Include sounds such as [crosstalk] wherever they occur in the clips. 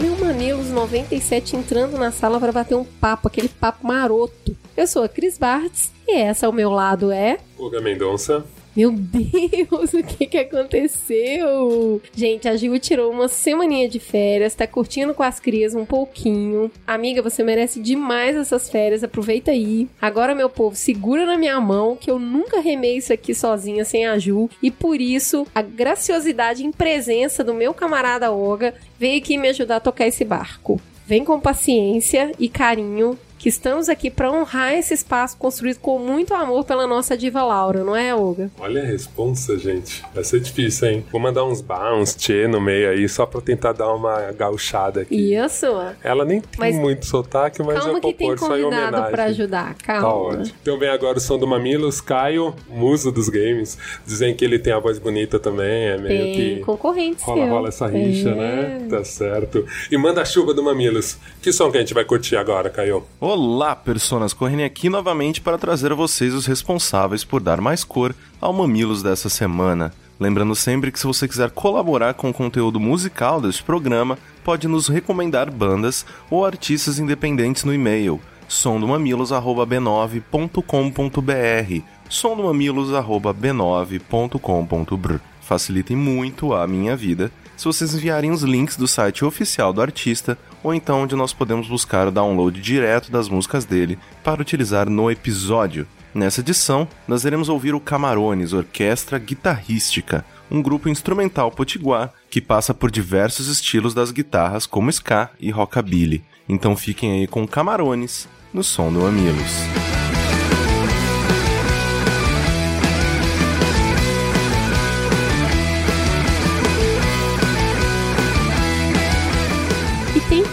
olha o Mamilos 97 entrando na sala para bater um papo, aquele papo maroto. Eu sou a Cris Bartz e essa ao meu lado é. Olga Mendonça. Meu Deus, [laughs] o que que aconteceu? Gente, a Gil tirou uma semaninha de férias, tá curtindo com as crias um pouquinho. Amiga, você merece demais essas férias, aproveita aí. Agora, meu povo, segura na minha mão que eu nunca remei isso aqui sozinha sem a Ju. E por isso, a graciosidade em presença do meu camarada Olga veio aqui me ajudar a tocar esse barco. Vem com paciência e carinho que estamos aqui para honrar esse espaço construído com muito amor pela nossa diva Laura, não é, Olga? Olha a responsa, gente. Vai ser difícil, hein? Vou mandar uns bar, uns tchê no meio aí, só pra tentar dar uma gauchada aqui. Isso. Ela nem tem mas muito sotaque, mas calma eu que tem convidado pra ajudar, calma. Tá ótimo. Então vem agora o som do Mamilos, Caio, muso dos games. Dizem que ele tem a voz bonita também, é meio tem que... concorrente Rola, rola essa rixa, é. né? Tá certo. E manda a chuva do Mamilos. Que som que a gente vai curtir agora, Caio? Olá, personas, correndo aqui novamente para trazer a vocês os responsáveis por dar mais cor ao Mamilos dessa semana. Lembrando sempre que se você quiser colaborar com o conteúdo musical deste programa, pode nos recomendar bandas ou artistas independentes no e-mail. sondomamilos@b9.com.br sondomamilos@b9.com.br Facilitem muito a minha vida se vocês enviarem os links do site oficial do artista ou então onde nós podemos buscar o download direto das músicas dele para utilizar no episódio. Nessa edição, nós iremos ouvir o Camarones Orquestra Guitarrística, um grupo instrumental potiguar que passa por diversos estilos das guitarras como ska e rockabilly. Então fiquem aí com Camarones no som do Amilos.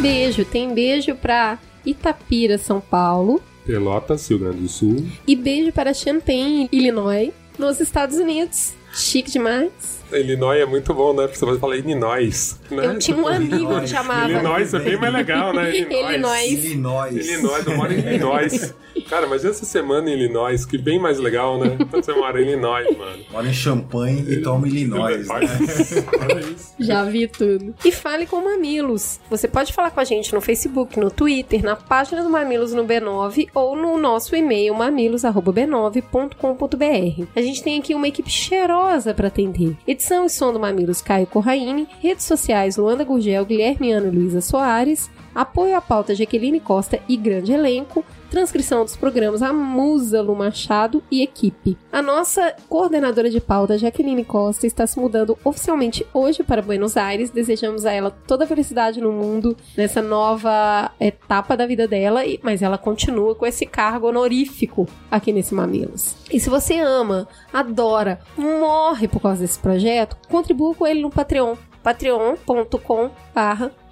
Beijo. Tem beijo para Itapira, São Paulo. Pelotas, Rio Grande do Sul. E beijo para Champaign, Illinois, nos Estados Unidos. Chique demais. Illinois é muito bom, né? Porque você fala Illinois. Né? Eu tinha um [laughs] amigo que chamava. Illinois é bem mais legal, né? [laughs] Illinois. Illinois. Illinois, eu moro em Illinois. [laughs] Cara, mas essa semana em Illinois, que bem mais legal, né? Então você mora em Illinois, mano. Mora em Champagne e toma Illinois. Né? Já vi tudo. E fale com Mamilos. Você pode falar com a gente no Facebook, no Twitter, na página do Mamilos no B9 ou no nosso e-mail mamilos@b9.com.br. A gente tem aqui uma equipe cheirosa para atender. Edição e som do Mamilos Caio Corraine, redes sociais Luanda Gurgel, Guilherme Ana Luísa Soares, apoio à pauta Jaqueline Costa e grande elenco, transcrição dos programas a Musa Lu Machado e equipe. A nossa coordenadora de pauta, Jaqueline Costa, está se mudando oficialmente hoje para Buenos Aires. Desejamos a ela toda a felicidade no mundo nessa nova etapa da vida dela, mas ela continua com esse cargo honorífico aqui nesse Mamilos. E se você ama, adora, morre por causa desse projeto, contribua com ele no Patreon patreon.com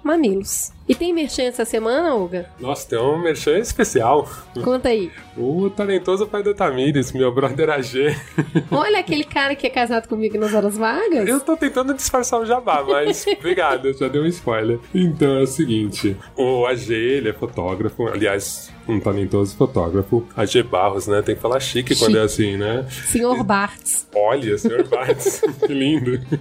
mamilos. E tem merchan essa semana, Olga? Nossa, tem um merchan especial. Conta aí. O talentoso pai da Tamires, meu brother AG. Olha aquele cara que é casado comigo nas horas vagas. Eu tô tentando disfarçar o jabá, mas [laughs] obrigado, já deu um spoiler. Então é o seguinte, o AG, ele é fotógrafo, aliás, um talentoso fotógrafo. AG Barros, né? Tem que falar chique, chique. quando é assim, né? Senhor Bartz. Olha, senhor Bartz, [laughs] que lindo. Ele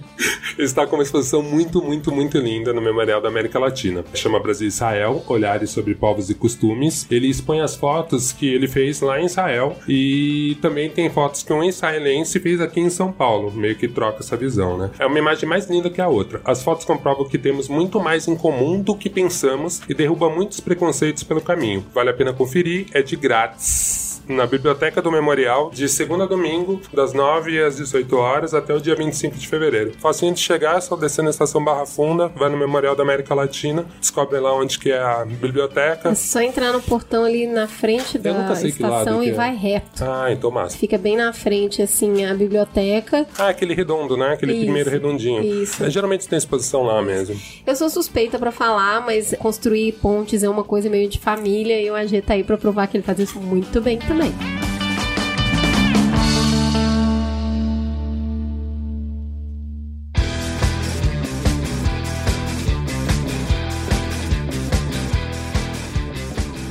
está com uma exposição muito, muito, muito linda no Memorial da América Latina. Chama chama Brasil Israel, Olhares sobre Povos e Costumes. Ele expõe as fotos que ele fez lá em Israel e também tem fotos que um israelense fez aqui em São Paulo, meio que troca essa visão, né? É uma imagem mais linda que a outra. As fotos comprovam que temos muito mais em comum do que pensamos e derruba muitos preconceitos pelo caminho. Vale a pena conferir, é de grátis. Na biblioteca do Memorial, de segunda a domingo, das 9 às 18 horas até o dia 25 de fevereiro. Facinho de chegar, só descer na estação Barra Funda, vai no Memorial da América Latina, descobre lá onde que é a biblioteca. É só entrar no portão ali na frente da estação e é. vai reto. Ah, então massa. Fica bem na frente, assim, a biblioteca. Ah, aquele redondo, né? Aquele Isso, primeiro redondinho. isso. É, geralmente tem exposição lá mesmo. Eu sou suspeita pra falar, mas construir pontes é uma coisa meio de família e o AG tá aí pra provar que ele faz isso muito bem também.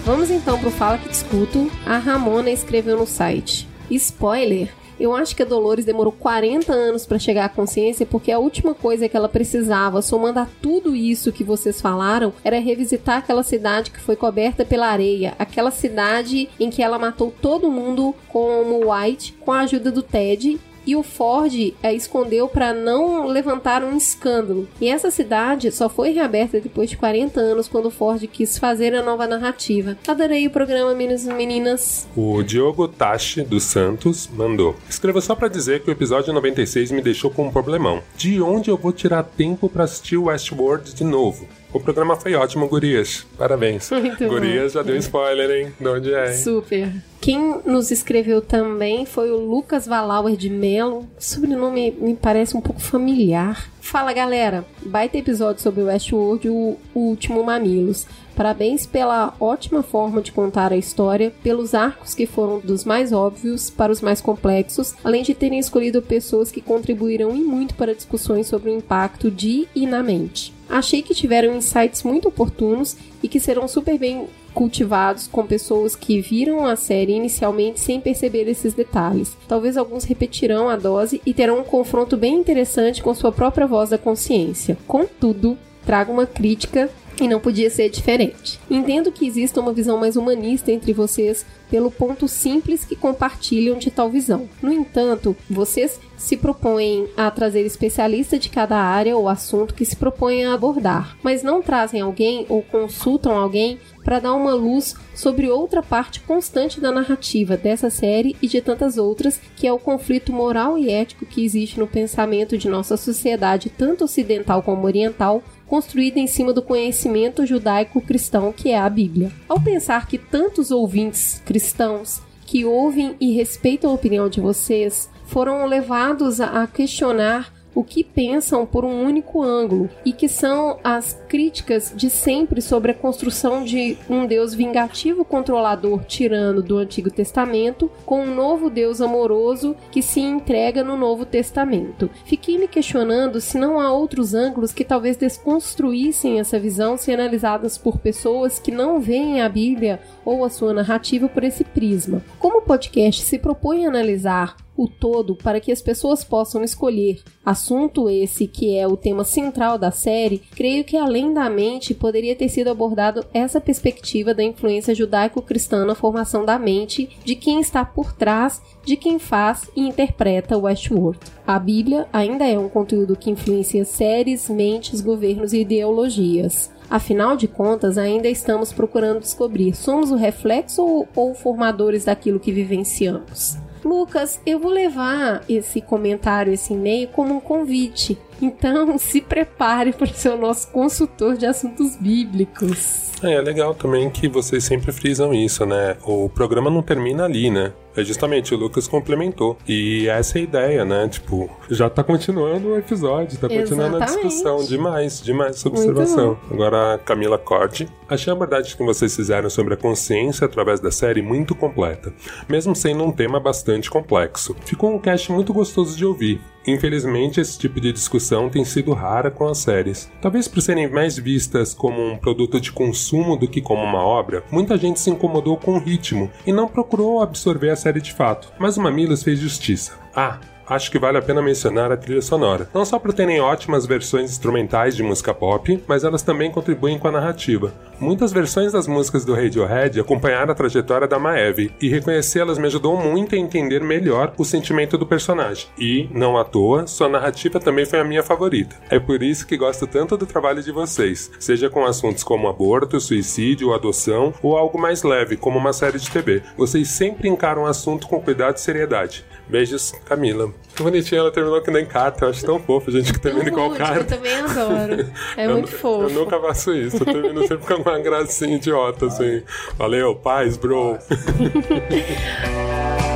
Vamos então pro Fala que Discuto. A Ramona escreveu no site. Spoiler! Eu acho que a Dolores demorou 40 anos pra chegar à consciência porque a última coisa que ela precisava, somando a tudo isso que vocês falaram, era revisitar aquela cidade que foi coberta pela areia, aquela cidade em que ela matou todo mundo como White com a ajuda do Ted e o Ford a escondeu para não levantar um escândalo. E essa cidade só foi reaberta depois de 40 anos, quando o Ford quis fazer a nova narrativa. Adorei o programa, meninos e meninas. O Diogo Tachi dos Santos mandou. Escreva só pra dizer que o episódio 96 me deixou com um problemão. De onde eu vou tirar tempo pra assistir Westworld de novo? O programa foi ótimo, Gurias. Parabéns. Muito bom. Gurias já deu spoiler, hein? De onde é, hein? Super. Quem nos escreveu também foi o Lucas Valauer de Mello. O sobrenome me parece um pouco familiar. Fala galera, baita episódio sobre Westworld, o último Mamilos. Parabéns pela ótima forma de contar a história, pelos arcos que foram dos mais óbvios para os mais complexos, além de terem escolhido pessoas que contribuíram e muito para discussões sobre o impacto de e na mente. Achei que tiveram insights muito oportunos e que serão super bem cultivados com pessoas que viram a série inicialmente sem perceber esses detalhes. Talvez alguns repetirão a dose e terão um confronto bem interessante com sua própria voz da consciência. Contudo, trago uma crítica e não podia ser diferente. Entendo que exista uma visão mais humanista entre vocês pelo ponto simples que compartilham de tal visão. No entanto, vocês se propõem a trazer especialista de cada área ou assunto que se propõem a abordar, mas não trazem alguém ou consultam alguém para dar uma luz sobre outra parte constante da narrativa dessa série e de tantas outras, que é o conflito moral e ético que existe no pensamento de nossa sociedade, tanto ocidental como oriental, construída em cima do conhecimento judaico-cristão que é a Bíblia. Ao pensar que tantos ouvintes cristãos que ouvem e respeitam a opinião de vocês foram levados a questionar o que pensam por um único ângulo e que são as críticas de sempre sobre a construção de um Deus vingativo, controlador, tirano do Antigo Testamento, com um novo Deus amoroso que se entrega no Novo Testamento. Fiquei me questionando se não há outros ângulos que talvez desconstruíssem essa visão se analisadas por pessoas que não veem a Bíblia ou a sua narrativa por esse prisma. Como o podcast se propõe a analisar o todo para que as pessoas possam escolher. Assunto esse que é o tema central da série, creio que além da mente poderia ter sido abordado essa perspectiva da influência judaico-cristã na formação da mente de quem está por trás de quem faz e interpreta Westworld. A Bíblia ainda é um conteúdo que influencia séries, mentes, governos e ideologias. Afinal de contas, ainda estamos procurando descobrir: somos o reflexo ou, ou formadores daquilo que vivenciamos? Lucas, eu vou levar esse comentário, esse e-mail, como um convite. Então, [laughs] se prepare para ser o nosso consultor de assuntos bíblicos. É, é legal também que vocês sempre frisam isso, né? O programa não termina ali, né? É justamente o Lucas complementou. E essa é a ideia, né? Tipo, já tá continuando o episódio, tá continuando a Exatamente. discussão. Demais, demais essa observação. Agora, a Camila Corte. Achei a abordagem que vocês fizeram sobre a consciência através da série muito completa, mesmo sendo um tema bastante complexo. Ficou um cast muito gostoso de ouvir. Infelizmente, esse tipo de discussão tem sido rara com as séries. Talvez por serem mais vistas como um produto de consumo do que como uma obra, muita gente se incomodou com o ritmo e não procurou absorver a série de fato. Mas o Mamilos fez justiça. Ah, acho que vale a pena mencionar a trilha sonora. Não só por terem ótimas versões instrumentais de música pop, mas elas também contribuem com a narrativa. Muitas versões das músicas do Radiohead acompanharam a trajetória da Maeve, e reconhecê-las me ajudou muito a entender melhor o sentimento do personagem. E, não à toa, sua narrativa também foi a minha favorita. É por isso que gosto tanto do trabalho de vocês, seja com assuntos como aborto, suicídio, adoção ou algo mais leve, como uma série de TV. Vocês sempre encaram o assunto com cuidado e seriedade. Beijos, Camila. Que bonitinha, ela terminou que nem carta. Eu acho tão fofo, gente, que termina igual carta. Eu também adoro. [laughs] É eu, muito fofo. Eu nunca faço isso. Eu termino sempre com uma gracinha idiota, assim. Valeu, paz, bro. [laughs]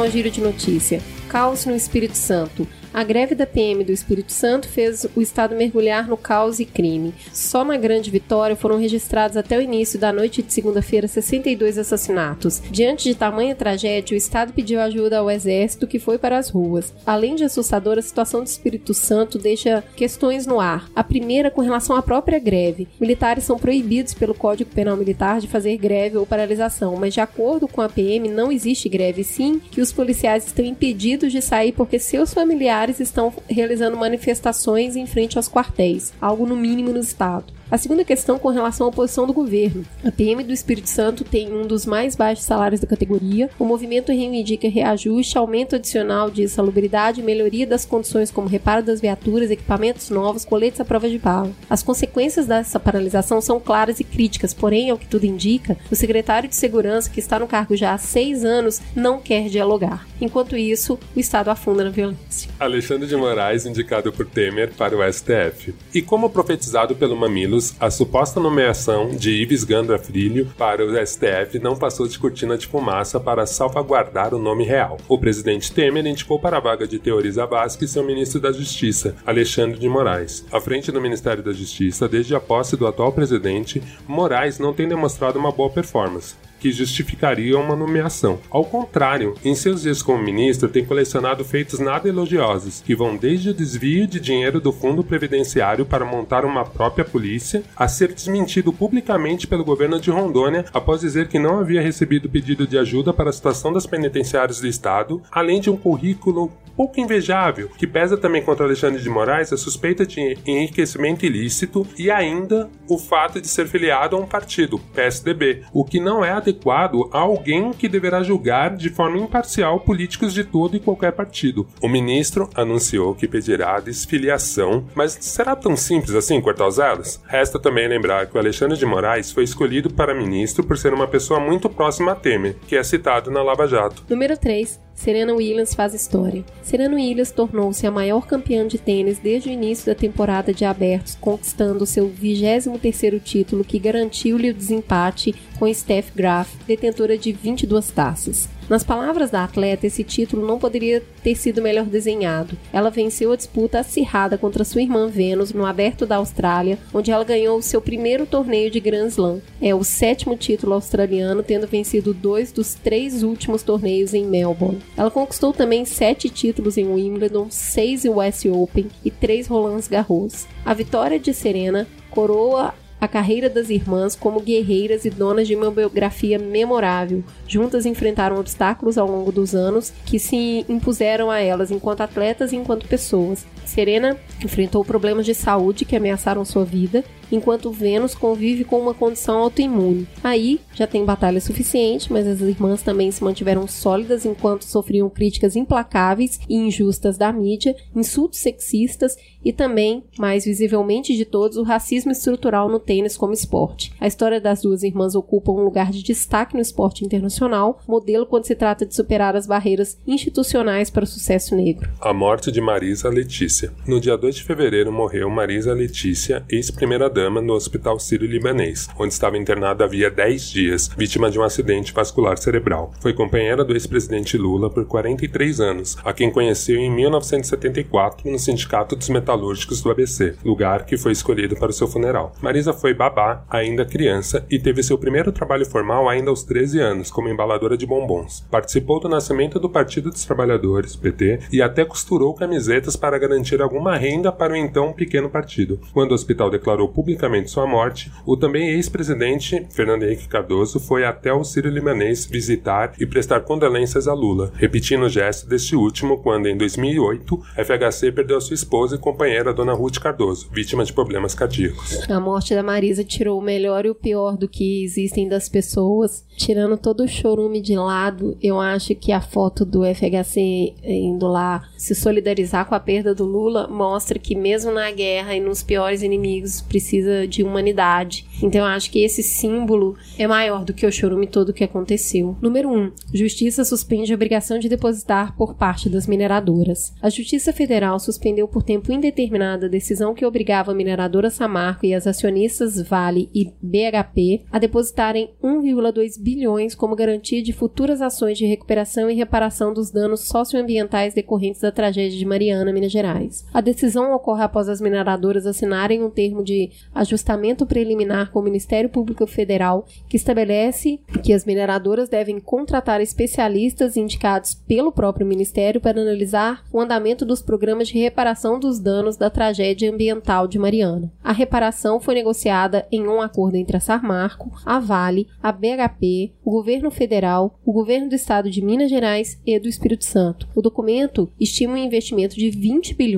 ao giro de notícia. Caos no Espírito Santo. A greve da PM do Espírito Santo fez o estado mergulhar no caos e crime. Só na Grande Vitória foram registrados até o início da noite de segunda-feira 62 assassinatos. Diante de tamanha tragédia, o estado pediu ajuda ao exército que foi para as ruas. Além de assustadora, a situação do Espírito Santo deixa questões no ar. A primeira com relação à própria greve. Militares são proibidos pelo Código Penal Militar de fazer greve ou paralisação, mas de acordo com a PM não existe greve, sim que os policiais estão impedidos de sair porque seus familiares estão realizando manifestações em frente aos quartéis, algo no mínimo no estado. A segunda questão com relação à posição do governo. A PM do Espírito Santo tem um dos mais baixos salários da categoria. O movimento reivindica reajuste, aumento adicional de salubridade, melhoria das condições como reparo das viaturas, equipamentos novos, coletes à prova de bala. As consequências dessa paralisação são claras e críticas, porém, ao que tudo indica, o secretário de Segurança, que está no cargo já há seis anos, não quer dialogar. Enquanto isso, o Estado afunda na violência. Alexandre de Moraes, indicado por Temer para o STF. E como profetizado pelo Mamilos, a suposta nomeação de Ives Gandra Filho para o STF não passou de cortina de fumaça para salvaguardar o nome real. O presidente Temer indicou para a vaga de Teoriza Vasquez seu ministro da Justiça, Alexandre de Moraes. À frente do Ministério da Justiça, desde a posse do atual presidente, Moraes não tem demonstrado uma boa performance que justificaria uma nomeação. Ao contrário, em seus dias como ministro, tem colecionado feitos nada elogiosos, que vão desde o desvio de dinheiro do fundo previdenciário para montar uma própria polícia, a ser desmentido publicamente pelo governo de Rondônia após dizer que não havia recebido pedido de ajuda para a situação das penitenciárias do estado, além de um currículo pouco invejável, que pesa também contra Alexandre de Moraes a suspeita de enriquecimento ilícito e ainda o fato de ser filiado a um partido, PSDB, o que não é adequado a alguém que deverá julgar de forma imparcial políticos de todo e qualquer partido. O ministro anunciou que pedirá a desfiliação, mas será tão simples assim cortar os elos? Resta também lembrar que o Alexandre de Moraes foi escolhido para ministro por ser uma pessoa muito próxima a Temer, que é citado na Lava Jato. Número 3. Serena Williams faz história. Serena Williams tornou-se a maior campeã de tênis desde o início da temporada de abertos, conquistando seu 23º título que garantiu-lhe o desempate com Steph Graf, detentora de 22 taças. Nas palavras da atleta, esse título não poderia ter sido melhor desenhado. Ela venceu a disputa acirrada contra sua irmã Venus no Aberto da Austrália, onde ela ganhou o seu primeiro torneio de Grand Slam. É o sétimo título australiano, tendo vencido dois dos três últimos torneios em Melbourne. Ela conquistou também sete títulos em Wimbledon, seis em West Open e três Roland Garros. A vitória de Serena coroa a carreira das irmãs como guerreiras e donas de uma biografia memorável. Juntas enfrentaram obstáculos ao longo dos anos que se impuseram a elas enquanto atletas e enquanto pessoas. Serena enfrentou problemas de saúde que ameaçaram sua vida, enquanto Vênus convive com uma condição autoimune. Aí já tem batalha suficiente, mas as irmãs também se mantiveram sólidas enquanto sofriam críticas implacáveis e injustas da mídia, insultos sexistas e também, mais visivelmente de todos, o racismo estrutural no tênis como esporte. A história das duas irmãs ocupa um lugar de destaque no esporte internacional, modelo quando se trata de superar as barreiras institucionais para o sucesso negro. A morte de Marisa Letícia No dia 2 de fevereiro morreu Marisa Letícia, ex-primeira-dama, no Hospital Sírio-Libanês, onde estava internada havia 10 dias, vítima de um acidente vascular cerebral. Foi companheira do ex-presidente Lula por 43 anos, a quem conheceu em 1974 no Sindicato dos Metalúrgicos do ABC, lugar que foi escolhido para o seu funeral. Marisa foi babá ainda criança e teve seu primeiro trabalho formal ainda aos 13 anos, como embaladora de bombons. Participou do nascimento do Partido dos Trabalhadores, PT, e até costurou camisetas para garantir alguma renda para o então pequeno partido. Quando o hospital declarou publicamente sua morte, o também ex-presidente Fernando Henrique Cardoso foi até o Sírio Libanês visitar e prestar condolências a Lula, repetindo o gesto deste último quando, em 2008, a FHC perdeu sua esposa e companheira, Dona Ruth Cardoso, vítima de problemas cardíacos. A morte da Marisa tirou o melhor e o pior do que existem das pessoas, tirando todo o chorume de lado. Eu acho que a foto do FHC indo lá se solidarizar com a perda do Lula mostra que mesmo na guerra e nos piores inimigos precisa de humanidade. Então eu acho que esse símbolo é maior do que o chorume todo que aconteceu. Número 1. Um, Justiça suspende a obrigação de depositar por parte das mineradoras. A Justiça Federal suspendeu por tempo indeterminado a decisão que obrigava a mineradora Samarco e as acionistas Vale e BHP a depositarem 1,2 bilhões como garantia de futuras ações de recuperação e reparação dos danos socioambientais decorrentes da tragédia de Mariana, Minas Gerais. A decisão ocorre após as mineradoras assinarem um termo de ajustamento preliminar com o Ministério Público Federal que estabelece que as mineradoras devem contratar especialistas indicados pelo próprio Ministério para analisar o andamento dos programas de reparação dos danos da tragédia ambiental de Mariana. A reparação foi negociada em um acordo entre a Sarmarco, a Vale, a BHP, o governo federal, o governo do estado de Minas Gerais e do Espírito Santo. O documento estima um investimento de 20 bilhões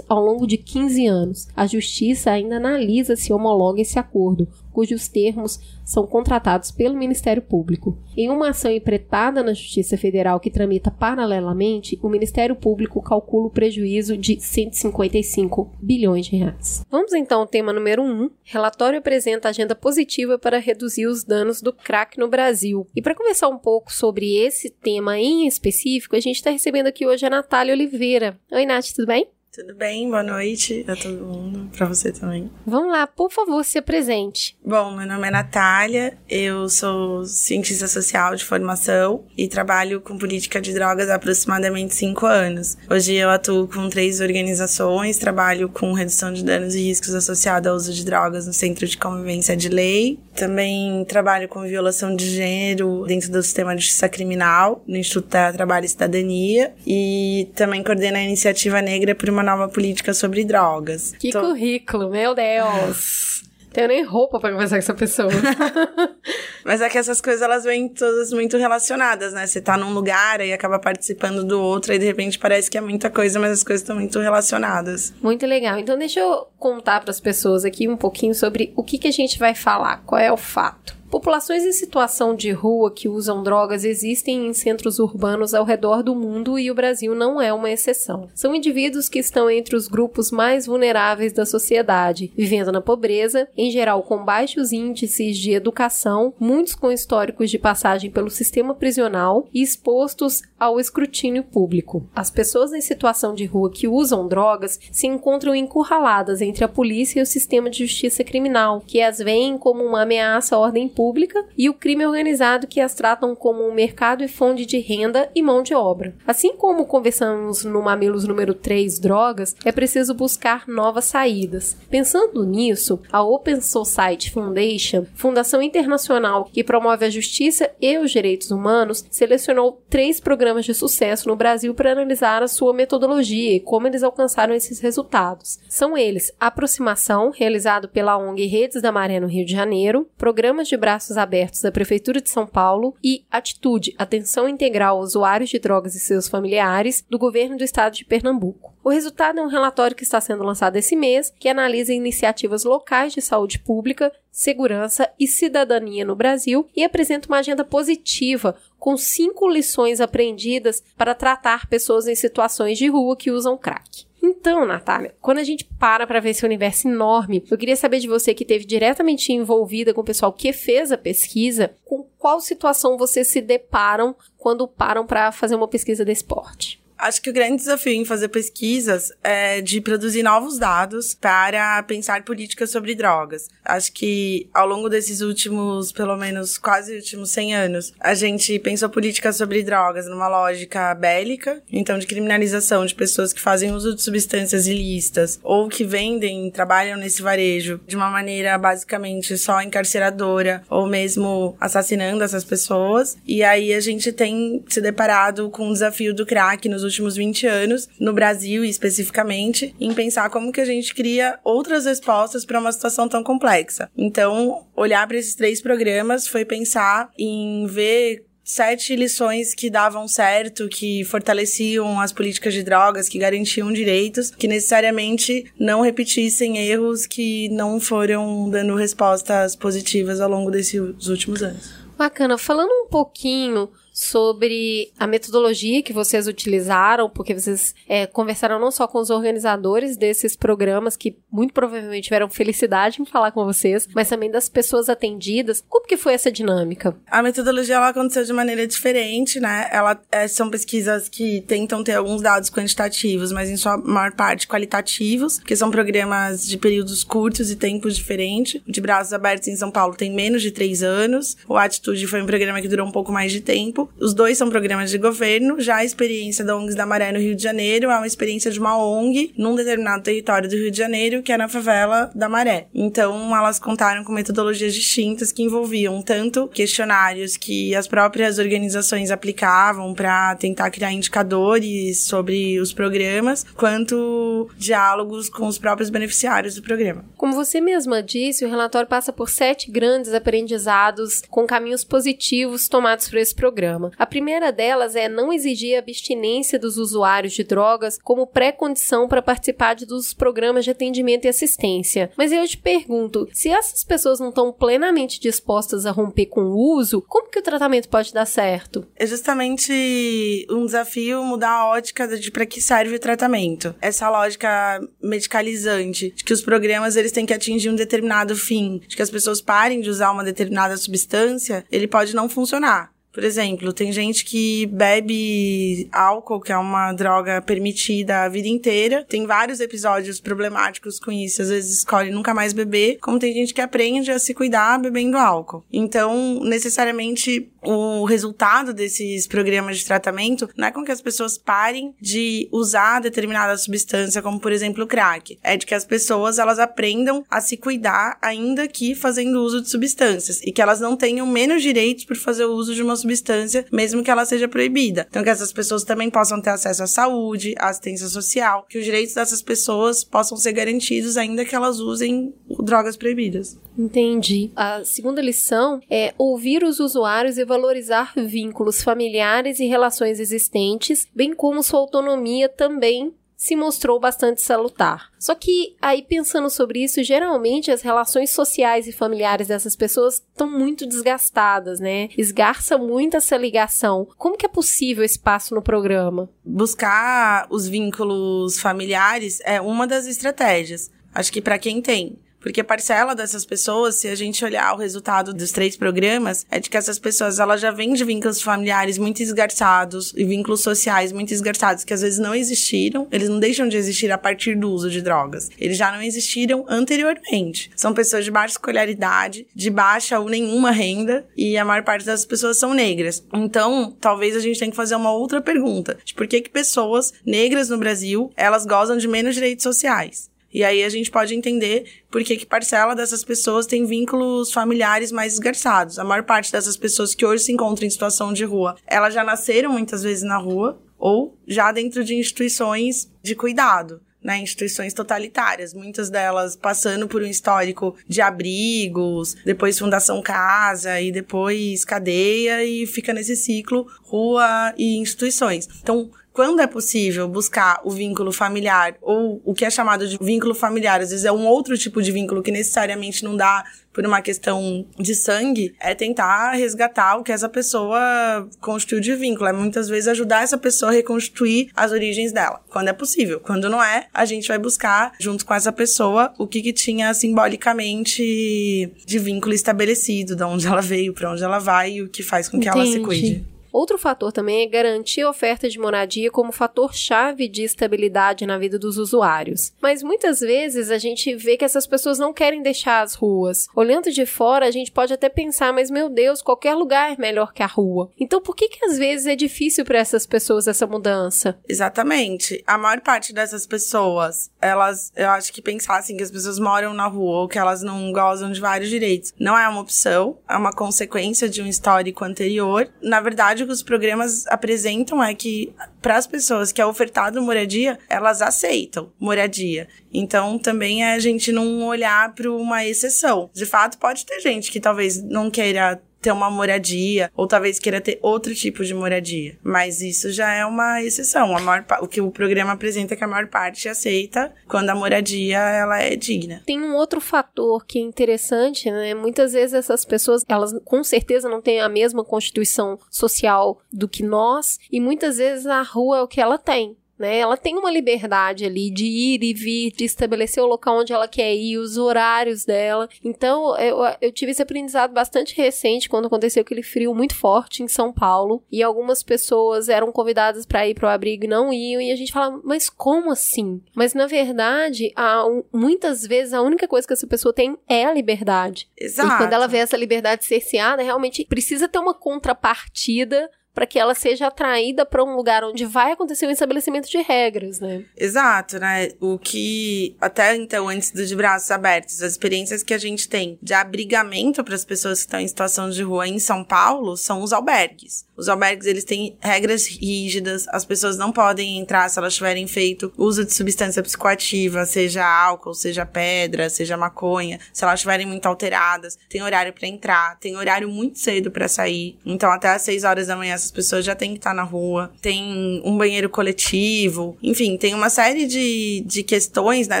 ao longo de 15 anos. A justiça ainda analisa se homologa esse acordo, cujos termos são contratados pelo Ministério Público. Em uma ação empretada na Justiça Federal que tramita paralelamente, o Ministério Público calcula o prejuízo de 155 bilhões de reais. Vamos então ao tema número 1. Um. Relatório apresenta agenda positiva para reduzir os danos do crack no Brasil. E para conversar um pouco sobre esse tema em específico, a gente está recebendo aqui hoje a Natália Oliveira. Oi, Nath, tudo bem? Tudo bem? Boa noite a todo mundo, para você também. Vamos lá, por favor, se apresente. Bom, meu nome é Natália, eu sou cientista social de formação e trabalho com política de drogas há aproximadamente cinco anos. Hoje eu atuo com três organizações, trabalho com redução de danos e riscos associados ao uso de drogas no Centro de Convivência de Lei. Também trabalho com violação de gênero dentro do sistema de justiça criminal, no Instituto da Trabalho e Cidadania. E também coordeno a iniciativa Negra por uma nova política sobre drogas. Que Tô... currículo, meu Deus! [laughs] Tenho nem roupa para conversar com essa pessoa. [laughs] Mas é que essas coisas elas vêm todas muito relacionadas, né? Você tá num lugar e acaba participando do outro e de repente parece que é muita coisa, mas as coisas estão muito relacionadas. Muito legal. Então deixa eu contar para as pessoas aqui um pouquinho sobre o que que a gente vai falar, qual é o fato. Populações em situação de rua que usam drogas existem em centros urbanos ao redor do mundo e o Brasil não é uma exceção. São indivíduos que estão entre os grupos mais vulneráveis da sociedade, vivendo na pobreza, em geral com baixos índices de educação, muitos com históricos de passagem pelo sistema prisional e expostos ao escrutínio público. As pessoas em situação de rua que usam drogas se encontram encurraladas entre a polícia e o sistema de justiça criminal, que as veem como uma ameaça à ordem pública e o crime organizado que as tratam como um mercado e fonte de renda e mão de obra. Assim como conversamos no Mamilos número 3, drogas, é preciso buscar novas saídas. Pensando nisso, a Open Society Foundation, fundação internacional que promove a justiça e os direitos humanos, selecionou três programas de sucesso no Brasil para analisar a sua metodologia e como eles alcançaram esses resultados. São eles: Aproximação, realizado pela ONG Redes da Maré no Rio de Janeiro, programas de braços abertos da Prefeitura de São Paulo e Atitude, Atenção Integral a Usuários de Drogas e seus familiares, do Governo do Estado de Pernambuco. O resultado é um relatório que está sendo lançado esse mês, que analisa iniciativas locais de saúde pública, segurança e cidadania no Brasil e apresenta uma agenda positiva com cinco lições aprendidas para tratar pessoas em situações de rua que usam crack. Então, Natália, quando a gente para para ver esse universo enorme, eu queria saber de você que esteve diretamente envolvida com o pessoal que fez a pesquisa, com qual situação vocês se deparam quando param para fazer uma pesquisa desse porte? Acho que o grande desafio em fazer pesquisas é de produzir novos dados para pensar políticas sobre drogas. Acho que ao longo desses últimos, pelo menos quase últimos 100 anos, a gente pensou políticas sobre drogas numa lógica bélica, então de criminalização de pessoas que fazem uso de substâncias ilícitas ou que vendem, trabalham nesse varejo de uma maneira basicamente só encarceradora ou mesmo assassinando essas pessoas. E aí a gente tem se deparado com o desafio do crack nos últimos 20 anos, no Brasil especificamente, em pensar como que a gente cria outras respostas para uma situação tão complexa. Então, olhar para esses três programas foi pensar em ver sete lições que davam certo, que fortaleciam as políticas de drogas, que garantiam direitos, que necessariamente não repetissem erros que não foram dando respostas positivas ao longo desses últimos anos. Bacana. Falando um pouquinho sobre a metodologia que vocês utilizaram, porque vocês é, conversaram não só com os organizadores desses programas, que muito provavelmente tiveram felicidade em falar com vocês, mas também das pessoas atendidas. Como que foi essa dinâmica? A metodologia ela aconteceu de maneira diferente, né? Ela é, são pesquisas que tentam ter alguns dados quantitativos, mas em sua maior parte qualitativos, que são programas de períodos curtos e tempos diferentes. De Braços Abertos em São Paulo tem menos de três anos. O Atitude foi um programa que durou um pouco mais de tempo. Os dois são programas de governo. Já a experiência da ONGs da Maré no Rio de Janeiro é uma experiência de uma ONG num determinado território do Rio de Janeiro, que é na favela da Maré. Então, elas contaram com metodologias distintas que envolviam tanto questionários que as próprias organizações aplicavam para tentar criar indicadores sobre os programas, quanto diálogos com os próprios beneficiários do programa. Como você mesma disse, o relatório passa por sete grandes aprendizados com caminhos positivos tomados por esse programa programa. A primeira delas é não exigir a abstinência dos usuários de drogas como pré-condição para participar de, dos programas de atendimento e assistência. Mas eu te pergunto, se essas pessoas não estão plenamente dispostas a romper com o uso, como que o tratamento pode dar certo? É justamente um desafio mudar a ótica de para que serve o tratamento. Essa lógica medicalizante de que os programas eles têm que atingir um determinado fim, de que as pessoas parem de usar uma determinada substância, ele pode não funcionar. Por exemplo, tem gente que bebe álcool, que é uma droga permitida a vida inteira. Tem vários episódios problemáticos com isso. Às vezes escolhe nunca mais beber, como tem gente que aprende a se cuidar bebendo álcool. Então, necessariamente, o resultado desses programas de tratamento não é com que as pessoas parem de usar determinada substância, como por exemplo o crack. É de que as pessoas elas aprendam a se cuidar, ainda que fazendo uso de substâncias. E que elas não tenham menos direitos por fazer o uso de uma substância substância, mesmo que ela seja proibida. Então, que essas pessoas também possam ter acesso à saúde, à assistência social, que os direitos dessas pessoas possam ser garantidos, ainda que elas usem drogas proibidas. Entendi. A segunda lição é ouvir os usuários e valorizar vínculos familiares e relações existentes, bem como sua autonomia também se mostrou bastante salutar. Só que aí pensando sobre isso, geralmente as relações sociais e familiares dessas pessoas estão muito desgastadas, né? Esgarça muito essa ligação. Como que é possível esse passo no programa? Buscar os vínculos familiares é uma das estratégias. Acho que para quem tem porque parcela dessas pessoas, se a gente olhar o resultado dos três programas, é de que essas pessoas elas já vêm de vínculos familiares muito esgarçados e vínculos sociais muito esgarçados que às vezes não existiram, eles não deixam de existir a partir do uso de drogas. Eles já não existiram anteriormente. São pessoas de baixa escolaridade, de baixa ou nenhuma renda, e a maior parte das pessoas são negras. Então, talvez a gente tenha que fazer uma outra pergunta: de por que que pessoas negras no Brasil, elas gozam de menos direitos sociais? E aí a gente pode entender por que, que parcela dessas pessoas tem vínculos familiares mais esgarçados. A maior parte dessas pessoas que hoje se encontram em situação de rua, elas já nasceram muitas vezes na rua ou já dentro de instituições de cuidado. Né, instituições totalitárias, muitas delas passando por um histórico de abrigos, depois Fundação Casa e depois cadeia e fica nesse ciclo rua e instituições. Então, quando é possível buscar o vínculo familiar ou o que é chamado de vínculo familiar, às vezes é um outro tipo de vínculo que necessariamente não dá por uma questão de sangue, é tentar resgatar o que essa pessoa construiu de vínculo. É muitas vezes ajudar essa pessoa a reconstruir as origens dela, quando é possível. Quando não é, a gente vai buscar, junto com essa pessoa, o que, que tinha simbolicamente de vínculo estabelecido, de onde ela veio, para onde ela vai e o que faz com que Entendi. ela se cuide. Outro fator também é garantir a oferta de moradia como fator-chave de estabilidade na vida dos usuários. Mas muitas vezes a gente vê que essas pessoas não querem deixar as ruas. Olhando de fora, a gente pode até pensar, mas meu Deus, qualquer lugar é melhor que a rua. Então por que que às vezes é difícil para essas pessoas essa mudança? Exatamente. A maior parte dessas pessoas, elas, eu acho que pensar assim que as pessoas moram na rua ou que elas não gozam de vários direitos, não é uma opção, é uma consequência de um histórico anterior. Na verdade, o que os programas apresentam é que para as pessoas que é ofertado moradia, elas aceitam moradia. Então, também é a gente não olhar para uma exceção. De fato, pode ter gente que talvez não queira ter uma moradia, ou talvez queira ter outro tipo de moradia. Mas isso já é uma exceção. A maior, o que o programa apresenta é que a maior parte aceita quando a moradia ela é digna. Tem um outro fator que é interessante, né? Muitas vezes essas pessoas, elas com certeza não têm a mesma constituição social do que nós, e muitas vezes a rua é o que ela tem né? Ela tem uma liberdade ali de ir e vir, de estabelecer o local onde ela quer ir, os horários dela. Então, eu, eu tive esse aprendizado bastante recente quando aconteceu aquele frio muito forte em São Paulo e algumas pessoas eram convidadas para ir pro abrigo e não iam e a gente fala, mas como assim? Mas na verdade, há, muitas vezes a única coisa que essa pessoa tem é a liberdade. Exato. E quando ela vê essa liberdade cerceada, realmente precisa ter uma contrapartida para que ela seja atraída para um lugar onde vai acontecer um estabelecimento de regras, né? Exato, né? O que até então, antes dos braços abertos, as experiências que a gente tem de abrigamento para as pessoas que estão em situação de rua em São Paulo são os albergues. Os albergues, eles têm regras rígidas, as pessoas não podem entrar se elas tiverem feito uso de substância psicoativa, seja álcool, seja pedra, seja maconha, se elas estiverem muito alteradas, tem horário para entrar, tem horário muito cedo para sair. Então, até às 6 horas da manhã essas pessoas já têm que estar na rua, tem um banheiro coletivo, enfim, tem uma série de, de questões, né,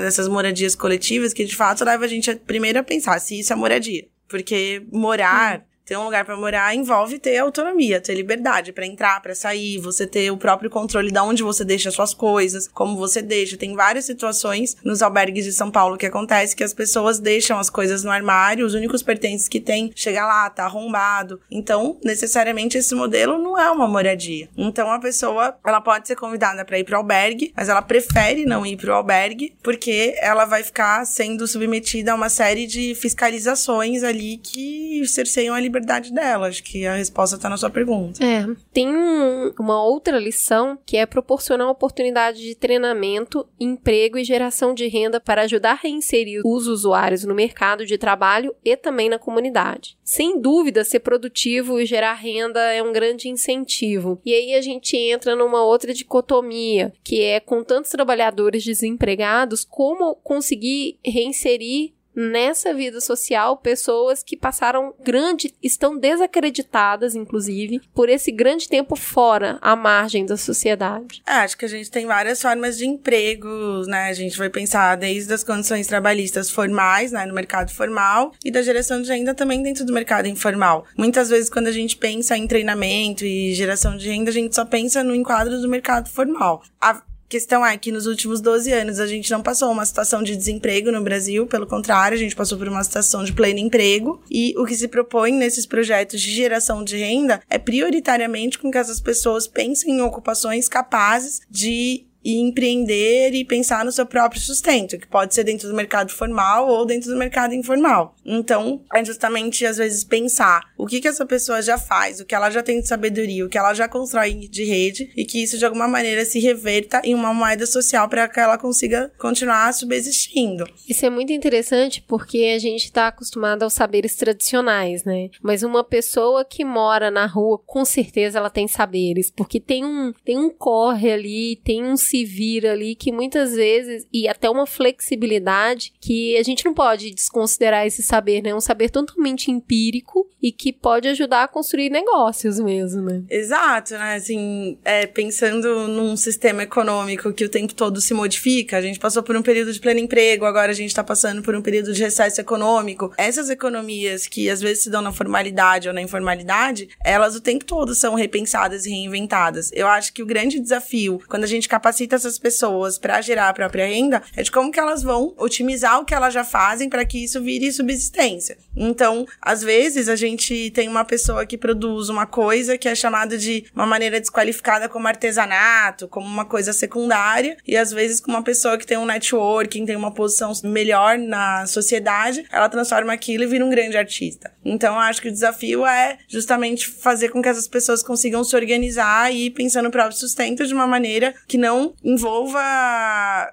dessas moradias coletivas que de fato leva a gente primeiro a pensar se isso é moradia. Porque morar ter um lugar para morar envolve ter autonomia, ter liberdade para entrar, para sair, você ter o próprio controle de onde você deixa suas coisas, como você deixa. Tem várias situações nos albergues de São Paulo que acontece que as pessoas deixam as coisas no armário, os únicos pertences que tem, chega lá, tá arrombado. Então, necessariamente esse modelo não é uma moradia. Então, a pessoa, ela pode ser convidada para ir pro albergue, mas ela prefere não ir pro albergue porque ela vai ficar sendo submetida a uma série de fiscalizações ali que cerceiam a liberdade liberdade dela. Acho que a resposta está na sua pergunta. É. Tem um, uma outra lição que é proporcionar oportunidade de treinamento, emprego e geração de renda para ajudar a reinserir os usuários no mercado de trabalho e também na comunidade. Sem dúvida, ser produtivo e gerar renda é um grande incentivo. E aí a gente entra numa outra dicotomia, que é com tantos trabalhadores desempregados, como conseguir reinserir nessa vida social pessoas que passaram grande, estão desacreditadas, inclusive, por esse grande tempo fora, à margem da sociedade. É, acho que a gente tem várias formas de empregos, né? A gente vai pensar desde as condições trabalhistas formais, né, no mercado formal, e da geração de renda também dentro do mercado informal. Muitas vezes, quando a gente pensa em treinamento e geração de renda, a gente só pensa no enquadro do mercado formal. A questão é que nos últimos 12 anos a gente não passou uma situação de desemprego no Brasil, pelo contrário, a gente passou por uma situação de pleno emprego. E o que se propõe nesses projetos de geração de renda é prioritariamente com que essas pessoas pensem em ocupações capazes de e empreender e pensar no seu próprio sustento, que pode ser dentro do mercado formal ou dentro do mercado informal. Então, é justamente às vezes pensar o que que essa pessoa já faz, o que ela já tem de sabedoria, o que ela já constrói de rede e que isso de alguma maneira se reverta em uma moeda social para que ela consiga continuar subsistindo. Isso é muito interessante porque a gente está acostumado aos saberes tradicionais, né? Mas uma pessoa que mora na rua, com certeza ela tem saberes, porque tem um tem um corre ali, tem um se vira ali que muitas vezes, e até uma flexibilidade, que a gente não pode desconsiderar esse saber, né? Um saber totalmente empírico e que pode ajudar a construir negócios mesmo, né? Exato, né? Assim, é, pensando num sistema econômico que o tempo todo se modifica, a gente passou por um período de pleno emprego, agora a gente está passando por um período de recesso econômico. Essas economias que às vezes se dão na formalidade ou na informalidade, elas o tempo todo são repensadas e reinventadas. Eu acho que o grande desafio, quando a gente capacita capacita essas pessoas para gerar a própria renda é de como que elas vão otimizar o que elas já fazem para que isso vire subsistência. Então, às vezes a gente tem uma pessoa que produz uma coisa que é chamada de uma maneira desqualificada como artesanato, como uma coisa secundária, e às vezes com uma pessoa que tem um networking, tem uma posição melhor na sociedade, ela transforma aquilo e vira um grande artista. Então, acho que o desafio é justamente fazer com que essas pessoas consigam se organizar e ir pensando no próprio sustento de uma maneira que não envolva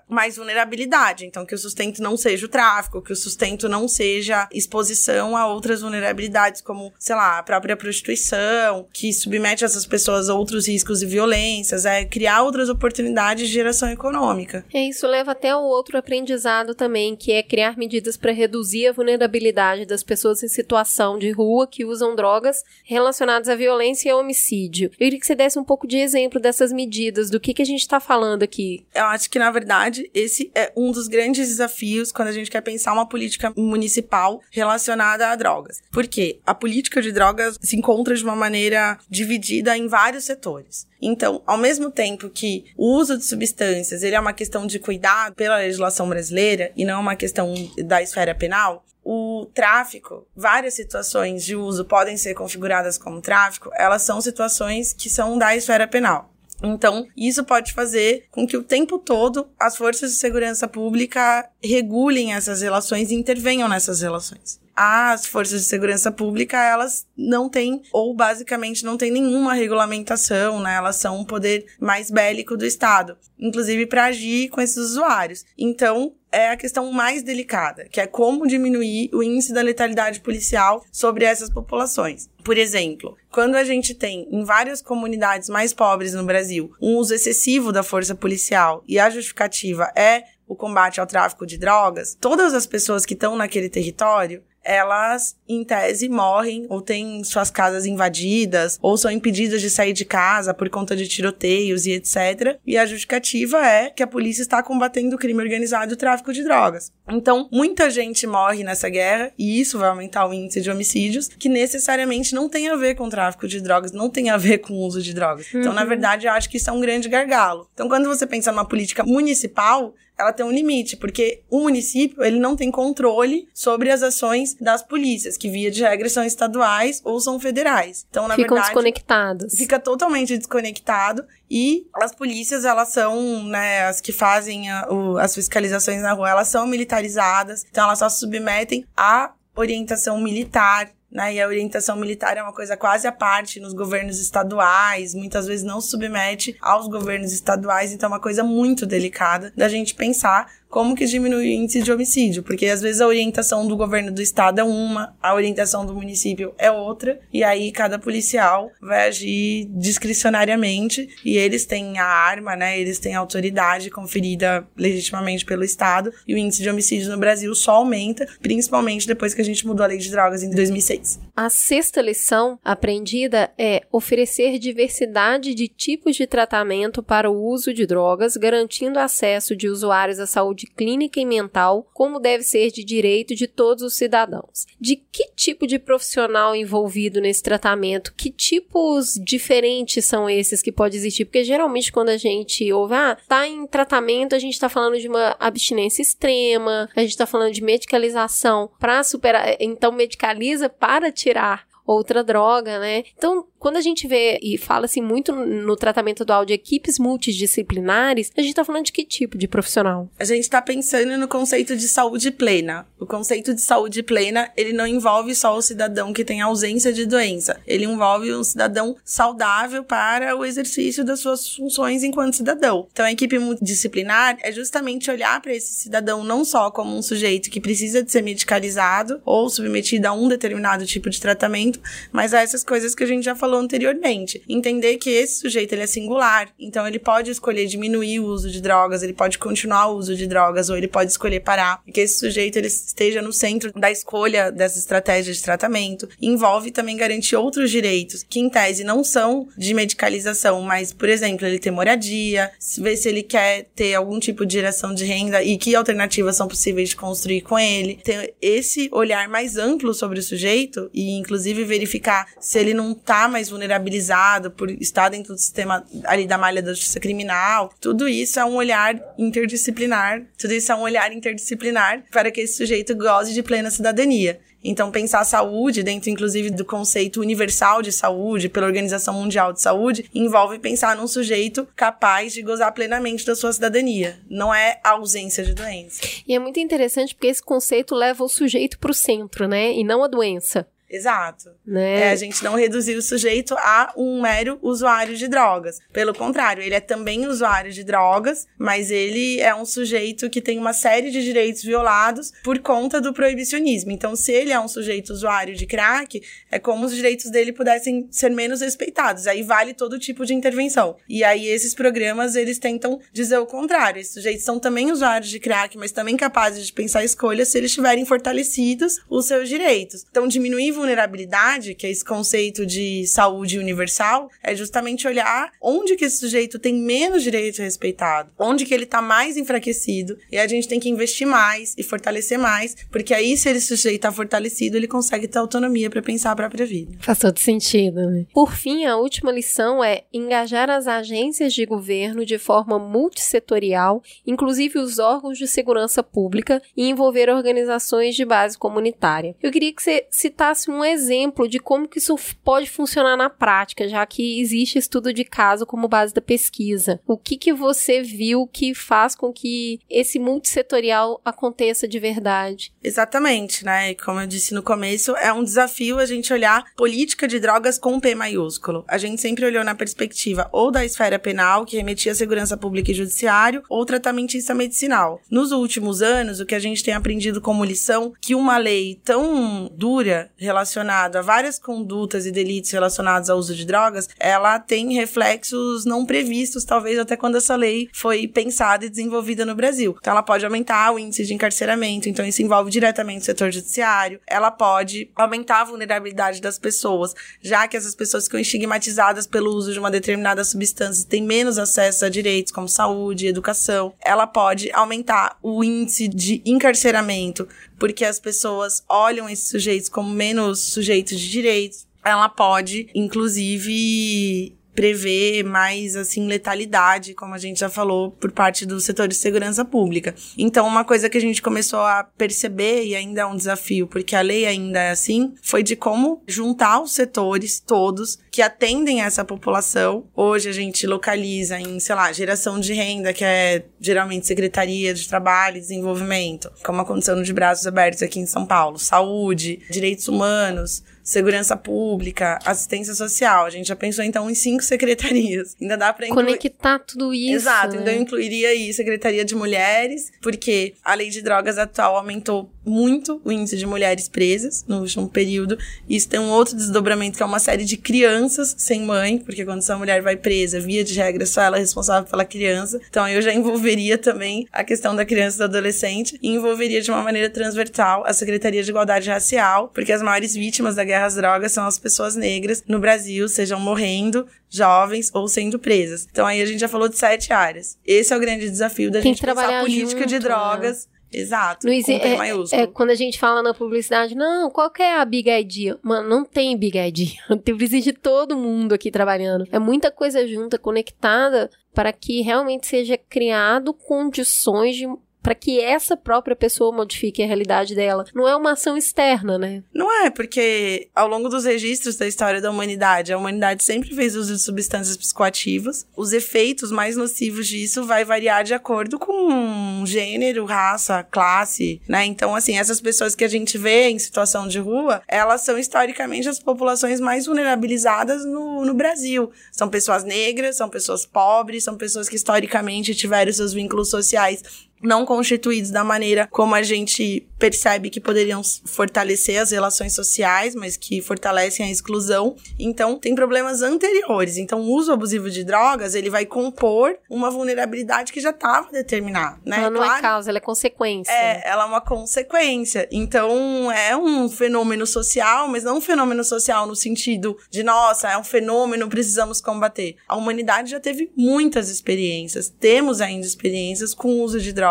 mais vulnerabilidade. Então, que o sustento não seja o tráfico, que o sustento não seja exposição a outras vulnerabilidades, como, sei lá, a própria prostituição, que submete essas pessoas a outros riscos e violências, é criar outras oportunidades de geração econômica. É, isso leva até ao outro aprendizado também, que é criar medidas para reduzir a vulnerabilidade das pessoas em situação de rua que usam drogas relacionadas à violência e ao homicídio. Eu queria que você desse um pouco de exemplo dessas medidas, do que, que a gente está falando aqui. Eu acho que, na verdade, esse é um dos grandes desafios quando a gente quer pensar uma política municipal relacionada a drogas. Por quê? A política de drogas se encontra de uma maneira dividida em vários setores. Então, ao mesmo tempo que o uso de substâncias ele é uma questão de cuidado pela legislação brasileira e não uma questão da esfera penal, o tráfico, várias situações de uso podem ser configuradas como tráfico, elas são situações que são da esfera penal. Então, isso pode fazer com que o tempo todo as forças de segurança pública regulem essas relações e intervenham nessas relações as forças de segurança pública, elas não têm, ou basicamente não têm nenhuma regulamentação, né? Elas são um poder mais bélico do Estado, inclusive para agir com esses usuários. Então, é a questão mais delicada, que é como diminuir o índice da letalidade policial sobre essas populações. Por exemplo, quando a gente tem em várias comunidades mais pobres no Brasil um uso excessivo da força policial e a justificativa é o combate ao tráfico de drogas, todas as pessoas que estão naquele território elas, em tese, morrem ou têm suas casas invadidas ou são impedidas de sair de casa por conta de tiroteios e etc. E a justificativa é que a polícia está combatendo o crime organizado e o tráfico de drogas. Então, muita gente morre nessa guerra e isso vai aumentar o índice de homicídios, que necessariamente não tem a ver com tráfico de drogas, não tem a ver com o uso de drogas. Uhum. Então, na uhum. verdade, eu acho que isso é um grande gargalo. Então, quando você pensa numa política municipal, ela tem um limite, porque o município, ele não tem controle sobre as ações das polícias, que via de regra são estaduais ou são federais. Então, na Ficam verdade, desconectados. Fica totalmente desconectado e as polícias, elas são, né, as que fazem a, o, as fiscalizações na rua, elas são militarizadas, então elas só se submetem à orientação militar né? E a orientação militar é uma coisa quase à parte nos governos estaduais, muitas vezes não submete aos governos estaduais, então é uma coisa muito delicada da gente pensar como que diminui o índice de homicídio, porque às vezes a orientação do governo do estado é uma, a orientação do município é outra, e aí cada policial vai agir discricionariamente e eles têm a arma, né? Eles têm a autoridade conferida legitimamente pelo estado, e o índice de homicídio no Brasil só aumenta, principalmente depois que a gente mudou a lei de drogas em 2006. A sexta lição aprendida é oferecer diversidade de tipos de tratamento para o uso de drogas, garantindo acesso de usuários à saúde saúde clínica e mental, como deve ser de direito de todos os cidadãos. De que tipo de profissional envolvido nesse tratamento? Que tipos diferentes são esses que pode existir? Porque geralmente quando a gente ouve, ah, tá em tratamento, a gente tá falando de uma abstinência extrema, a gente tá falando de medicalização para superar, então medicaliza para tirar outra droga, né? Então, quando a gente vê e fala assim muito no tratamento atual de equipes multidisciplinares, a gente está falando de que tipo de profissional? A gente está pensando no conceito de saúde plena. O conceito de saúde plena, ele não envolve só o cidadão que tem ausência de doença. Ele envolve um cidadão saudável para o exercício das suas funções enquanto cidadão. Então, a equipe multidisciplinar é justamente olhar para esse cidadão não só como um sujeito que precisa de ser medicalizado ou submetido a um determinado tipo de tratamento, mas a essas coisas que a gente já falou falou anteriormente. Entender que esse sujeito ele é singular, então ele pode escolher diminuir o uso de drogas, ele pode continuar o uso de drogas ou ele pode escolher parar, que esse sujeito ele esteja no centro da escolha dessa estratégia de tratamento. Envolve também garantir outros direitos, que em tese não são de medicalização, mas, por exemplo, ele ter moradia, ver se ele quer ter algum tipo de geração de renda e que alternativas são possíveis de construir com ele. Ter esse olhar mais amplo sobre o sujeito e, inclusive, verificar se ele não tá mais vulnerabilizado por estar dentro do sistema ali da malha da justiça criminal. Tudo isso é um olhar interdisciplinar, tudo isso é um olhar interdisciplinar para que esse sujeito goze de plena cidadania. Então, pensar a saúde, dentro inclusive do conceito universal de saúde, pela Organização Mundial de Saúde, envolve pensar num sujeito capaz de gozar plenamente da sua cidadania. Não é a ausência de doença. E é muito interessante porque esse conceito leva o sujeito para o centro, né? E não a doença. Exato. Né? É, a gente não reduziu o sujeito a um mero usuário de drogas. Pelo contrário, ele é também usuário de drogas, mas ele é um sujeito que tem uma série de direitos violados por conta do proibicionismo. Então, se ele é um sujeito usuário de crack, é como os direitos dele pudessem ser menos respeitados. Aí vale todo tipo de intervenção. E aí esses programas, eles tentam dizer o contrário. Esses sujeitos são também usuários de crack, mas também capazes de pensar escolhas se eles tiverem fortalecidos os seus direitos. Então, diminuir vulnerabilidade, que é esse conceito de saúde universal, é justamente olhar onde que esse sujeito tem menos direito respeitado, onde que ele está mais enfraquecido, e a gente tem que investir mais e fortalecer mais, porque aí se esse sujeito está fortalecido, ele consegue ter autonomia para pensar a própria vida. Faz todo sentido, né? Por fim, a última lição é engajar as agências de governo de forma multissetorial, inclusive os órgãos de segurança pública, e envolver organizações de base comunitária. Eu queria que você citasse um exemplo de como que isso pode funcionar na prática, já que existe estudo de caso como base da pesquisa. O que que você viu que faz com que esse multissetorial aconteça de verdade? Exatamente, né? Como eu disse no começo, é um desafio a gente olhar política de drogas com P maiúsculo. A gente sempre olhou na perspectiva ou da esfera penal, que remetia à segurança pública e judiciário, ou tratamentista medicinal. Nos últimos anos, o que a gente tem aprendido como lição, que uma lei tão dura relacionado a várias condutas e delitos relacionados ao uso de drogas, ela tem reflexos não previstos, talvez até quando essa lei foi pensada e desenvolvida no Brasil. Então, ela pode aumentar o índice de encarceramento, então isso envolve diretamente o setor judiciário, ela pode aumentar a vulnerabilidade das pessoas, já que essas pessoas ficam estigmatizadas pelo uso de uma determinada substância têm menos acesso a direitos como saúde, educação. Ela pode aumentar o índice de encarceramento, porque as pessoas olham esses sujeitos como menos sujeitos de direitos. Ela pode, inclusive, prever mais assim letalidade, como a gente já falou, por parte do setor de segurança pública. Então, uma coisa que a gente começou a perceber e ainda é um desafio, porque a lei ainda é assim, foi de como juntar os setores todos que atendem essa população. Hoje a gente localiza em, sei lá, geração de renda, que é geralmente Secretaria de Trabalho e Desenvolvimento, como aconteceu no de Braços Abertos aqui em São Paulo, saúde, direitos humanos, segurança pública, assistência social. A gente já pensou então em cinco [laughs] secretarias. Ainda dá para incluir... conectar tudo isso. Exato, né? então eu incluiria aí Secretaria de Mulheres, porque a lei de drogas atual aumentou muito o índice de mulheres presas no último período. Isso tem um outro desdobramento que é uma série de crianças sem mãe, porque quando essa mulher vai presa, via de regra, só ela é responsável pela criança. Então eu já envolveria também a questão da criança e do adolescente e envolveria de uma maneira transversal a Secretaria de Igualdade Racial, porque as maiores vítimas da guerra às drogas são as pessoas negras no Brasil, sejam morrendo, jovens ou sendo presas. Então aí a gente já falou de sete áreas. Esse é o grande desafio da Tem gente pensar a política junto, de né? drogas. Exato, com exi- P é, é quando a gente fala na publicidade, não, qual que é a big idea? Mano, não tem big idea. [laughs] Tem precisa de todo mundo aqui trabalhando. É muita coisa junta, conectada, para que realmente seja criado condições de para que essa própria pessoa modifique a realidade dela. Não é uma ação externa, né? Não é, porque ao longo dos registros da história da humanidade, a humanidade sempre fez uso de substâncias psicoativas. Os efeitos mais nocivos disso vai variar de acordo com gênero, raça, classe, né? Então, assim, essas pessoas que a gente vê em situação de rua, elas são historicamente as populações mais vulnerabilizadas no, no Brasil. São pessoas negras, são pessoas pobres, são pessoas que historicamente tiveram seus vínculos sociais não constituídos da maneira como a gente percebe que poderiam fortalecer as relações sociais, mas que fortalecem a exclusão. Então, tem problemas anteriores. Então, o uso abusivo de drogas, ele vai compor uma vulnerabilidade que já estava determinada, né? Ela não é Claro- causa, ela é consequência. é, ela é uma consequência. Então, é um fenômeno social, mas não um fenômeno social no sentido de, nossa, é um fenômeno, precisamos combater. A humanidade já teve muitas experiências, temos ainda experiências com o uso de drogas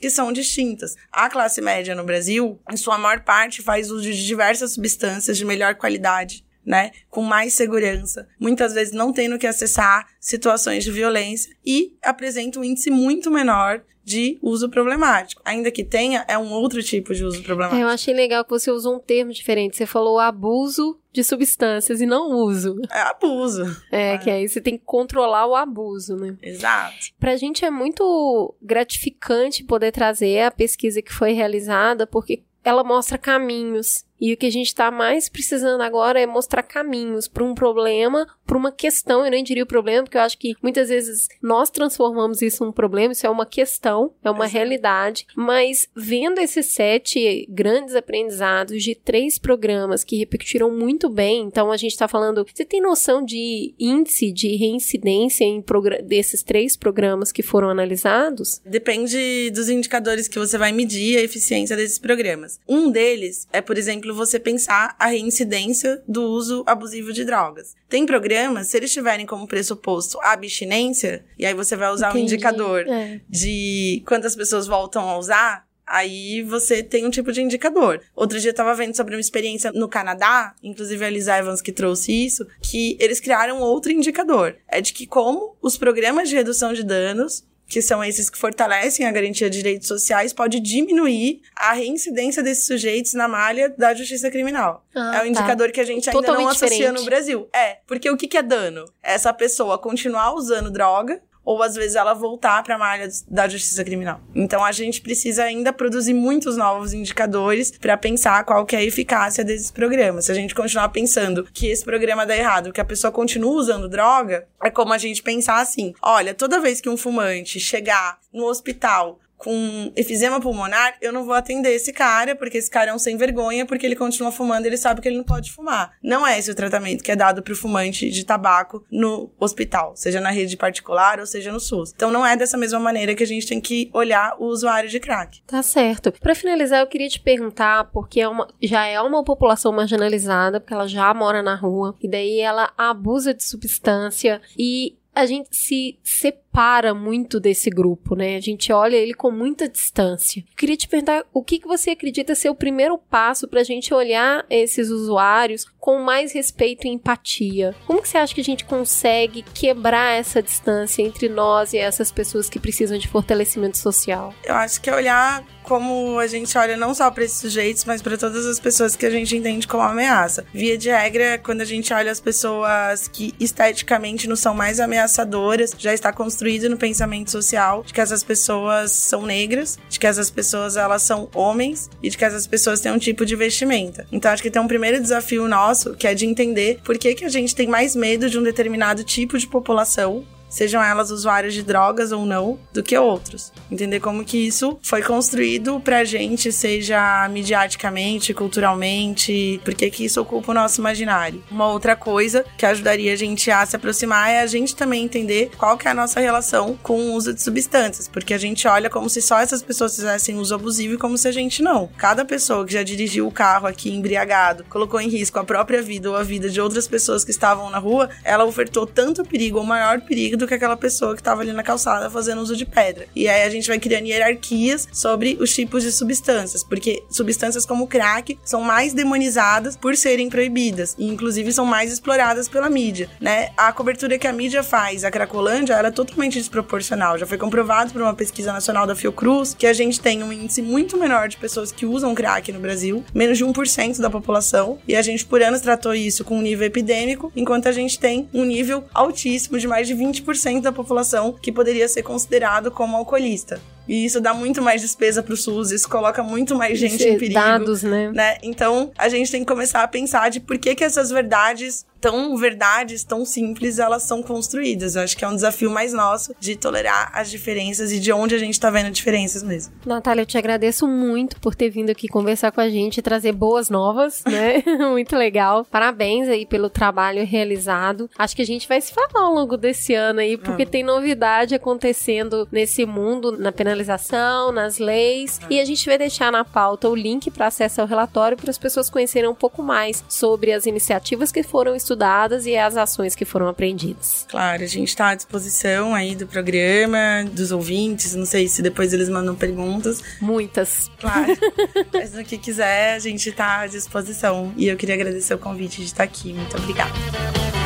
que são distintas. A classe média no Brasil, em sua maior parte, faz uso de diversas substâncias de melhor qualidade. né? Com mais segurança, muitas vezes não tendo que acessar situações de violência e apresenta um índice muito menor de uso problemático. Ainda que tenha, é um outro tipo de uso problemático. É, eu achei legal que você usou um termo diferente. Você falou abuso de substâncias e não uso. É abuso. É, é, que aí você tem que controlar o abuso, né? Exato. Pra gente é muito gratificante poder trazer a pesquisa que foi realizada, porque ela mostra caminhos. E o que a gente está mais precisando agora é mostrar caminhos para um problema, para uma questão. Eu nem diria o problema, porque eu acho que muitas vezes nós transformamos isso num problema, isso é uma questão, é uma Exato. realidade. Mas vendo esses sete grandes aprendizados de três programas que repercutiram muito bem, então a gente está falando. Você tem noção de índice de reincidência em desses três programas que foram analisados? Depende dos indicadores que você vai medir a eficiência desses programas. Um deles é, por exemplo, exemplo, você pensar a reincidência do uso abusivo de drogas. Tem programas, se eles tiverem como pressuposto a abstinência, e aí você vai usar o um indicador é. de quantas pessoas voltam a usar, Aí você tem um tipo de indicador. Outro dia eu tava vendo sobre uma experiência no Canadá, inclusive a Lisa Evans que trouxe isso, que eles criaram outro indicador. É de que como os programas de redução de danos que são esses que fortalecem a garantia de direitos sociais, pode diminuir a reincidência desses sujeitos na malha da justiça criminal. Ah, é um tá. indicador que a gente ainda Totalmente não associa diferente. no Brasil. É, porque o que, que é dano? É essa pessoa continuar usando droga ou às vezes ela voltar para a malha da justiça criminal. Então a gente precisa ainda produzir muitos novos indicadores para pensar qual que é a eficácia desses programas. Se a gente continuar pensando que esse programa dá errado, que a pessoa continua usando droga, é como a gente pensar assim: olha, toda vez que um fumante chegar no hospital com efizema pulmonar, eu não vou atender esse cara, porque esse cara é um sem vergonha, porque ele continua fumando, ele sabe que ele não pode fumar. Não é esse o tratamento que é dado pro fumante de tabaco no hospital, seja na rede particular ou seja no SUS. Então não é dessa mesma maneira que a gente tem que olhar o usuário de crack. Tá certo. Para finalizar, eu queria te perguntar, porque é uma, já é uma população marginalizada, porque ela já mora na rua, e daí ela abusa de substância e a gente se separa muito desse grupo, né? A gente olha ele com muita distância. Queria te perguntar o que, que você acredita ser o primeiro passo para a gente olhar esses usuários com mais respeito e empatia. Como que você acha que a gente consegue quebrar essa distância entre nós e essas pessoas que precisam de fortalecimento social? Eu acho que é olhar como a gente olha não só para esses sujeitos, mas para todas as pessoas que a gente entende como ameaça. Via de regra, quando a gente olha as pessoas que esteticamente não são mais ameaçadoras, já está construído no pensamento social de que essas pessoas são negras, de que essas pessoas elas são homens e de que essas pessoas têm um tipo de vestimenta. Então acho que tem um primeiro desafio nosso, que é de entender por que, que a gente tem mais medo de um determinado tipo de população sejam elas usuárias de drogas ou não, do que outros. Entender como que isso foi construído pra gente, seja mediaticamente, culturalmente, porque que isso ocupa o nosso imaginário. Uma outra coisa que ajudaria a gente a se aproximar é a gente também entender qual que é a nossa relação com o uso de substâncias, porque a gente olha como se só essas pessoas fizessem uso abusivo e como se a gente não. Cada pessoa que já dirigiu o carro aqui embriagado, colocou em risco a própria vida ou a vida de outras pessoas que estavam na rua, ela ofertou tanto perigo ou maior perigo do que aquela pessoa que estava ali na calçada fazendo uso de pedra. E aí a gente vai criando hierarquias sobre os tipos de substâncias, porque substâncias como o crack são mais demonizadas por serem proibidas e inclusive são mais exploradas pela mídia, né? A cobertura que a mídia faz a Cracolândia era totalmente desproporcional. Já foi comprovado por uma pesquisa nacional da Fiocruz que a gente tem um índice muito menor de pessoas que usam crack no Brasil, menos de 1% da população, e a gente por anos tratou isso com um nível epidêmico, enquanto a gente tem um nível altíssimo de mais de 20% 10% da população que poderia ser considerado como alcoolista. E isso dá muito mais despesa pro SUS, isso coloca muito mais gente em perigo. Dados, né? né? Então, a gente tem que começar a pensar de por que, que essas verdades tão verdades, tão simples, elas são construídas. Eu acho que é um desafio mais nosso de tolerar as diferenças e de onde a gente tá vendo diferenças mesmo. Natália, eu te agradeço muito por ter vindo aqui conversar com a gente e trazer boas novas, [laughs] né? muito legal. Parabéns aí pelo trabalho realizado. Acho que a gente vai se falar ao longo desse ano aí, porque ah. tem novidade acontecendo nesse mundo, na penalidade fiscalização, nas leis. E a gente vai deixar na pauta o link para acesso ao relatório para as pessoas conhecerem um pouco mais sobre as iniciativas que foram estudadas estudadas e as ações que foram aprendidas. Claro, a gente está à disposição aí do programa, dos ouvintes, não sei se depois eles mandam perguntas. Muitas. Claro. [laughs] Mas no que quiser, a gente está à disposição. E eu queria agradecer o convite de estar aqui. Muito obrigada.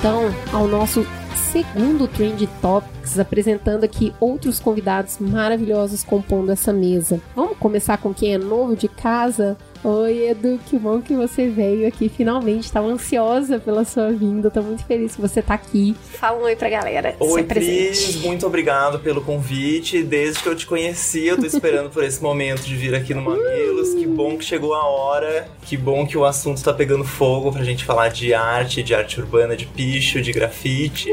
Então ao nosso segundo Trend Topics, apresentando aqui outros convidados maravilhosos compondo essa mesa. Vamos começar com quem é novo de casa? Oi, Edu, que bom que você veio aqui finalmente. Estava ansiosa pela sua vinda, tô muito feliz que você tá aqui. Fala um oi pra galera. Oi, Cris, muito obrigado pelo convite. Desde que eu te conheci, eu tô esperando por esse momento de vir aqui no Mamilos. Que bom que chegou a hora. Que bom que o assunto tá pegando fogo pra gente falar de arte, de arte urbana, de picho, de grafite.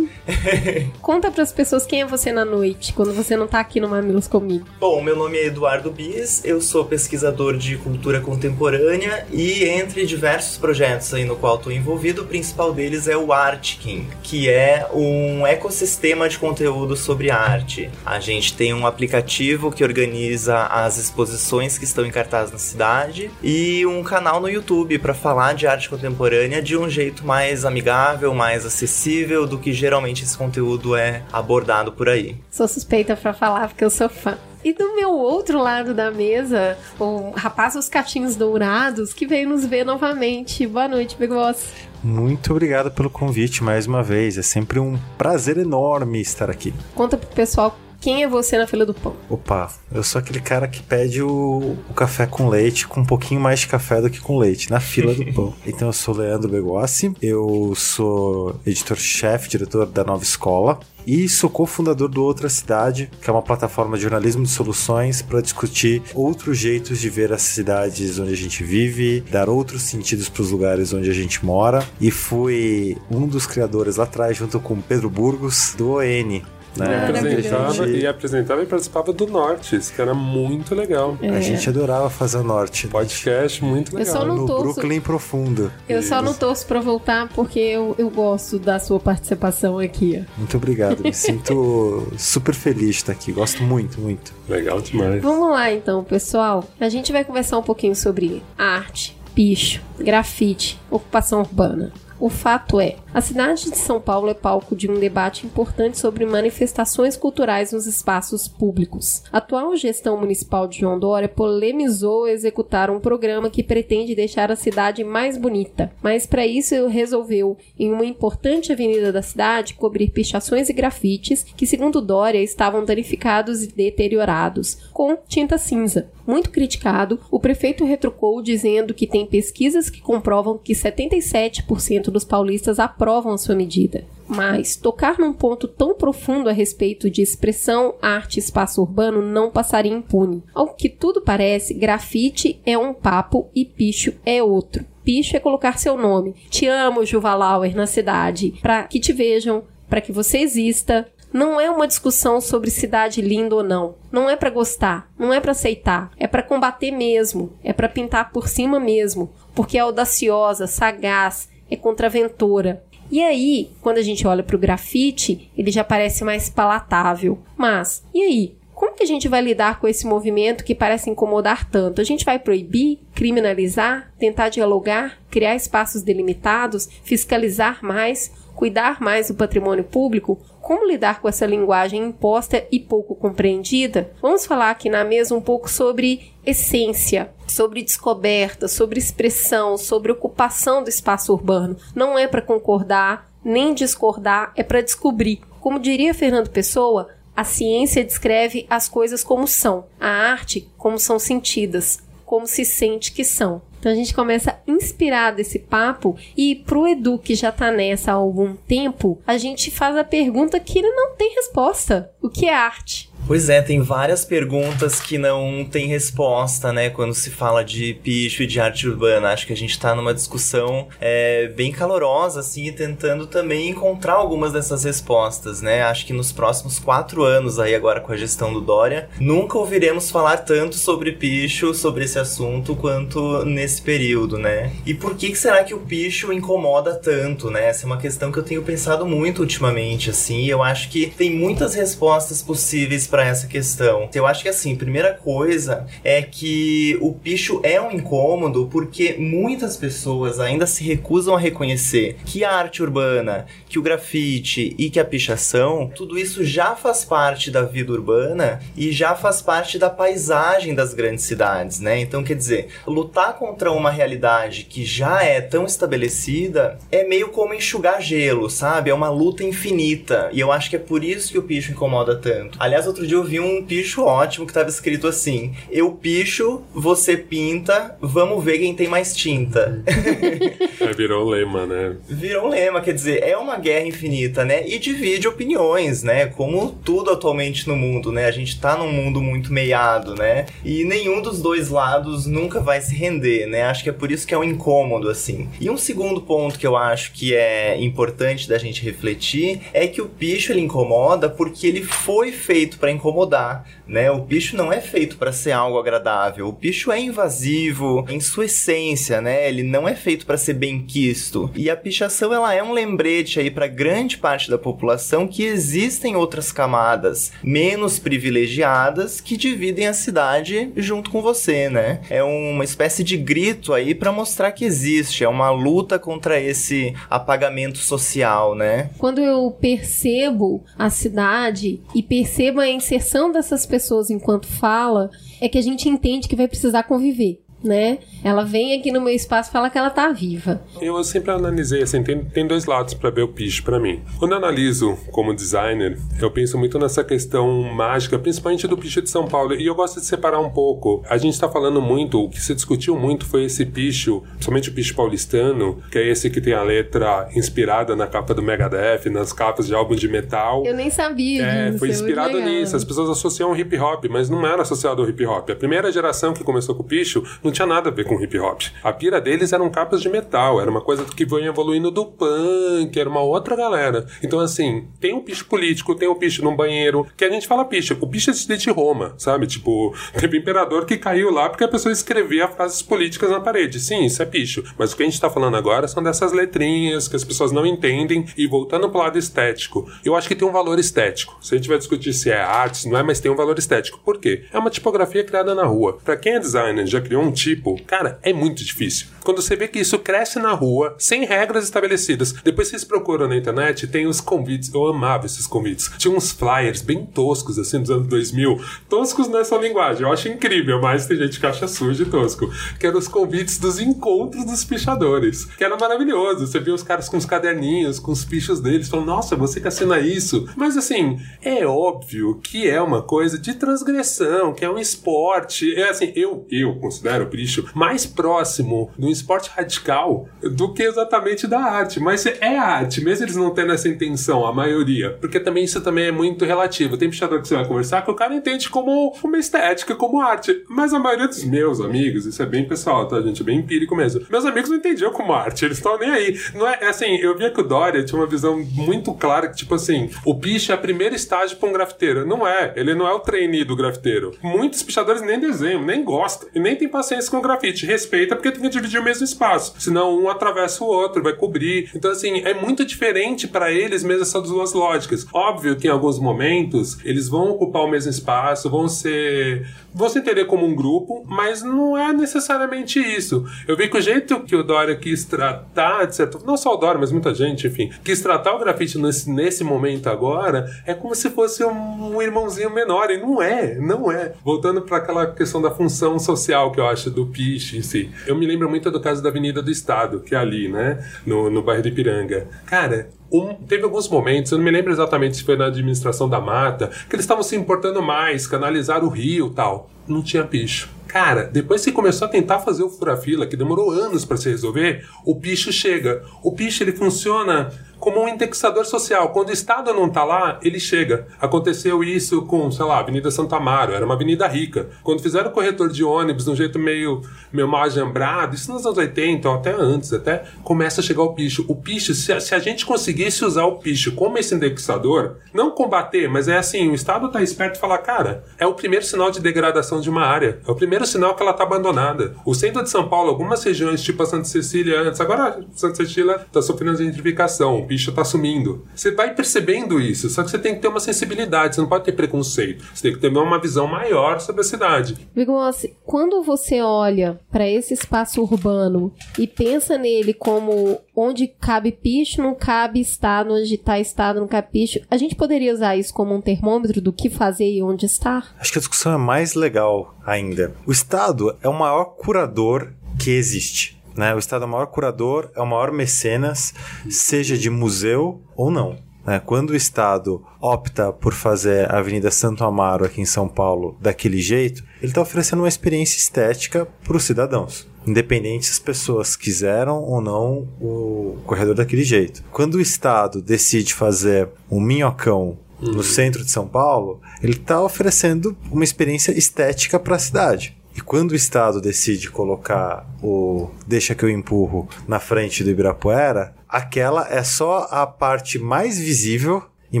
[laughs] Conta pras pessoas quem é você na noite, quando você não tá aqui no Mamilos comigo. Bom, meu nome é Eduardo Bis, eu sou pesquisador de cultura contemporânea e entre diversos projetos aí no qual estou envolvido, o principal deles é o Artkin, que é um ecossistema de conteúdo sobre arte. A gente tem um aplicativo que organiza as exposições que estão em cartaz na cidade e um canal no YouTube para falar de arte contemporânea de um jeito mais amigável, mais acessível do que geralmente esse conteúdo é abordado por aí. Sou suspeita pra falar porque eu sou fã. E do meu outro lado da mesa, o rapaz dos catinhos dourados que veio nos ver novamente. Boa noite, Begos. Muito obrigado pelo convite mais uma vez. É sempre um prazer enorme estar aqui. Conta pro pessoal quem é você na fila do pão. Opa, eu sou aquele cara que pede o, o café com leite com um pouquinho mais de café do que com leite, na fila do [laughs] pão. Então eu sou Leandro Begossi, eu sou editor-chefe, diretor da Nova Escola e sou cofundador do Outra Cidade, que é uma plataforma de jornalismo de soluções para discutir outros jeitos de ver as cidades onde a gente vive, dar outros sentidos para os lugares onde a gente mora. E fui um dos criadores lá atrás, junto com Pedro Burgos, do ON, né? apresentava e apresentava e participava do Nortes, que era muito legal. A gente adorava fazer o norte. Podcast muito Eu legal. só não no torço. Brooklyn profundo. Eu só não torço pra voltar porque eu, eu gosto da sua participação aqui. ó. Muito obrigado. Me sinto super feliz de estar aqui. Gosto muito, muito. Legal demais. Vamos lá então, pessoal. A gente vai conversar um pouquinho sobre arte, picho, grafite, ocupação urbana. O fato é, a cidade de São Paulo é palco de um debate importante sobre manifestações culturais nos espaços públicos. A atual gestão municipal de João Dória polemizou executar um programa que pretende deixar a cidade mais bonita, mas para isso resolveu, em uma importante avenida da cidade, cobrir pichações e grafites que, segundo Dória, estavam danificados e deteriorados, com tinta cinza. Muito criticado, o prefeito retrucou dizendo que tem pesquisas que comprovam que 77% dos paulistas aprovam a sua medida. Mas tocar num ponto tão profundo a respeito de expressão, arte e espaço urbano não passaria impune. Ao que tudo parece, grafite é um papo e picho é outro. Picho é colocar seu nome. Te amo, Juvalauer, na cidade, para que te vejam, para que você exista, não é uma discussão sobre cidade linda ou não. Não é pra gostar, não é pra aceitar, é pra combater mesmo, é pra pintar por cima mesmo, porque é audaciosa, sagaz, é contraventora. E aí, quando a gente olha pro grafite, ele já parece mais palatável. Mas, e aí? Como que a gente vai lidar com esse movimento que parece incomodar tanto? A gente vai proibir, criminalizar, tentar dialogar, criar espaços delimitados, fiscalizar mais, cuidar mais do patrimônio público? Como lidar com essa linguagem imposta e pouco compreendida? Vamos falar aqui na mesa um pouco sobre essência, sobre descoberta, sobre expressão, sobre ocupação do espaço urbano. Não é para concordar nem discordar, é para descobrir. Como diria Fernando Pessoa, a ciência descreve as coisas como são, a arte como são sentidas, como se sente que são. Então a gente começa inspirado desse papo e pro Edu que já tá nessa há algum tempo, a gente faz a pergunta que ele não tem resposta. O que é arte? Pois é, tem várias perguntas que não tem resposta, né, quando se fala de picho e de arte urbana. Acho que a gente tá numa discussão é, bem calorosa, assim, tentando também encontrar algumas dessas respostas, né? Acho que nos próximos quatro anos aí agora com a gestão do Dória, nunca ouviremos falar tanto sobre picho, sobre esse assunto, quanto nesse período, né? E por que, que será que o picho incomoda tanto, né? Essa é uma questão que eu tenho pensado muito ultimamente, assim, eu acho que tem muitas respostas possíveis para essa questão. Eu acho que, assim, primeira coisa é que o picho é um incômodo porque muitas pessoas ainda se recusam a reconhecer que a arte urbana, que o grafite e que a pichação, tudo isso já faz parte da vida urbana e já faz parte da paisagem das grandes cidades, né? Então, quer dizer, lutar contra uma realidade que já é tão estabelecida é meio como enxugar gelo, sabe? É uma luta infinita. E eu acho que é por isso que o picho incomoda tanto. Aliás, outro eu vi um picho ótimo que estava escrito assim: Eu picho, você pinta, vamos ver quem tem mais tinta. [laughs] é, virou um lema, né? Virou um lema, quer dizer, é uma guerra infinita, né? E divide opiniões, né? Como tudo atualmente no mundo, né? A gente tá num mundo muito meiado, né? E nenhum dos dois lados nunca vai se render, né? Acho que é por isso que é um incômodo, assim. E um segundo ponto que eu acho que é importante da gente refletir é que o picho ele incomoda porque ele foi feito para incomodar, né? O picho não é feito para ser algo agradável. O picho é invasivo em sua essência, né? Ele não é feito para ser bem quisto. E a pichação ela é um lembrete aí para grande parte da população que existem outras camadas menos privilegiadas que dividem a cidade junto com você, né? É uma espécie de grito aí para mostrar que existe, é uma luta contra esse apagamento social, né? Quando eu percebo a cidade e percebo a inserção dessas pessoas enquanto fala, é que a gente entende que vai precisar conviver né? Ela vem aqui no meu espaço e fala que ela tá viva. Eu sempre analisei assim, tem, tem dois lados para ver o picho para mim. Quando eu analiso como designer, eu penso muito nessa questão mágica, principalmente do picho de São Paulo, e eu gosto de separar um pouco. A gente tá falando muito, o que se discutiu muito foi esse picho, principalmente o picho paulistano, que é esse que tem a letra inspirada na capa do Megadeth, nas capas de álbum de metal. Eu nem sabia é, disso. Foi inspirado nisso. As pessoas associam hip hop, mas não era associado ao hip hop. A primeira geração que começou com o picho não tinha nada a ver com hip hop. A pira deles eram capas de metal, era uma coisa que veio evoluindo do punk, era uma outra galera. Então, assim, tem um picho político, tem um picho num banheiro, que a gente fala picho. O picho é de Roma, sabe? Tipo, [laughs] teve imperador que caiu lá porque a pessoa escrevia frases políticas na parede. Sim, isso é picho. Mas o que a gente tá falando agora são dessas letrinhas que as pessoas não entendem. E voltando pro lado estético, eu acho que tem um valor estético. Se a gente vai discutir se é arte, não é, mas tem um valor estético. Por quê? É uma tipografia criada na rua. Para quem é designer, já criou um tipo, cara, é muito difícil. Quando você vê que isso cresce na rua, sem regras estabelecidas. Depois vocês procuram na internet, tem os convites. Eu amava esses convites. Tinha uns flyers bem toscos, assim, dos anos 2000. Toscos nessa linguagem. Eu acho incrível, mas tem gente que acha sujo e tosco. Que eram os convites dos encontros dos pichadores. Que era maravilhoso. Você via os caras com os caderninhos, com os pichos deles, falando, nossa, você que assina isso. Mas assim, é óbvio que é uma coisa de transgressão, que é um esporte. É assim, eu, eu considero o picho mais próximo do esporte radical do que exatamente da arte. Mas é arte, mesmo eles não tendo essa intenção, a maioria. Porque também isso também é muito relativo. Tem pichador que você vai conversar que o cara entende como uma estética, como arte. Mas a maioria dos meus amigos, isso é bem pessoal, tá, gente? É bem empírico mesmo. Meus amigos não entendiam como arte, eles estão nem aí. Não é, é assim, eu via que o Dória tinha uma visão muito clara que, tipo assim, o picho é a primeira estágio pra um grafiteiro. Não é, ele não é o trainee do grafiteiro. Muitos pichadores nem desenham, nem gostam, e nem tem paciência com grafite. Respeita porque tem que dividir o mesmo espaço. Senão um atravessa o outro, vai cobrir. Então, assim, é muito diferente para eles mesmo essas duas lógicas. Óbvio que em alguns momentos eles vão ocupar o mesmo espaço, vão ser. vão se entender como um grupo, mas não é necessariamente isso. Eu vi que o jeito que o Dória quis tratar, certo, não só o Dória, mas muita gente, enfim, quis tratar o grafite nesse, nesse momento agora, é como se fosse um, um irmãozinho menor, e não é, não é. Voltando para aquela questão da função social que eu acho do Piche em si. Eu me lembro muito do caso da Avenida do Estado, que é ali, né, no, no bairro de Ipiranga. Cara, um, teve alguns momentos, eu não me lembro exatamente se foi na administração da mata, que eles estavam se importando mais, canalizar o rio tal. Não tinha picho. Cara, depois que começou a tentar fazer o fura-fila, que demorou anos para se resolver, o picho chega. O picho ele funciona como um indexador social. Quando o Estado não está lá, ele chega. Aconteceu isso com, sei lá, Avenida Santa Amaro, era uma avenida rica. Quando fizeram o corretor de ônibus de um jeito meio, meio mal ajambrado, isso nos anos 80, ou até antes, até começa a chegar o picho. O picho, se se a gente conseguisse usar o picho como esse indexador, não combater, mas é assim, o Estado está esperto e fala, cara, é o primeiro sinal de degradação de uma área. É o primeiro sinal que ela está abandonada. O centro de São Paulo, algumas regiões, tipo a Santa Cecília antes, agora Santa Cecília está sofrendo gentrificação, bicho está sumindo. Você vai percebendo isso, só que você tem que ter uma sensibilidade, você não pode ter preconceito. Você tem que ter uma visão maior sobre a cidade. Vigossi, quando você olha para esse espaço urbano e pensa nele como onde cabe picho, não cabe estado, onde está estado, não cabe picho, a gente poderia usar isso como um termômetro do que fazer e onde estar? Acho que a discussão é mais legal ainda. O Estado é o maior curador que existe. Né? O Estado é o maior curador, é o maior mecenas, seja de museu ou não. Né? Quando o Estado opta por fazer a Avenida Santo Amaro aqui em São Paulo daquele jeito, ele está oferecendo uma experiência estética para os cidadãos. Independente se as pessoas quiseram ou não o corredor daquele jeito. Quando o Estado decide fazer um minhocão no centro de São Paulo, ele está oferecendo uma experiência estética para a cidade. E quando o Estado decide colocar o Deixa que eu empurro na frente do Ibirapuera, aquela é só a parte mais visível e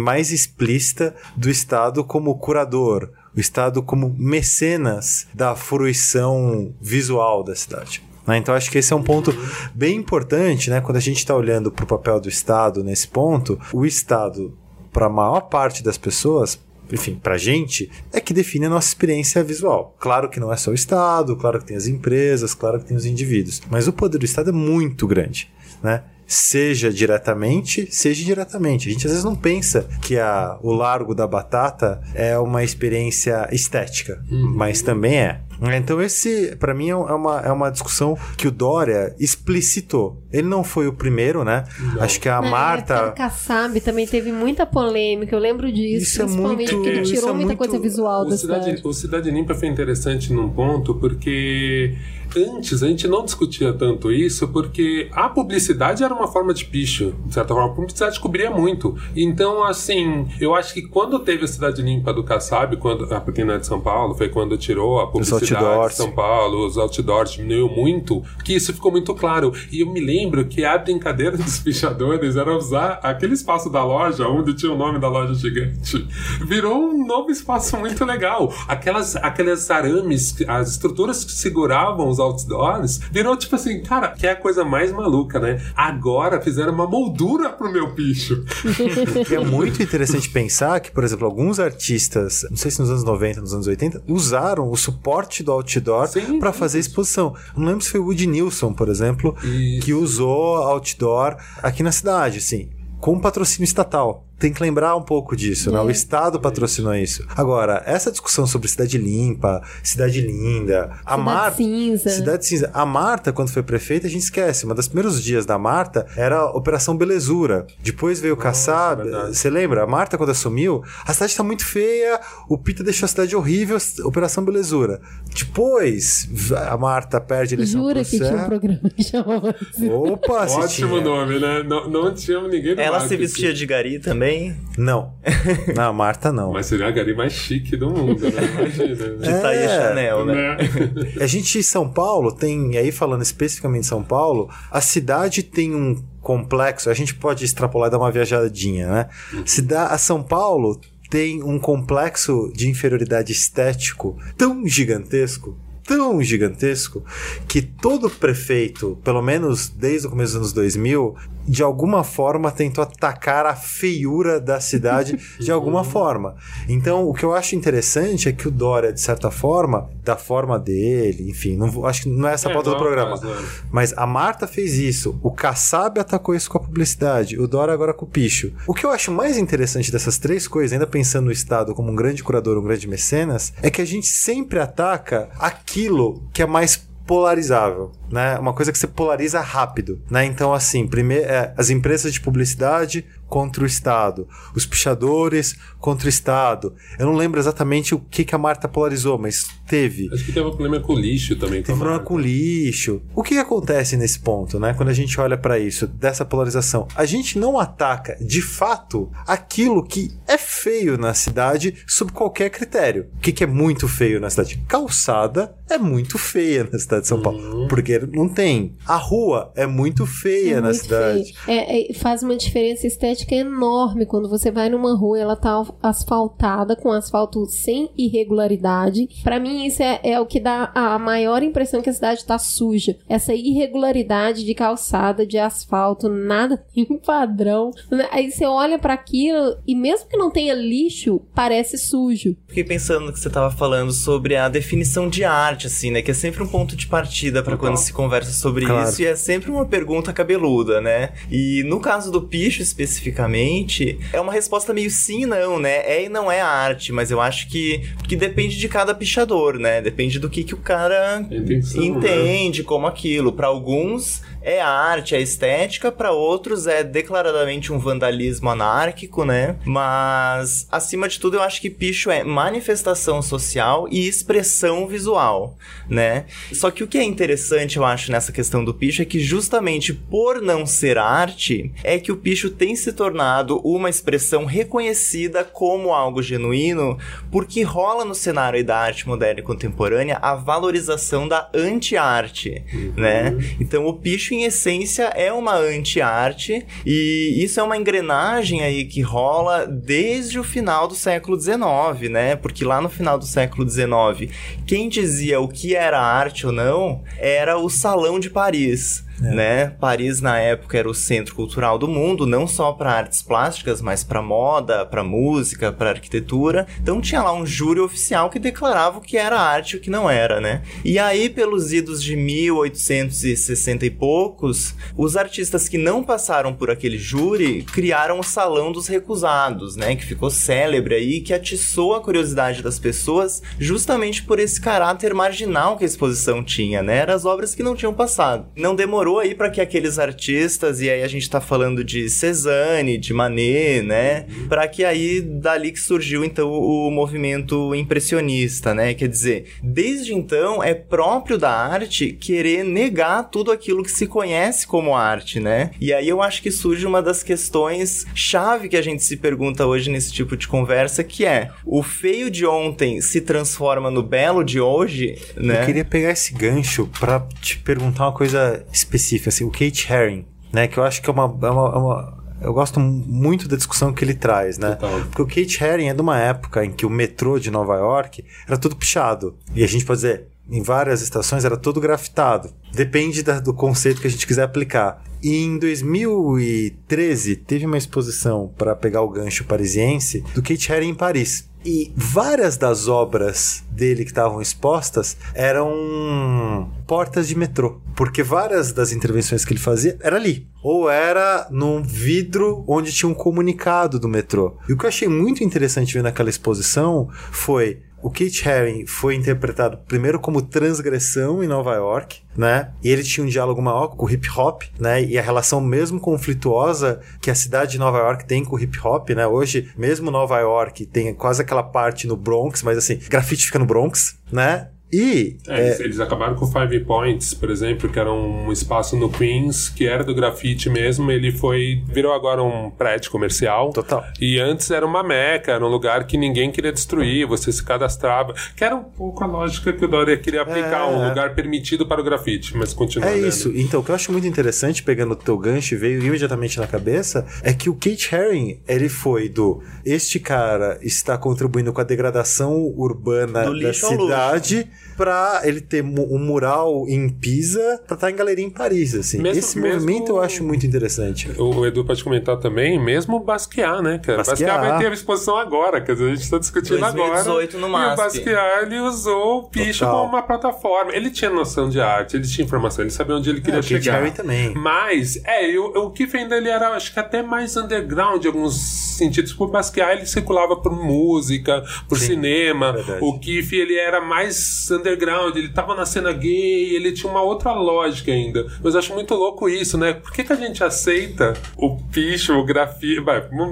mais explícita do Estado como curador, o Estado como mecenas da fruição visual da cidade. Né? Então acho que esse é um ponto bem importante, né? Quando a gente está olhando para o papel do Estado nesse ponto, o Estado, para a maior parte das pessoas, enfim, pra gente, é que define a nossa experiência visual. Claro que não é só o Estado, claro que tem as empresas, claro que tem os indivíduos, mas o poder do Estado é muito grande, né? Seja diretamente, seja indiretamente. A gente às vezes não pensa que a, o Largo da Batata é uma experiência estética, mas também é. Então esse, para mim, é uma, é uma discussão que o Dória explicitou. Ele não foi o primeiro, né? Acho que a Na Marta... do Kassab também teve muita polêmica, eu lembro disso. Isso é principalmente muito- porque ele tirou é muita muito- coisa visual O da Cidade, cidade. o Cidade Limpa foi interessante num ponto porque antes a gente não discutia tanto isso porque a publicidade era uma forma de picho, de certa forma. A publicidade cobria muito. Então, assim, eu acho que quando teve a Cidade Limpa do Kassab, quando, a pequena de São Paulo, foi quando tirou a publicidade de São Paulo, os outdoors diminuiu muito, que isso ficou muito claro. E eu me lembro que a brincadeira [laughs] dos pichadores era usar aquele espaço da loja, onde tinha o nome da loja gigante, virou um novo espaço muito legal. Aquelas, aquelas arames, as estruturas que seguravam os outdoors, virou tipo assim, cara, que é a coisa mais maluca, né? Agora fizeram uma moldura pro meu picho. [laughs] E é muito interessante pensar que, por exemplo, alguns artistas, não sei se nos anos 90, nos anos 80, usaram o suporte do outdoor para fazer exposição. Não lembro se foi o Woody Nilson, por exemplo, Isso. que usou outdoor aqui na cidade, assim, com patrocínio estatal. Tem que lembrar um pouco disso, né? O Estado patrocinou isso. Agora, essa discussão sobre cidade limpa, cidade linda, a Cidade Marta. cinza. Cidade cinza. A Marta, quando foi prefeita, a gente esquece. Uma dos primeiros dias da Marta era a Operação Belezura. Depois veio o Kassab. verdade. Você lembra? A Marta, quando assumiu, a cidade tá muito feia, o Pita deixou a cidade horrível, Operação Belezura. Depois, a Marta perde a eleição Jura pro que tinha um programa que chamava. Opa, se Ótimo tinha. nome, né? Não, não tinha ninguém Ela se marketing. vestia de gari também, Não. [laughs] Não, a Marta não. Mas seria a gari mais chique do mundo, né? [laughs] Imagina. de né? Thaia É, Chanel, né? Né? A gente em São Paulo tem, e aí falando especificamente de São Paulo, a cidade tem um complexo, a gente pode extrapolar e dar uma viajadinha, né? Cida a São Paulo tem um complexo de inferioridade estético tão gigantesco, tão gigantesco, que todo prefeito, pelo menos desde o começo dos anos 2000, de alguma forma tentou atacar a feiura da cidade [laughs] de alguma forma. Então, o que eu acho interessante é que o Dória, de certa forma, da forma dele, enfim, não acho que não é essa a É, pauta do não, programa. Mas a Marta fez isso, o Kassab atacou isso com a publicidade, o Dória agora com o picho. O que eu acho mais interessante dessas três coisas, ainda pensando no Estado como um grande curador, um grande mecenas, é que a gente sempre ataca aquilo que é mais polarizável, né? Uma coisa que você polariza rápido, né? Então, assim, primeiro, é, as empresas de publicidade contra o Estado, os pichadores contra o Estado. Eu não lembro exatamente o que, que a Marta polarizou, mas teve. Acho que teve um problema com lixo também. Teve problema com lixo. O que, que acontece nesse ponto, né? Quando a gente olha para isso, dessa polarização? A gente não ataca, de fato, aquilo que é feio na cidade sob qualquer critério. O que, que é muito feio na cidade? Calçada é muito feia na cidade de São Paulo. Uhum. Porque não tem. A rua é muito feia É na muito cidade. feio. É, é, faz uma diferença estética enorme quando você vai numa rua, ela tá asfaltada, com asfalto sem irregularidade. Pra mim, isso é, é o que dá a maior impressão que a cidade tá suja. Essa irregularidade de calçada, de asfalto, nada [laughs] tem um padrão. Aí você olha pra aquilo e mesmo que não tenha lixo, parece sujo. Fiquei pensando no que você tava falando sobre a definição de arte, assim, né? Que é sempre um ponto de partida pra quando se conversa sobre Claro. isso e é sempre uma pergunta cabeluda, né? E no caso do picho especificamente, é uma resposta meio sim e não, né? É e não é arte, mas eu acho que, que depende de cada pichador, né? Depende do que, que o cara Intenção, entende como aquilo. Pra alguns é arte, é estética, pra outros é declaradamente um vandalismo anárquico, né? Mas acima de tudo eu acho que picho é manifestação social e expressão visual, né? Só que o que é interessante eu acho nessa questão do picho é que justamente por não ser arte, é que o picho tem se tornado uma expressão reconhecida como algo genuíno, porque rola no cenário da arte moderna e contemporânea a valorização da anti-arte, né? Então o picho em essência é uma anti-arte e isso é uma engrenagem aí que rola desde o final do século XIX, né? Porque lá no final do século XIX, quem dizia o que era arte ou não era o Salão de Paris. Né? Paris na época era o centro cultural do mundo, não só para artes plásticas, mas para moda, para música, para arquitetura. Então tinha lá um júri oficial que declarava o que era arte e o que não era, né? E aí pelos idos de 1860 e poucos, os artistas que não passaram por aquele júri criaram o Salão dos Recusados, né? Que ficou célebre aí, que atiçou a curiosidade das pessoas justamente por esse caráter marginal que a exposição tinha, né? Eram as obras que não tinham passado. Não demorou aí para que aqueles artistas, e aí a gente tá falando de Cezanne, de Manet, né? Para que aí dali que surgiu então o movimento impressionista, né? Quer dizer, desde então é próprio da arte querer negar tudo aquilo que se conhece como arte, né? E aí eu acho que surge uma das questões chave que a gente se pergunta hoje nesse tipo de conversa, que é: o feio de ontem se transforma no belo de hoje, né? Eu queria pegar esse gancho pra te perguntar uma coisa específica, assim, o Kate Haring, né? Que eu acho que é uma, é uma- é uma- eu gosto muito da discussão que ele traz, né? Total. Porque o Kate Haring é de uma época em que o metrô de Nova York era tudo pichado. E a gente pode dizer, em várias estações era todo grafitado. Depende da- do conceito que a gente quiser aplicar. E em 2013 teve uma exposição para pegar o gancho parisiense do Kate Haring em Paris. E várias das obras dele que estavam expostas eram portas de metrô. Porque várias das intervenções que ele fazia era ali. Ou era num vidro onde tinha um comunicado do metrô. E o que eu achei muito interessante ver naquela exposição foi o Kate Haring foi interpretado primeiro como transgressão em Nova York, né? E ele tinha um diálogo maior com o hip hop, né? E a relação mesmo conflituosa que a cidade de Nova York tem com o hip hop, né? Hoje, mesmo Nova York tem quase aquela parte no Bronx, mas assim, grafite fica no Bronx, né? E É, eles, eles acabaram com o Five Points, por exemplo, que era um espaço no Queens, que era do grafite mesmo. Ele foi. virou agora um prédio comercial. Total. E antes era uma meca, era um lugar que ninguém queria destruir, você se cadastrava. Que era um pouco a lógica que o Dória queria aplicar, É. um lugar permitido para o grafite, mas continua. É isso. Então, o que eu acho muito interessante, pegando o teu gancho e veio imediatamente na cabeça, é que o Kate Haring, ele foi do este cara está contribuindo com a degradação urbana Do da lixo ao luxo. cidade pra ele ter um mural em Pisa pra estar em galeria em Paris, assim. Mesmo- Esse mesmo- movimento eu acho muito interessante. O Edu pode comentar também, mesmo o Basquiat, né, cara? Basquiat. Basquiat vai ter a exposição agora, quer dizer, a gente tá discutindo 2018 agora. no E o MASP. Basquiat, ele usou o picho Total. como uma plataforma. Ele tinha noção de arte, ele tinha informação, ele sabia onde ele queria É, o Kate chegar. Haring também. Mas, é, eu, eu- o Keith ainda ele era, acho que até mais underground em alguns sentidos. Por Basquiat, ele circulava por música, por Sim, cinema. verdade. O Keith, ele era mais underground, ele tava na cena gay, ele tinha uma outra lógica ainda. Mas eu acho muito louco isso, né? Por que, que a gente aceita o picho, o grafite.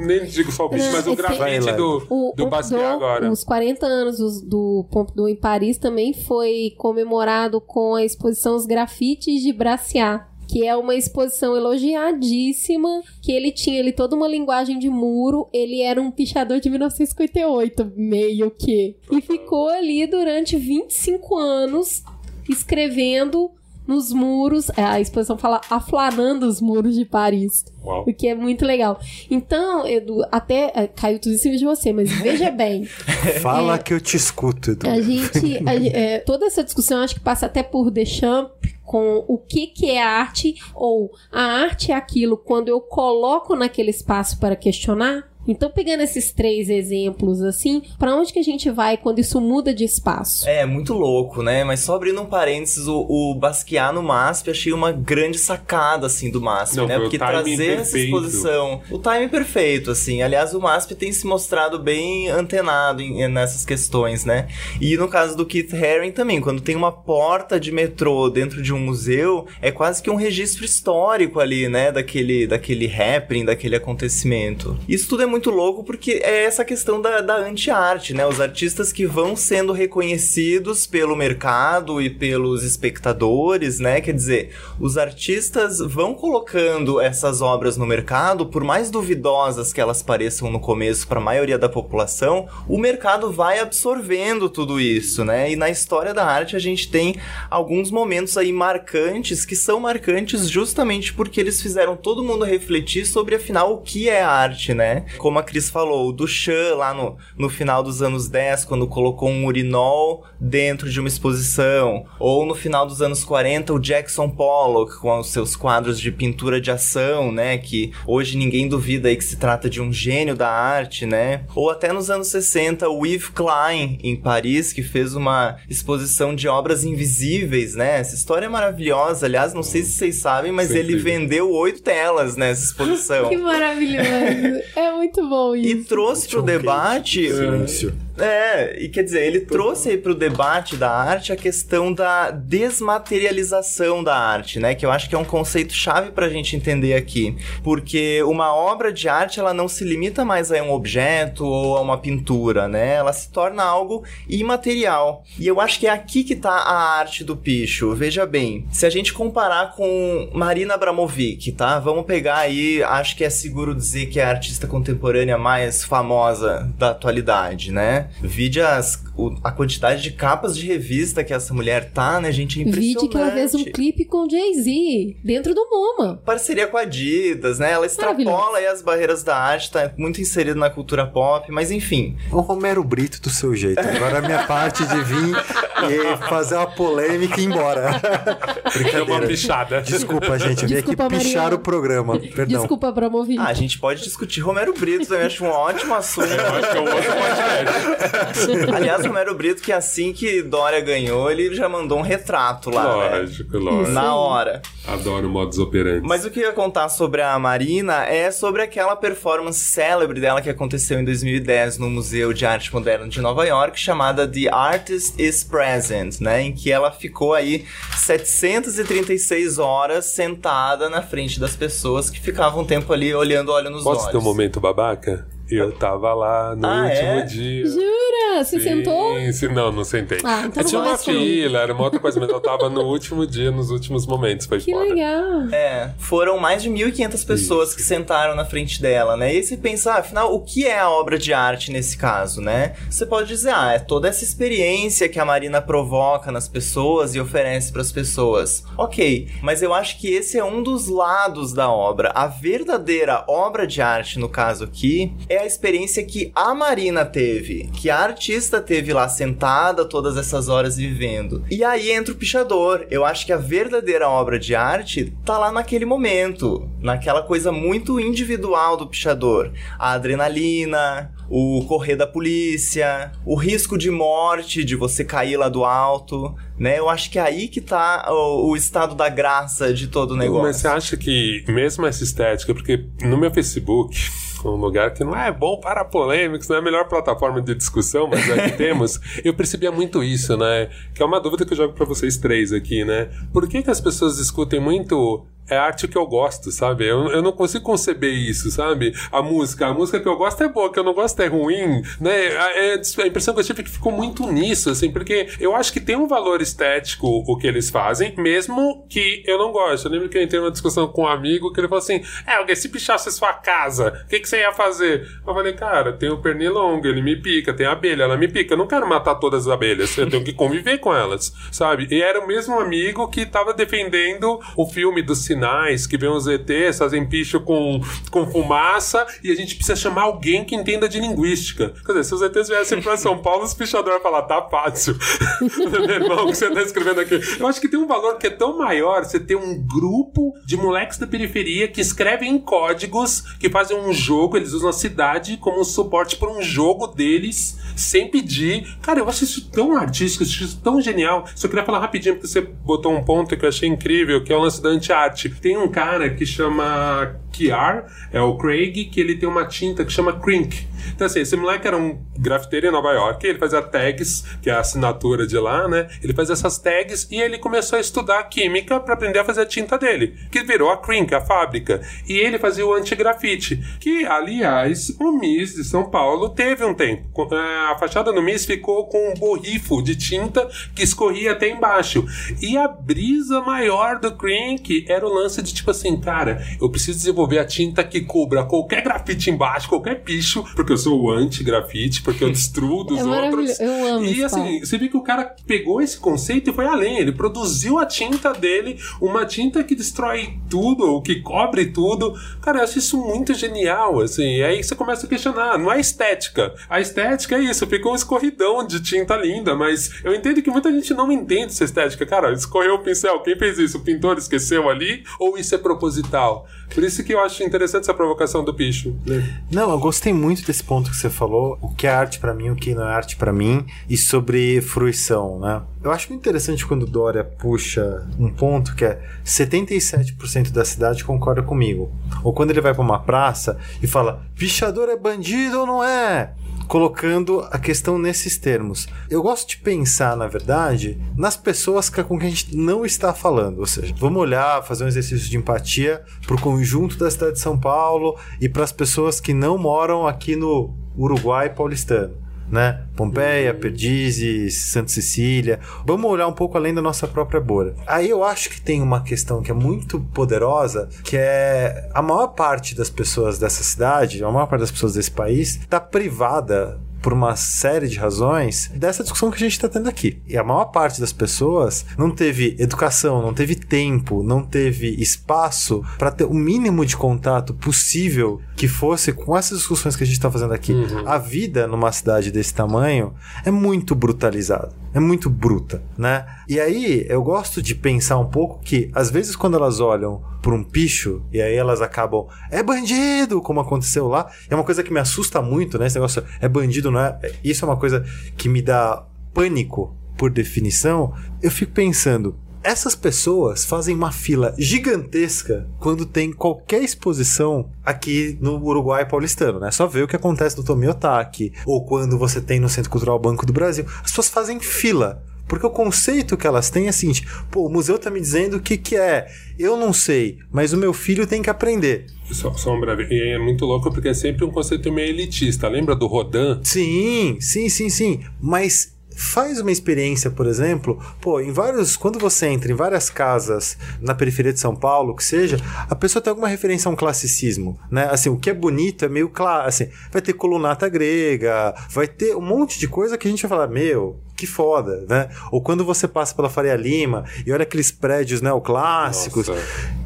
Nem digo só o picho, mas o grafite do, O do Basquiat agora. Os 40 anos do Pompidou em Paris também foi comemorado com a exposição Os Grafites de Braciat. Que é uma exposição elogiadíssima, que ele tinha ali toda uma linguagem de muro, ele era um pichador de 1958, meio que. E ficou ali durante 25 anos escrevendo nos muros, a exposição fala aflanando os muros de Paris. Uau. O que é muito legal. Então, Edu, até é, caiu tudo em cima de você, mas veja [laughs] bem, Fala É. que eu te escuto, Edu. a gente. a é, toda essa discussão acho que passa até por Deschamps com o que, que é arte, ou a arte é aquilo quando eu coloco naquele espaço para questionar. Então, pegando esses três exemplos assim, para onde que a gente vai quando isso muda de espaço? É, muito louco, né? Mas só abrindo um parênteses, o, o Basquiat no MASP, achei uma grande sacada, assim, do MASP, Não, né? Porque trazer essa perfeito. exposição... O time perfeito, assim. Aliás, o MASP tem se mostrado bem antenado em- nessas questões, né? E no caso do Keith Haring também, quando tem uma porta de metrô dentro de um museu, é quase que um registro histórico ali, né? Daquele, daquele happening, daquele acontecimento. Isso tudo é muito louco porque é essa questão da, da anti-arte, né? Os artistas que vão sendo reconhecidos pelo mercado e pelos espectadores, né? Quer dizer, os artistas vão colocando essas obras no mercado, por mais duvidosas que elas pareçam no começo para a maioria da população, o mercado vai absorvendo tudo isso, né? E na história da arte a gente tem alguns momentos aí marcantes que são marcantes justamente porque eles fizeram todo mundo refletir sobre afinal o que é arte, né? Como a Cris falou, o Duchamp lá no, no final dos anos 10, quando colocou um urinol dentro de uma exposição, ou no final dos anos 40, o Jackson Pollock com os seus quadros de pintura de ação, né, que hoje ninguém duvida aí que se trata de um gênio da arte, né? Ou até nos anos 60, o Yves Klein em Paris, que fez uma exposição de obras invisíveis, né? Essa história é maravilhosa, aliás, não sei se vocês sabem, mas ele vendeu oito telas nessa exposição. Que maravilhoso! é muito bom E isso. trouxe pro debate. Silêncio. É, e quer dizer, ele trouxe aí pro debate da arte a questão da desmaterialização da arte, né? Que eu acho que é um conceito chave pra gente entender aqui. Porque uma obra de arte, ela não se limita mais a um objeto ou a uma pintura, né? Ela se torna algo imaterial. E eu acho que é aqui que tá a arte do picho. Veja bem, se a gente comparar com Marina Abramovic, tá? Vamos pegar aí, acho que é seguro dizer que é a artista contemporânea mais famosa da atualidade, né? Vide as, o- a quantidade de capas de revista que essa mulher tá, né, gente? É impressionante. Vídeo que ela fez um clipe com Jay-Z dentro do MoMA. Parceria com a Adidas, né? Ela extrapola as barreiras da arte, tá muito inserido na cultura pop, mas enfim. O Romero Brito do seu jeito. Agora a minha parte de vir e fazer uma polêmica e ir embora. [laughs] É uma pichada. Desculpa, gente. Eu vim aqui pichar Mariana. o programa. Perdão. Desculpa, Abramovic. Ah, a gente pode discutir Romero Brito, eu acho um ótimo assunto. Eu acho que é um outro podcast. Aliás, Romero Brito, que assim que Dória ganhou, ele já mandou um retrato lá, né? Lógico, lógico. Na hora. Adoro modus operandi. Mas o que eu ia contar sobre a Marina é sobre aquela performance célebre dela que aconteceu em 2010 no Museu de Arte Moderna de Nova York, chamada The Artist is Present, né? Em que ela ficou aí 736 horas sentada na frente das pessoas que ficavam um tempo ali olhando olho nos Posso olhos. ter um momento babaca? Eu tava lá no Ah, último é? dia. Jura? Você Sim, sentou? sim, não, não sentei. Ah, então não Tinha uma fila, era uma outra coisa, mas eu tava no último dia, nos últimos momentos, foi Que fora. legal. É, foram mais de 1.500 pessoas que sentaram na frente dela, né? E aí você pensa, ah, afinal, o que é a obra de arte nesse caso, né? Você pode dizer, ah, é toda essa experiência que a Marina provoca nas pessoas e oferece para as pessoas. Ok, mas eu acho que esse é um dos lados da obra. A verdadeira obra de arte, no caso aqui, é a experiência que a Marina teve, que a artista teve lá sentada todas essas horas vivendo. E aí entra o pichador. Eu acho que a verdadeira obra de arte tá lá naquele momento, naquela coisa muito individual do pichador. A adrenalina, o correr da polícia, o risco de morte, de você cair lá do alto, né? Eu acho que é aí que tá o, o estado da graça de todo o negócio. Mas você acha que, mesmo essa estética, porque no meu Facebook, um lugar que não é bom para polêmicos, não é a melhor plataforma de discussão, mas é que [laughs] temos. Eu percebia muito isso, né? Que é uma dúvida que eu jogo para vocês três aqui, né? Por que, que as pessoas discutem muito é arte que eu gosto, sabe? Eu, eu não consigo conceber isso, sabe? A música, a música que eu gosto é boa, que eu não gosto é ruim, né? A, é, a impressão que eu tive é que ficou muito nisso, assim, porque eu acho que tem um valor estético o que eles fazem, mesmo que eu não goste. Eu lembro que eu entrei numa discussão com um amigo que ele falou assim: É, alguém se pichasse sua casa, o que, que você ia fazer? Eu falei, cara, tem o pernilongo, ele me pica, tem a abelha, ela me pica. Eu não quero matar todas as abelhas, eu tenho que conviver com elas, sabe? E era o mesmo amigo que tava defendendo o filme do cinema que vem os ETs, fazem picho com, com fumaça, e a gente precisa chamar alguém que entenda de linguística. Quer dizer, se os ETs viessem pra São Paulo, os pichadores falar, tá fácil. [laughs] Meu irmão, o que você tá escrevendo aqui? Eu acho que tem um valor que é tão maior você ter um grupo de moleques da periferia que escrevem em códigos, que fazem um jogo, eles usam a cidade como suporte para um jogo deles sem pedir. Cara, eu acho isso tão artístico, isso tão genial. Só queria falar rapidinho, porque você botou um ponto que eu achei incrível, que é o lance da anti-arte. Tem um cara que chama Kiar, é o Craig, que ele tem uma tinta que chama Crink. Então, assim, esse moleque era um grafiteiro em Nova York, ele fazia tags, que é a assinatura de lá, né? Ele fazia essas tags e ele começou a estudar química para aprender a fazer a tinta dele, que virou a Crink, a fábrica. E ele fazia o anti-grafite, que, aliás, o MIS de São Paulo teve um tempo. É, a fachada do MIS ficou com um borrifo de tinta que escorria até embaixo. E a brisa maior do Crink era o lance de tipo assim, cara, eu preciso desenvolver a tinta que cubra qualquer grafite embaixo, qualquer picho, porque eu sou anti-grafite, porque eu destruo dos [laughs] É outros. Eu amo E assim, você vê que o cara pegou esse conceito e foi além. Ele produziu a tinta dele, uma tinta que destrói tudo, que cobre tudo. Cara, eu acho isso muito genial, assim. E aí você começa a questionar, não é estética. A estética é isso, fica um escorridão de tinta linda, mas eu entendo que muita gente não entende essa estética. Cara, escorreu o pincel, quem fez isso? O pintor esqueceu ali? Ou isso é proposital? Por isso que eu acho interessante essa provocação do bicho. Né? Não, eu gostei muito desse ponto que você falou, o que é arte pra mim, o que não é arte pra mim, e sobre fruição, né? Eu acho muito interessante quando Dória puxa um ponto que é 77% da cidade concorda comigo. Ou quando ele vai pra uma praça e fala, pichador é bandido ou não é? Colocando a questão nesses termos. Eu gosto de pensar, na verdade, nas pessoas com quem a gente não está falando. Ou seja, vamos olhar, fazer um exercício de empatia para o conjunto da cidade de São Paulo e para as pessoas que não moram aqui no Uruguai paulistano. Né? Pompeia, Perdizes, Santa Cecília. Vamos olhar um pouco além da nossa própria bolha. Aí eu acho que tem uma questão que é muito poderosa, que é a maior parte das pessoas dessa cidade, a maior parte das pessoas desse país, está privada por uma série de razões dessa discussão que a gente está tendo aqui. E a maior parte das pessoas não teve educação, não teve tempo, não teve espaço para ter o mínimo de contato possível que fosse com essas discussões que a gente está fazendo aqui. A vida numa cidade desse tamanho é muito brutalizada, é muito bruta, né? E aí eu gosto de pensar um pouco que às vezes quando elas olham por um picho e aí elas acabam é bandido, como aconteceu lá. É uma coisa que me assusta muito, né? Esse negócio é bandido, não é? Isso é uma coisa que me dá pânico por definição. Eu fico pensando, essas pessoas fazem uma fila gigantesca quando tem qualquer exposição aqui no Uruguai paulistano, né? Só ver o que acontece no Tomiotaki ou quando você tem no Centro Cultural Banco do Brasil. As pessoas fazem fila. Porque o conceito que elas têm é o seguinte: pô, o museu tá me dizendo o que, que é. Eu não sei, mas o meu filho tem que aprender. Só, só um breve. E é muito louco porque é sempre um conceito meio elitista. Lembra do Rodin? Sim, sim, sim, sim. Mas faz uma experiência, por exemplo, pô, em vários, quando você entra em várias casas na periferia de São Paulo, que seja, a pessoa tem alguma referência a um classicismo, né? Assim, o que é bonito é meio claro, assim, vai ter colunata grega, vai ter um monte de coisa que a gente vai falar, meu, que foda, né? Ou quando você passa pela Faria Lima e olha aqueles prédios neoclássicos, Nossa.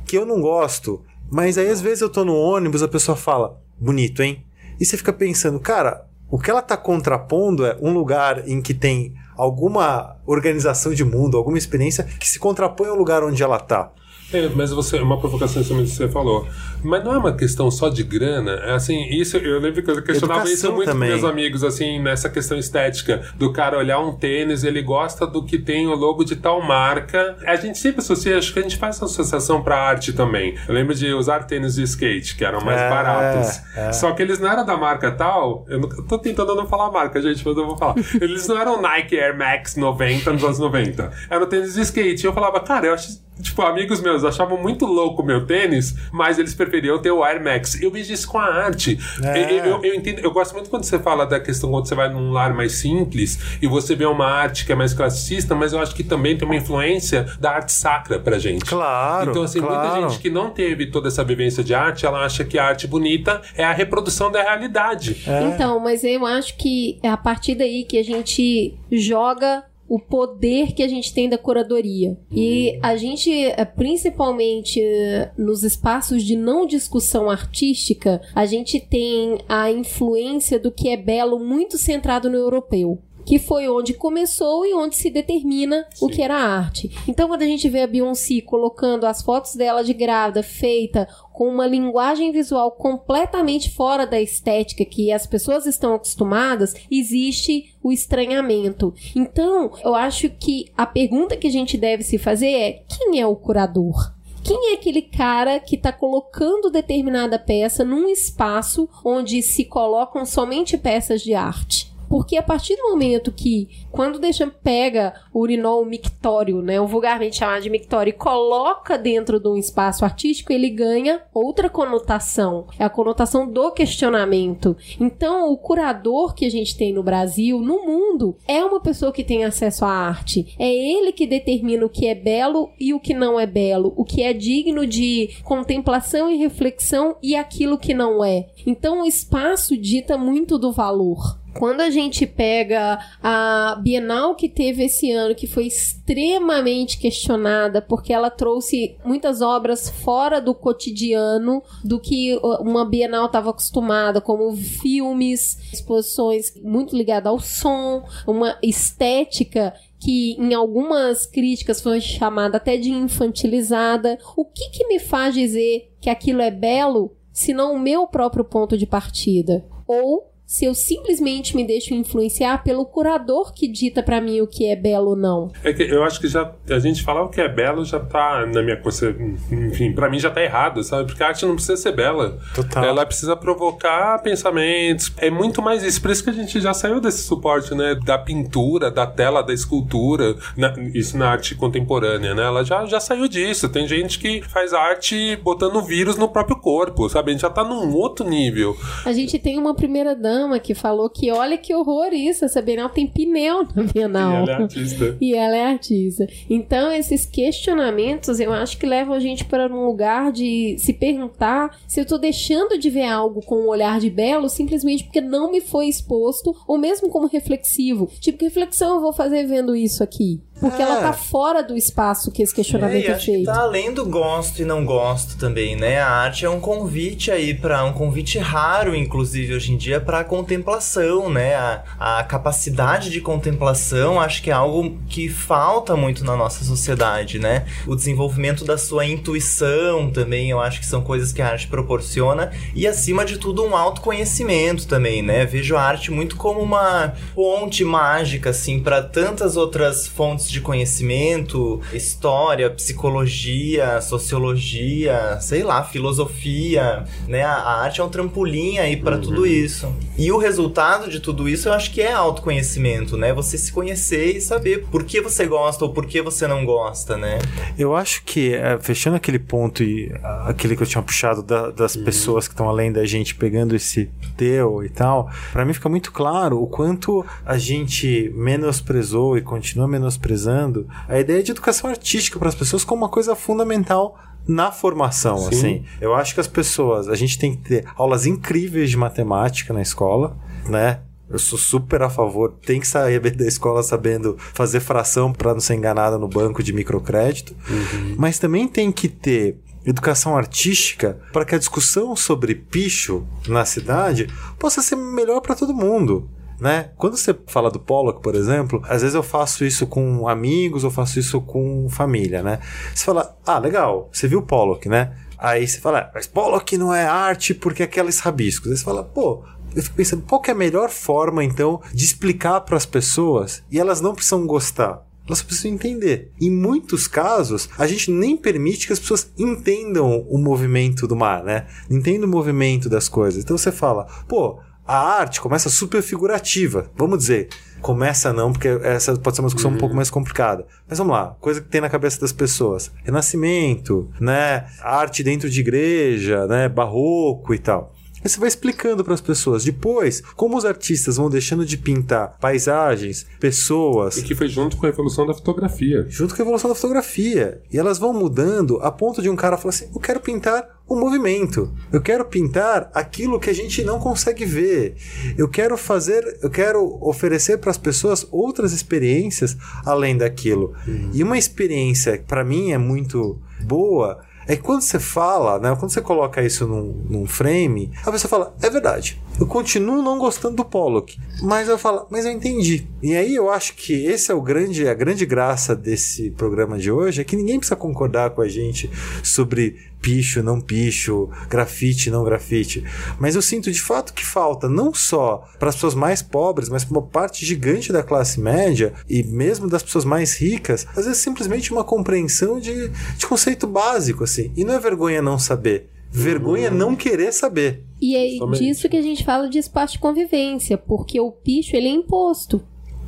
que eu não gosto, mas aí às vezes eu tô no ônibus, a pessoa fala, bonito, hein? E você fica pensando, cara, o que ela tá contrapondo é um lugar em que tem alguma organização de mundo, alguma experiência que se contrapõe ao lugar onde ela tá. É, mas você, uma provocação em cima que você falou. Mas não é uma questão só de grana. É assim, isso eu lembro que eu questionava Educação isso muito também. com meus amigos, assim, nessa questão estética. Do cara olhar um tênis, ele gosta do que tem o logo de tal marca. A gente sempre associa, acho que a gente faz essa associação pra arte também. Eu lembro de usar tênis de skate, que eram mais É, baratos. é. Só que eles não eram da marca tal. Eu, não, tô tentando não falar a marca, gente, mas eu vou falar. Eles não eram Nike Air Max 90 nos anos 90. Eram tênis de skate. E eu falava, cara, eu acho. Tipo, amigos meus achavam muito louco o meu tênis, mas eles preferiam ter o Air Max. Eu vejo isso com a arte. É. Eu, eu- eu entendo, eu gosto muito quando você fala da questão quando você vai num lar mais simples e você vê uma arte que é mais classicista, mas eu acho que também tem uma influência da arte sacra pra gente. Claro, Então, assim, muita claro. gente que não teve toda essa vivência de arte, ela acha que a arte bonita é a reprodução da realidade. É. Então, mas eu acho que é a partir daí que a gente joga o poder que a gente tem da curadoria. E a gente, eh, principalmente eh, nos espaços de não discussão artística, a gente tem a influência do que é belo muito centrado no europeu. Que foi onde começou e onde se determina o que era arte. Então, quando a gente vê a Beyoncé colocando as fotos dela de grávida feita com uma linguagem visual completamente fora da estética que as pessoas estão acostumadas, existe o estranhamento. Então, eu acho que a pergunta que a gente deve se fazer é: quem é o curador? Quem é aquele cara que está colocando determinada peça num espaço onde se colocam somente peças de arte? Porque a partir do momento que, quando deixa, pega o urinol mictório, né, o vulgarmente chamado de mictório, e coloca dentro de um espaço artístico, ele ganha outra conotação. É a conotação do questionamento. Então, o curador que a gente tem no Brasil, no mundo, é uma pessoa que tem acesso à arte. É ele que determina o que é belo e o que não é belo, o que é digno de contemplação e reflexão e aquilo que não é. Então, o espaço dita muito do valor. Quando a gente pega a Bienal que teve esse ano, que foi extremamente questionada, porque ela trouxe muitas obras fora do cotidiano do que uma Bienal estava acostumada, como filmes, exposições muito ligadas ao som, uma estética que em algumas críticas foi chamada até de infantilizada. O que, que me faz dizer que aquilo é belo, se não o meu próprio ponto de partida? Ou se eu simplesmente me deixo influenciar pelo curador que dita pra mim o que é belo ou não. É que eu acho que já a gente falar o que é belo já tá na minha conce- enfim, pra mim já tá errado, sabe? Porque a arte não precisa ser bela. Total. Ela precisa provocar pensamentos. É muito mais isso. Por isso que a gente já saiu desse suporte, né? Da pintura, da tela, da escultura. na- isso na arte contemporânea, né? Ela já, já saiu disso. Tem gente que faz arte botando vírus no próprio corpo, sabe? A gente já tá num outro nível. A gente tem uma primeira que falou que olha que horror isso, essa Bienal tem pneu na Bienal. E ela é artista. [laughs] E ela é artista. Então, esses questionamentos eu acho que levam a gente para um lugar de se perguntar se eu tô deixando de ver algo com um olhar de belo simplesmente porque não me foi exposto, ou mesmo como reflexivo. Tipo, que reflexão eu vou fazer vendo isso aqui? Porque É. ela tá fora do espaço que esse questionamento e é, acho que feito. tá além do gosto e não gosto também, né? A arte é um convite aí para um convite raro, inclusive hoje em dia, para contemplação, né? A, a capacidade de contemplação, acho que é algo que falta muito na nossa sociedade, né? O desenvolvimento da sua intuição também, eu acho que são coisas que a arte proporciona e acima de tudo um autoconhecimento também, né? Vejo a arte muito como uma ponte mágica assim para tantas outras fontes de conhecimento, história, psicologia, sociologia, sei lá, filosofia, né? A, arte é um trampolim aí para tudo isso. E o resultado de tudo isso eu acho que é autoconhecimento, né? Você se conhecer e saber por que você gosta ou por que você não gosta, né? Eu acho que, é, fechando aquele ponto e aquele que eu tinha puxado da- das pessoas que estão além da gente pegando esse teu e tal, pra mim fica muito claro o quanto a gente menosprezou e continua menosprezando a ideia de educação artística para as pessoas como uma coisa fundamental na formação, Sim. assim. Eu acho que as pessoas, a gente tem que ter aulas incríveis de matemática na escola, né? Eu sou super a favor, tem que sair [laughs] da escola sabendo fazer fração para não ser enganada no banco de microcrédito, mas também tem que ter educação artística para que a discussão sobre picho na cidade possa ser melhor para todo mundo. Né? Quando você fala do Pollock, por exemplo, às vezes eu faço isso com amigos, eu faço isso com família, né? Você fala, ah, legal, você viu o Pollock, né? Aí você fala, ah, mas Pollock não é arte porque é aqueles rabiscos. Aí você fala, pô, eu fico pensando, qual é a melhor forma, então, de explicar para as pessoas e elas não precisam gostar? Elas precisam entender. Em muitos casos, a gente nem permite que as pessoas entendam o movimento do mar, né? Entendam o movimento das coisas. Então você fala, pô, a arte começa super figurativa. Vamos dizer, começa não, porque essa pode ser uma discussão um pouco mais complicada. Mas vamos lá, coisa que tem na cabeça das pessoas. Renascimento, né? Arte dentro de igreja, né? Barroco e tal. Aí você vai explicando para as pessoas. Depois, como os artistas vão deixando de pintar paisagens, pessoas. E que foi junto com a evolução da fotografia. Junto com a evolução da fotografia. E elas vão mudando a ponto de um cara falar assim: eu quero pintar o movimento. Eu quero pintar aquilo que a gente não consegue ver. Eu quero fazer, eu quero oferecer para as pessoas outras experiências além daquilo. Uhum. E uma experiência para mim é muito boa é que quando você fala, né, quando você coloca isso num, num frame, a pessoa fala, é verdade, eu continuo não gostando do Pollock, mas eu falo, mas eu entendi. E aí eu acho que esse é o grande, a grande graça desse programa de hoje, é que ninguém precisa concordar com a gente sobre picho, não picho, grafite, não grafite. Mas eu sinto de fato que falta não só para as pessoas mais pobres, mas para uma parte gigante da classe média e mesmo das pessoas mais ricas, às vezes simplesmente uma compreensão de, de conceito básico, assim. E não é vergonha não saber. Vergonha hum. não querer saber. E é Somente. disso que a gente fala de espaço de convivência, porque o picho ele é imposto. Né?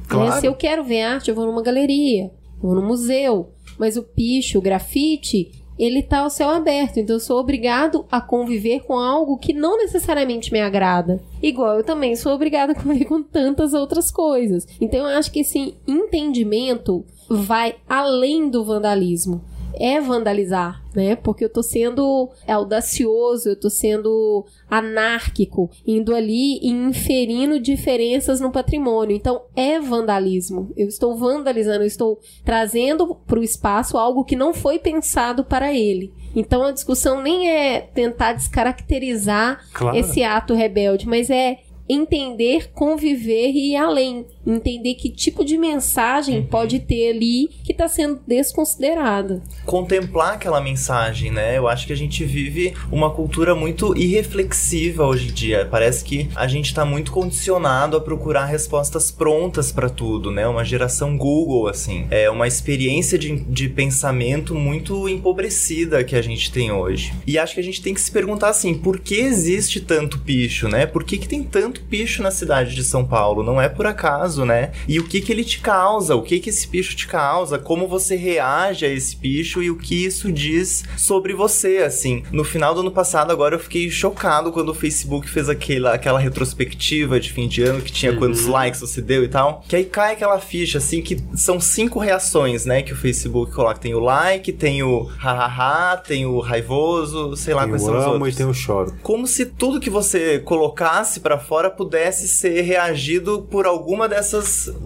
Claro. Né? Se eu quero ver arte, eu vou numa galeria, eu vou no museu. Mas o picho, o grafite, ele está ao céu aberto, então eu sou obrigado a conviver com algo que não necessariamente me agrada. Igual eu também sou obrigada a conviver com tantas outras coisas. Então eu acho que esse entendimento vai além do vandalismo é vandalizar, né? Porque eu tô sendo audacioso, eu tô sendo anárquico, indo ali e inferindo diferenças no patrimônio. Então é vandalismo. Eu estou vandalizando, eu estou trazendo para o espaço algo que não foi pensado para ele. Então a discussão nem é tentar descaracterizar claro. esse ato rebelde, mas é entender, conviver e ir além. Entender que tipo de mensagem uhum. pode ter ali que está sendo desconsiderada. Contemplar aquela mensagem, né? Eu acho que a gente vive uma cultura muito irreflexiva hoje em dia. Parece que a gente está muito condicionado a procurar respostas prontas para tudo, né? Uma geração Google, assim. É uma experiência de, de pensamento muito empobrecida que a gente tem hoje. E acho que a gente tem que se perguntar assim, por que existe tanto picho, né? Por que, que tem tanto picho na cidade de São Paulo, não é por acaso, né? E o que que ele te causa, o que que esse picho te causa, como você reage a esse picho e o que isso diz sobre você, assim. No final do ano passado, agora eu fiquei chocado quando o Facebook fez aquela, aquela retrospectiva de fim de ano que tinha uhum. quantos likes você deu e tal. Que aí cai aquela ficha, assim, que são cinco reações, né, que o Facebook coloca. Tem o like, tem o hahaha, tem o raivoso, sei lá tem quais são os outros. e tem o choro. Como se tudo que você colocasse para fora pudesse ser reagido por alguma dessas,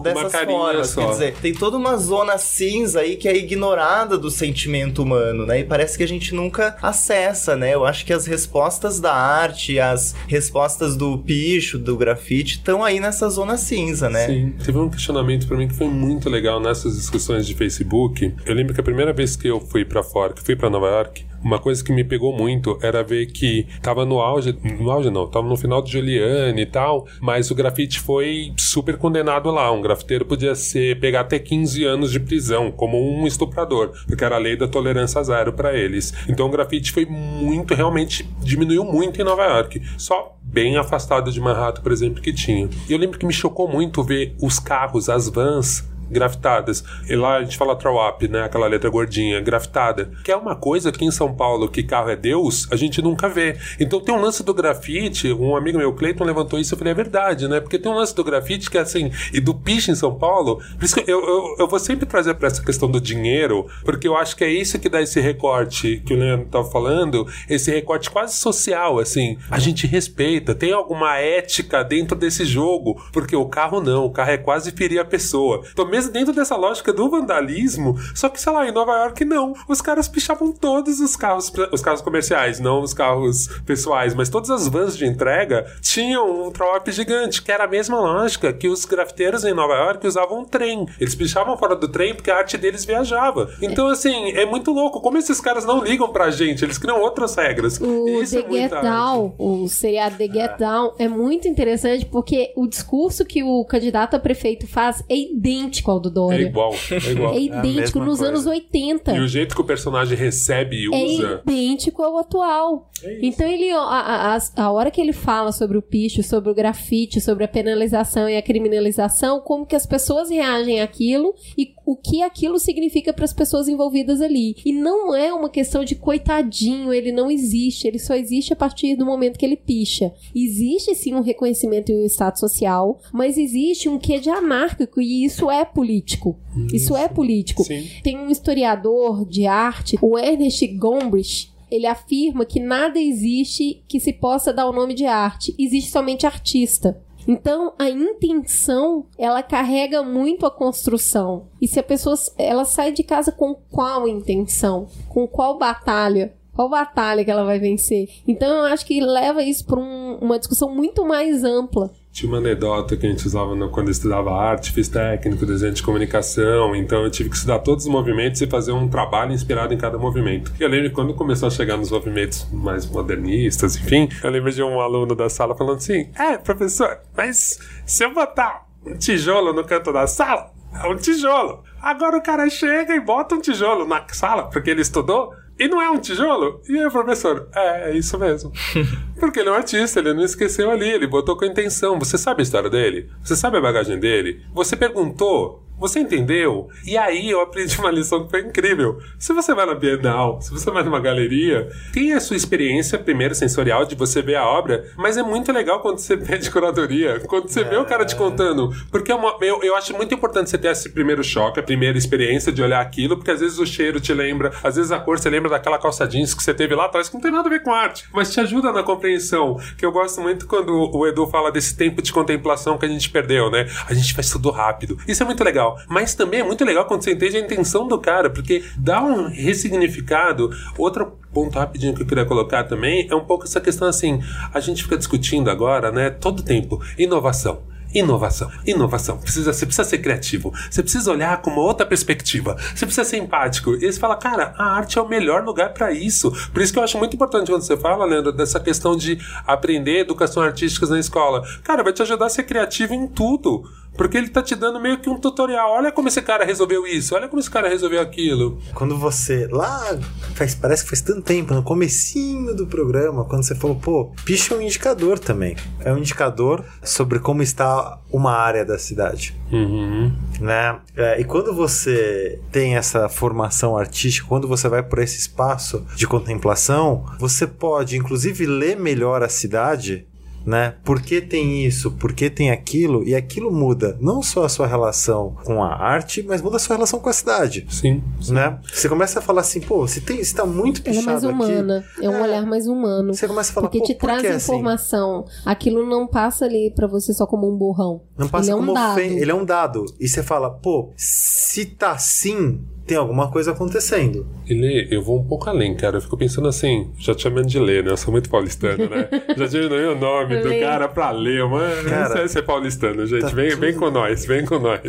dessas formas. Só. Quer dizer, tem toda uma zona cinza aí que é ignorada do sentimento humano, né? E parece que a gente nunca acessa, né? Eu acho que as respostas da arte, as respostas do picho, do grafite, estão aí nessa zona cinza, né? Sim. Teve um questionamento para mim que foi muito legal nessas discussões de Facebook. Eu lembro que a primeira vez que eu fui para fora, que fui para Nova York, uma coisa que me pegou muito era ver que tava no auge, no auge não, tava no final de Juliane e tal, mas o grafite foi super condenado lá. Um grafiteiro podia ser pegar até 15 anos de prisão, como um estuprador, porque era a lei da tolerância zero para eles. Então o grafite foi muito, realmente diminuiu muito em Nova York. Só bem afastado de Manhattan, por exemplo, que tinha. E eu lembro que me chocou muito ver os carros, as vans grafitadas. E lá a gente fala trawap, né? Aquela letra gordinha, grafitada. Que é uma coisa que em São Paulo, que carro é Deus, a gente nunca vê. Então tem um lance do grafite, um amigo meu, Cleiton, levantou isso e eu falei, é verdade, né? Porque tem um lance do grafite que é assim, e do piche em São Paulo. Por isso que eu, eu, eu vou sempre trazer para essa questão do dinheiro, porque eu acho que é isso que dá esse recorte que o Leandro estava falando, esse recorte quase social, assim. A gente respeita, tem alguma ética dentro desse jogo, porque o carro não, o carro é quase ferir a pessoa. Então, mesmo dentro dessa lógica do vandalismo, só que, sei lá, em Nova York não. Os caras pichavam todos os carros, os carros comerciais, não os carros pessoais, mas todas as vans de entrega tinham um throw-up gigante, que era a mesma lógica que os grafiteiros em Nova York usavam um trem. Eles pichavam fora do trem porque a arte deles viajava. Então, assim, é muito louco. Como esses caras não ligam pra gente, eles criam outras regras. O isso The é Get. Down, o seriado The Get Down, é muito interessante porque o discurso que o candidato a prefeito faz é idêntico ao do É Dória. igual, é igual. É idêntico mesma nos coisa. anos 80. E o jeito que o personagem recebe e é usa. idêntico ao atual. então ele a, a, a- a hora que ele fala sobre o picho, sobre o grafite, sobre a penalização e a criminalização, como que as pessoas reagem àquilo e o que aquilo significa para as pessoas envolvidas ali. E não é uma questão de coitadinho, ele não existe, ele só existe a partir do momento que ele picha. Existe sim um reconhecimento e um estado social, mas existe um quê de anárquico e isso é político. Isso é político. Sim. Tem um historiador de arte, o Ernest Gombrich, ele afirma que nada existe que se possa dar o nome de arte, existe somente artista. Então, a intenção, ela carrega muito a construção. E se a pessoa ela sai de casa com qual intenção? Com qual batalha? Qual batalha que ela vai vencer? Então, eu acho que leva isso para uma discussão muito mais ampla. Tinha uma anedota que a gente usava no- quando eu estudava arte, fiz técnico, desenho de comunicação, então eu tive que estudar todos os movimentos e fazer um trabalho inspirado em cada movimento. E eu lembro quando começou a chegar nos movimentos mais modernistas, enfim, eu lembro de um aluno da sala falando assim: É, professor, mas se eu botar um tijolo no canto da sala, é um tijolo. Agora o cara chega e bota um tijolo na sala porque ele estudou. E não é um tijolo? E aí, o professor, é, é isso mesmo. [laughs] Porque ele é um artista, ele não esqueceu ali, ele botou com intenção. Você sabe a história dele? Você sabe a bagagem dele? Você perguntou? Você entendeu? E aí eu aprendi uma lição que foi incrível. Se você vai na Bienal, se você vai numa galeria, tem a sua experiência primeiro sensorial de você ver a obra, mas é muito legal quando você pede curadoria, quando você vê o cara te contando. Porque é uma- eu, eu acho muito importante você ter esse primeiro choque, a primeira experiência de olhar aquilo, porque às vezes o cheiro te lembra, às vezes a cor você lembra daquela calça jeans que você teve lá atrás, que não tem nada a ver com arte, mas te ajuda na compreensão. Que eu gosto muito quando o Edu fala desse tempo de contemplação que a gente perdeu, né? A gente faz tudo rápido. Isso é muito legal. Mas também é muito legal quando você entende a intenção do cara, porque dá um ressignificado. Outro ponto rapidinho que eu queria colocar também é um pouco essa questão assim: a gente fica discutindo agora, né, todo tempo, inovação. Inovação, inovação. Precisa, você precisa ser criativo. Você precisa olhar com uma outra perspectiva. Você precisa ser empático. E você fala, cara, a arte é o melhor lugar para isso. Por isso que eu acho muito importante quando você fala, Leandro, dessa questão de aprender educação artística na escola. Cara, vai te ajudar a ser criativo em tudo. Porque ele tá te dando meio que um tutorial. Olha como esse cara resolveu isso. Olha como esse cara resolveu aquilo. Quando você. Lá. Faz, parece que faz tanto tempo, no comecinho do programa, quando você falou, pô, picha é um indicador também. É um indicador sobre como está uma área da cidade. Uhum. Né? É, e quando você tem essa formação artística, quando você vai por esse espaço de contemplação, você pode, inclusive, ler melhor a cidade. Né? Por que tem isso? Por que tem aquilo? E aquilo muda não só a sua relação com a arte, mas muda a sua relação com a cidade. Sim. Né? Você começa a falar assim, pô, se tem, se tá muito Ela é mais pichado aqui. humana, é um É. olhar mais humano. Você começa a falar, Porque pô, te por traz que assim? informação. Aquilo não passa ali pra você só como um borrão. Não passa Ele é um como dado. Ele é um dado. E você fala, pô, se tá assim, tem alguma coisa acontecendo. Ele, eu vou um pouco além, cara. Eu fico pensando assim, já te chamando de Lê, né? Eu sou muito paulistano, né? [laughs] já diminuí o nome do Lê. cara pra Lê, mas Cara, isso é ser paulistano, gente. tá vem, vem tudo- com nós, vem com nós.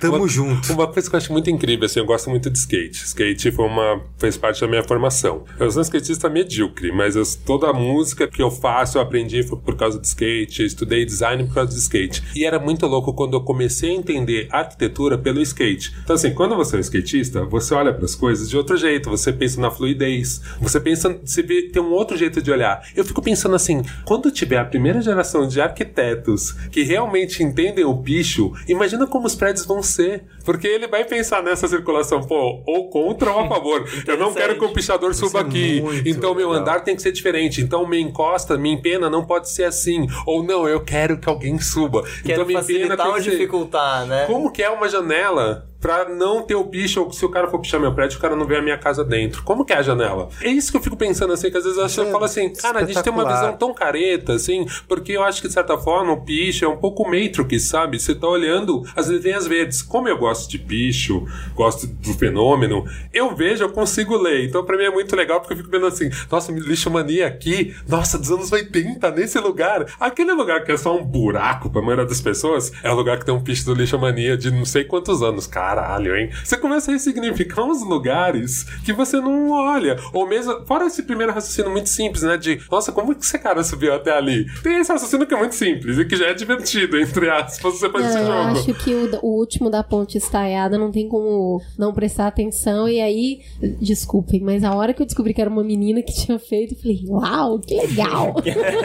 Tamo uma, junto. Uma coisa que eu acho muito incrível, assim, eu gosto muito de skate. Skate foi uma, fez parte da minha formação. Eu sou um skatista medíocre, mas eu- toda a música que eu faço eu aprendi foi por causa do skate, eu estudei design por causa do skate. E era muito louco quando eu comecei a entender arquitetura pelo skate. Então, assim, quando você é um skatista, você olha para as coisas de outro jeito, você pensa na fluidez, você pensa, você vê, tem um outro jeito de olhar. Eu fico pensando assim, quando tiver a primeira geração de arquitetos que realmente entendem o bicho, imagina como os prédios vão ser. Porque ele vai pensar nessa circulação, pô, ou contra ou a favor. [laughs] Eu não quero que o pichador suba é aqui. Então meu legal. andar tem que ser diferente. Então minha encosta, minha empena não pode ser assim. Ou não, eu quero que alguém suba. Quero então minha empena facilitar tem que ser... dificultar, né? Como que é uma janela pra não ter o picho, ou se o cara for pichar meu prédio, o cara não vê a minha casa dentro. Como que é a janela? É isso que eu fico pensando assim, que às vezes eu, acho, eu É falo assim, cara, a gente tem uma visão tão careta, assim, porque eu acho que de certa forma o picho é um pouco Matrix, sabe? Você tá olhando as letrinhas verdes. Como eu gosto de picho, gosto do fenômeno, eu vejo, eu consigo ler. Então pra mim é muito legal, porque eu fico vendo assim, nossa, lixomania aqui, nossa, dos anos 80, nesse lugar. Aquele lugar que é só um buraco pra maioria das pessoas, é o lugar que tem um picho do lixomania de não sei quantos anos. Caralho, hein? Você começa a ressignificar uns lugares que você não olha. Ou mesmo, fora esse primeiro raciocínio muito simples, né? De, nossa, como que esse cara subiu até ali? Tem esse raciocínio que é muito simples e que já é divertido, entre aspas, você faz Não, esse eu jogo. acho que o, o último da ponte estaiada não tem como não prestar atenção. E aí, desculpem, mas a hora que eu descobri que era uma menina que tinha feito, eu falei, uau, que legal!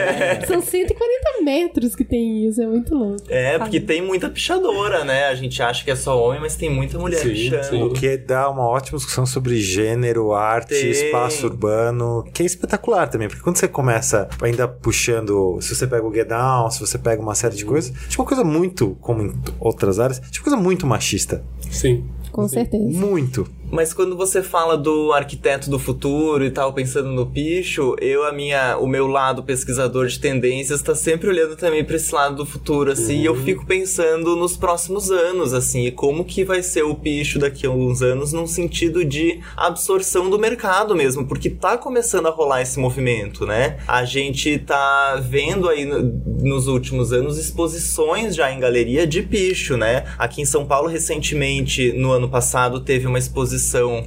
[laughs] São 140 metros que tem isso, é muito louco. É, porque tem muita pichadora, né? A gente acha que é só homem, mas tem muita mulher Sim, pichando. sim. O que dá uma ótima discussão sobre gênero, arte, Tem. espaço urbano, que é espetacular também, porque quando você começa ainda puxando, se você pega o Get Down, se você pega uma série de coisas, tipo uma coisa muito, como em outras áreas, tipo uma coisa muito machista. Sim. Com certeza. Muito. Mas quando você fala do arquiteto do futuro e tal, pensando no picho, eu, a minha, o meu lado pesquisador de tendências tá sempre olhando também pra esse lado do futuro, assim, e eu fico pensando nos próximos anos, assim, e como que vai ser o picho daqui a alguns anos num sentido de absorção do mercado mesmo, porque tá começando a rolar esse movimento, né? A gente tá vendo aí no- nos últimos anos exposições já em galeria de picho, né? Aqui em São Paulo, recentemente, no ano passado, teve uma exposição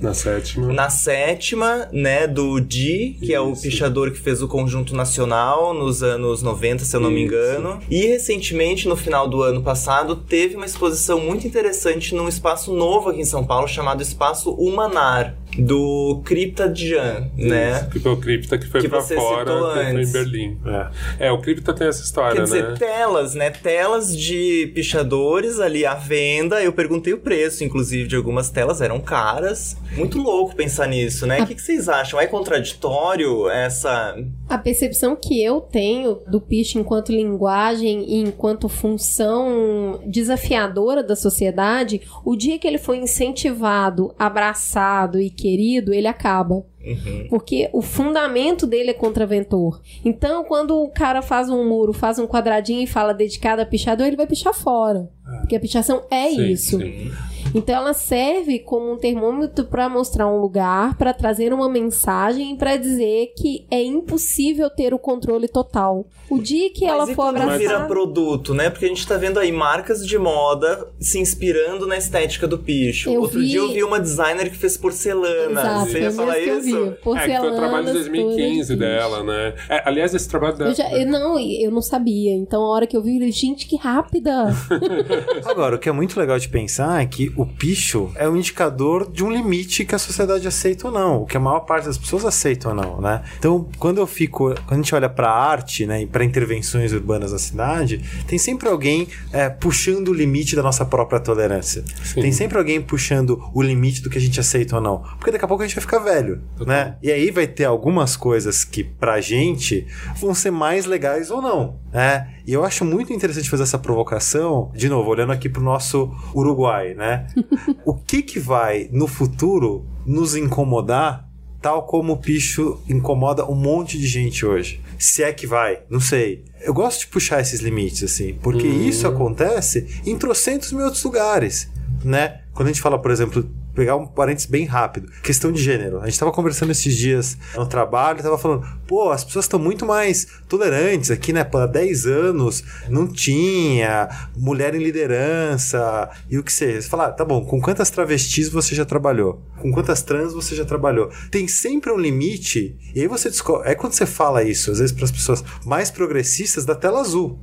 Na sétima. na sétima, né, do Di, que é o Isso. pichador que fez o Conjunto Nacional nos anos 90, se eu não me Isso. engano. E recentemente, no final do ano passado, teve uma exposição muito interessante num espaço novo aqui em São Paulo, chamado Espaço Humanar, do Crypta Jan, né? Isso, que foi o Cripta que foi Que pra você fora, em. Berlim. É. É, o Cripta tem essa história, Quer dizer, né? telas, né? Telas de pichadores ali à venda. Eu perguntei o preço, inclusive, de algumas telas, eram caras. Muito louco pensar nisso, né? O que, que vocês acham? É contraditório essa. A percepção que eu tenho do picho enquanto linguagem e enquanto função desafiadora da sociedade, o dia que ele foi incentivado, abraçado e querido, ele acaba. Porque o fundamento dele é contraventor. Então, quando o cara faz um muro, faz um quadradinho e fala dedicado a pichador, ele vai pichar fora. Porque a pichação é Sim, isso. sim. Então ela serve como um termômetro para mostrar um lugar, para trazer uma mensagem e para dizer que é impossível ter o controle total. O dia que ela Mas e for quando vira produto, né? Porque a gente tá vendo aí marcas de moda se inspirando na estética do picho. Eu Outro vi- dia eu vi uma designer que fez porcelana. Exato, Você ia falar eu isso? É, que foi o trabalho de todas 2015 de dela, né? É, aliás, esse trabalho dela. Eu já, eu não, eu não sabia. Então a hora que eu vi, eu falei, gente, que rápida. [laughs] Agora, o que é muito legal de pensar é que o picho é um indicador de um limite que a sociedade aceita ou não, o que a maior parte das pessoas aceita ou não, né? Então, quando eu fico, quando a gente olha pra arte, né, e para intervenções urbanas na cidade, tem sempre alguém é, puxando o limite da nossa própria tolerância. Sim. Tem sempre alguém puxando o limite do que a gente aceita ou não, porque daqui a pouco a gente vai ficar velho, né? E aí vai ter algumas coisas que pra gente vão ser mais legais ou não, né? E eu acho muito interessante fazer essa provocação, de novo, olhando aqui pro nosso Uruguai, né? [laughs] o que que vai no futuro nos incomodar tal como o picho incomoda um monte de gente hoje? Se é que vai, não sei. Eu gosto de puxar esses limites, assim, porque isso acontece em trocentos mil outros lugares, né? Quando a gente fala, por exemplo, pegar um parênteses bem rápido, questão de gênero. A gente tava conversando esses dias no trabalho, tava falando, pô, as pessoas estão muito mais tolerantes aqui, né? Há 10 anos não tinha mulher em liderança e o que seja. Você fala, ah, tá bom, com quantas travestis você já trabalhou? Com quantas trans você já trabalhou? Tem sempre um limite, e aí você descobre. É quando você fala isso, às vezes, para as pessoas mais progressistas da tela azul.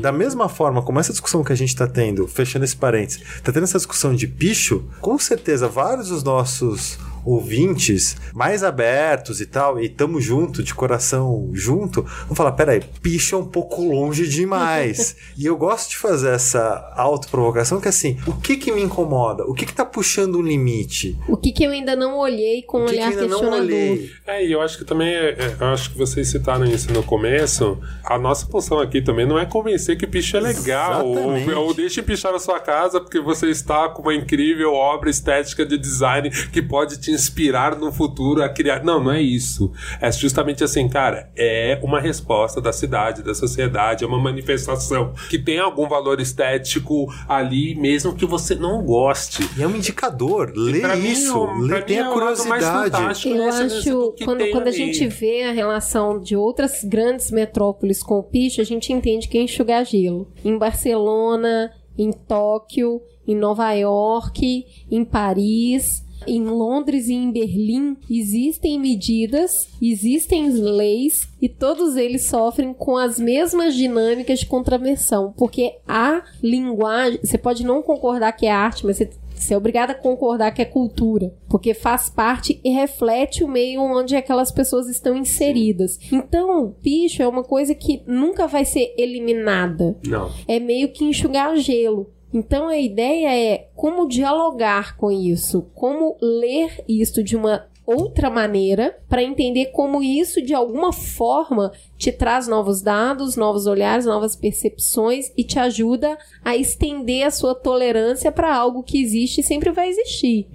Da mesma forma como essa discussão que a gente tá tendo, fechando esse parênteses, tá tendo essa discussão de picho, com certeza vários dos nossos ouvintes mais abertos e tal, e tamo junto, de coração junto, vão falar: peraí, picho é um pouco longe demais. [laughs] e eu gosto de fazer essa autoprovocação que é assim, o que que me incomoda? O que que tá puxando um limite? O que, que eu ainda não olhei com O que, que olhar ainda não questionador? olhei? É, e eu acho que também, é, é, eu acho que vocês citaram isso no começo. A nossa função aqui também não é convencer que picho é legal, ou, Exatamente. ou deixe pichar a sua casa porque você está com uma incrível obra estética de design que pode te inspirar no futuro a criar. Não, não é isso. É justamente assim, cara, é uma resposta da cidade, da sociedade, é uma manifestação que tem algum valor estético ali, mesmo que você não goste. E é um indicador. Lê Pra mim, isso. lê, tem mim a é o lado mais curiosidade. fantástico Eu acho, que quando, tem quando a gente vê a relação de outras grandes metrópoles com o picho, a gente entende que é enxugar gelo. Em Barcelona, em Tóquio, em Nova York, em Paris, em Londres e em Berlim, existem medidas, existem leis e todos eles sofrem com as mesmas dinâmicas de contravenção, porque a linguagem, você pode não concordar que é arte, mas você você é obrigada a concordar que é cultura, porque faz parte e reflete o meio onde aquelas pessoas estão inseridas. Então, picho é uma coisa que nunca vai ser eliminada. Não. É meio que enxugar gelo. Então a ideia é como dialogar com isso, como ler isso de uma outra maneira para entender como isso de alguma forma te traz novos dados, novos olhares, novas percepções e te ajuda a estender a sua tolerância para algo que existe e sempre vai existir.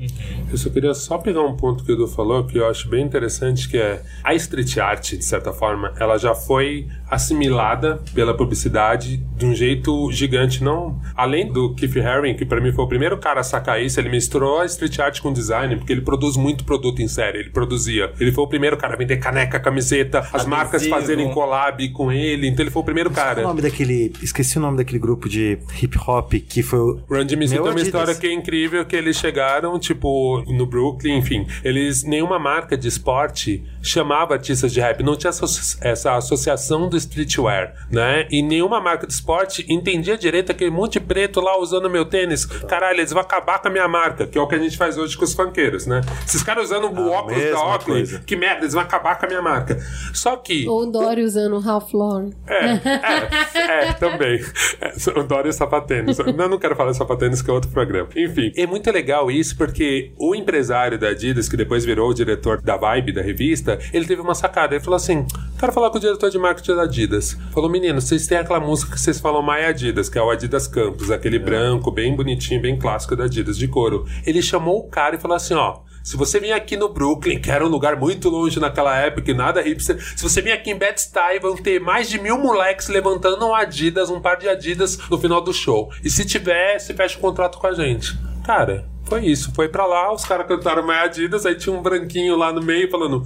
Eu só queria só pegar um ponto que o Edu falou que eu acho bem interessante, que é a street art, de certa forma, ela já foi assimilada pela publicidade de um jeito gigante, não além do Keith Haring, que para mim foi o primeiro cara a sacar isso, ele misturou a street art com design, porque ele produz muito produto em série, ele produzia. Ele foi o primeiro cara a vender caneca, camiseta, as marcas Adesivo. fazerem collab com ele, então ele foi o primeiro é o cara. nome daquele. Esqueci o nome daquele grupo de hip hop que foi o. Run DMC tem uma Adidas. história que é incrível, que eles chegaram, tipo, no Brooklyn, enfim. Eles, nenhuma marca de esporte chamava artistas de rap. Não tinha essa associação do streetwear, né? E nenhuma marca de esporte entendia direito aquele monte de preto lá usando meu tênis. Caralho, eles vão acabar com a minha marca, que é o que a gente faz hoje com os funkeiros, né? Esses caras usando o óculos da Oakley, coisa. que merda, eles vão acabar com a minha marca. Só que... Ou o Dory usando o Ralph Lauren. É, é, é, também. É, o Dória Sapatênis. Não, não quero falar de Sapatênis, que é outro programa. Enfim, é muito legal isso porque o empresário da Adidas, que depois virou o diretor da Vibe da revista, ele teve uma sacada. Ele falou assim: quero falar com o diretor de marketing da Adidas. Falou, menino, vocês têm aquela música que vocês falam mais Adidas, que é o Adidas Campus, aquele branco, bem bonitinho, bem clássico da Adidas, de couro. Ele chamou o cara e falou assim: ó. Se você vir aqui no Brooklyn, que era um lugar muito longe naquela época e nada hipster, se você vir aqui em Bed-Stuy, vão ter mais de mil moleques levantando um Adidas, um par de Adidas no final do show. E se tiver, você fecha o contrato com a gente. Cara, foi isso. Foi pra lá, os caras cantaram mais Adidas, aí tinha um branquinho lá no meio falando: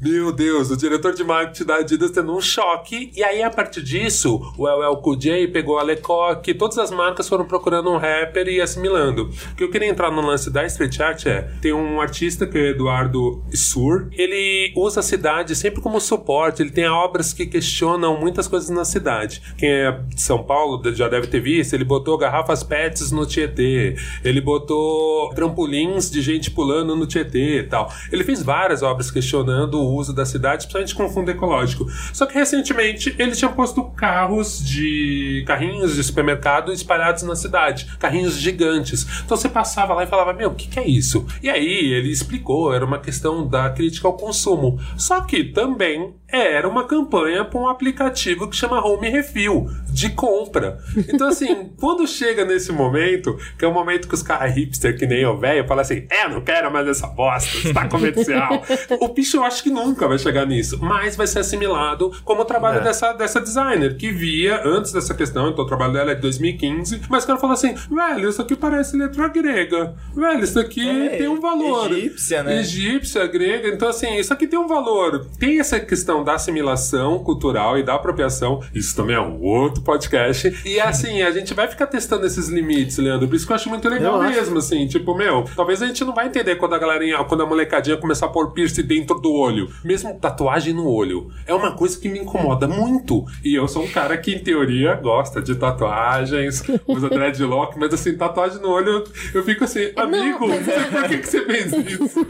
Meu Deus, o diretor de marketing da Adidas tendo um choque. E aí, a partir disso, o LL Cool J pegou a Lecoq, todas as marcas foram procurando um rapper e assimilando. O que eu queria entrar no lance da street art é: tem um artista que é o Eduardo Sur, ele usa a cidade sempre como suporte, ele tem obras que questionam muitas coisas na cidade. Quem é de São Paulo já deve ter visto, ele botou garrafas PETs no Tietê, ele botou trampolins de gente pulando no Tietê e tal. Ele fez várias obras questionando o uso da cidade, principalmente com fundo ecológico. Só que recentemente ele tinha posto carros de. carrinhos de supermercado espalhados na cidade. Carrinhos gigantes. Então você passava lá e falava: Meu, o que, que é isso? E aí ele explicou, era uma questão da crítica ao consumo. Só que também era uma campanha para um aplicativo que chama Home Refill, de compra. Então, assim, [laughs] quando chega nesse momento, que é o momento que os caras hipster, que nem eu, velho, falam assim: é, não quero mais essa bosta, está comercial. [laughs] o bicho eu acho que nunca vai chegar nisso, mas vai ser assimilado como o trabalho É. dessa, dessa designer, que via antes dessa questão, então o trabalho dela é de 2015, mas o cara falou assim: velho, isso aqui parece letra grega, velho, isso aqui É, tem um valor. egípcia, né? egípcia, grega. Então, assim, isso aqui tem um valor. Tem essa questão questão da assimilação cultural e da apropriação. Isso também é um outro podcast. E [laughs] assim, a gente vai ficar testando esses limites, Leandro. Por isso que eu acho muito legal Eu acho. mesmo, assim. Tipo, meu, talvez a gente não vai entender quando a galerinha, quando a molecadinha começar a pôr piercing dentro do olho. Mesmo tatuagem no olho. É uma coisa que me incomoda muito. E eu sou um cara que, em teoria, gosta de tatuagens, usa dreadlock, mas assim, tatuagem no olho, eu fico assim, amigo, mas é- [laughs] por que, que você fez isso?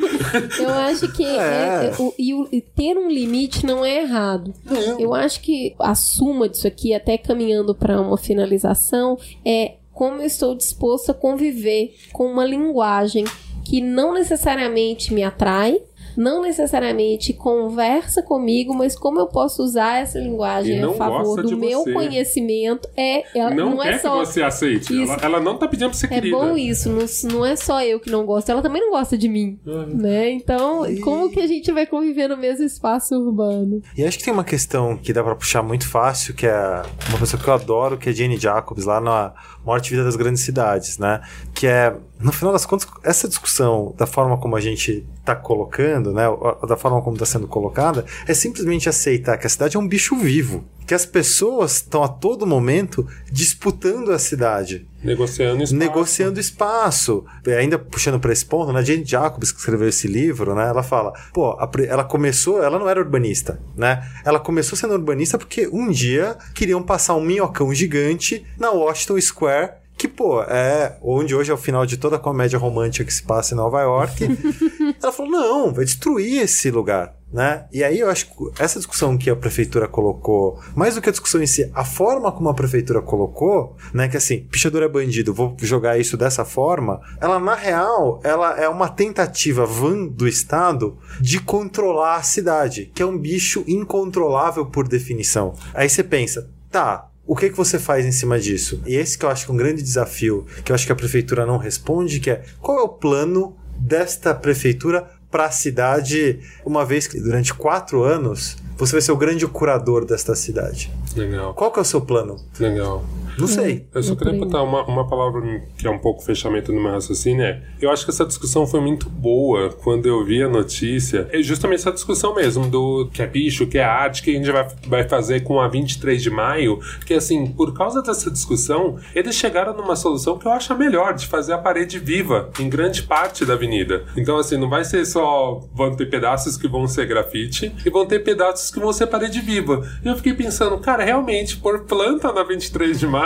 Eu acho que É. é- o- e o- e ter um limite não é errado. Eu acho que a suma disso aqui, até caminhando para uma finalização, é como eu estou disposto a conviver com uma linguagem que não necessariamente me atrai, não necessariamente conversa comigo, mas como eu posso usar essa linguagem E a favor do meu você. conhecimento. É, ela Não, não, quer é só que você aceite. Isso. Ela, ela não tá pedindo pra ser é querida. bom isso, não, não é só eu que não gosto, ela também não gosta de mim, né? Então, como que a gente vai conviver no mesmo espaço urbano? E acho que tem uma questão que dá pra puxar muito fácil, que é uma pessoa que eu adoro, que é Jane Jacobs, lá na Morte e Vida das Grandes Cidades, né? Que é, no final das contas, essa discussão, da forma como a gente tá colocando, né? Da forma como tá sendo colocada, é simplesmente aceitar que a cidade é um bicho vivo. Que as pessoas estão a todo momento disputando a cidade Negociando espaço. negociando espaço. E ainda puxando para esse ponto, né? Jane Jacobs, que escreveu esse livro, né? Ela fala, pô, ela começou, ela não era urbanista, né? Ela começou sendo urbanista porque um dia queriam passar um minhocão gigante na Washington Square. Que, pô, é onde hoje é o final de toda a comédia romântica que se passa em Nova York. [laughs] ela falou: não, vai destruir esse lugar. Né? E aí eu acho que essa discussão que a prefeitura colocou, mais do que a discussão em si, a forma como a prefeitura colocou, né, que assim, pichador é bandido, vou jogar isso dessa forma, ela na real, ela é uma tentativa van do Estado de controlar a cidade, que é um bicho incontrolável por definição. Aí você pensa, tá, o que, que você faz em cima disso? E esse que eu acho que é um grande desafio, que eu acho que a prefeitura não responde, que é qual é o plano desta prefeitura para a cidade, uma vez que durante quatro anos você vai ser o grande curador desta cidade. Legal, Qual que é o seu plano? legal. Não sei. Eu só queria botar uma, uma palavra que é um pouco fechamento no meu raciocínio. É, eu acho que essa discussão foi muito boa quando eu vi a notícia. É justamente essa discussão mesmo do que é bicho, que é arte, que a gente vai, vai fazer com a 23 de maio. Que assim, por causa dessa discussão, eles chegaram numa solução que eu acho a melhor, de fazer a parede viva em grande parte da avenida. Então, assim, não vai ser só vão ter pedaços que vão ser grafite e vão ter pedaços que vão ser parede viva. E eu fiquei pensando, cara, realmente, pôr planta na 23 de maio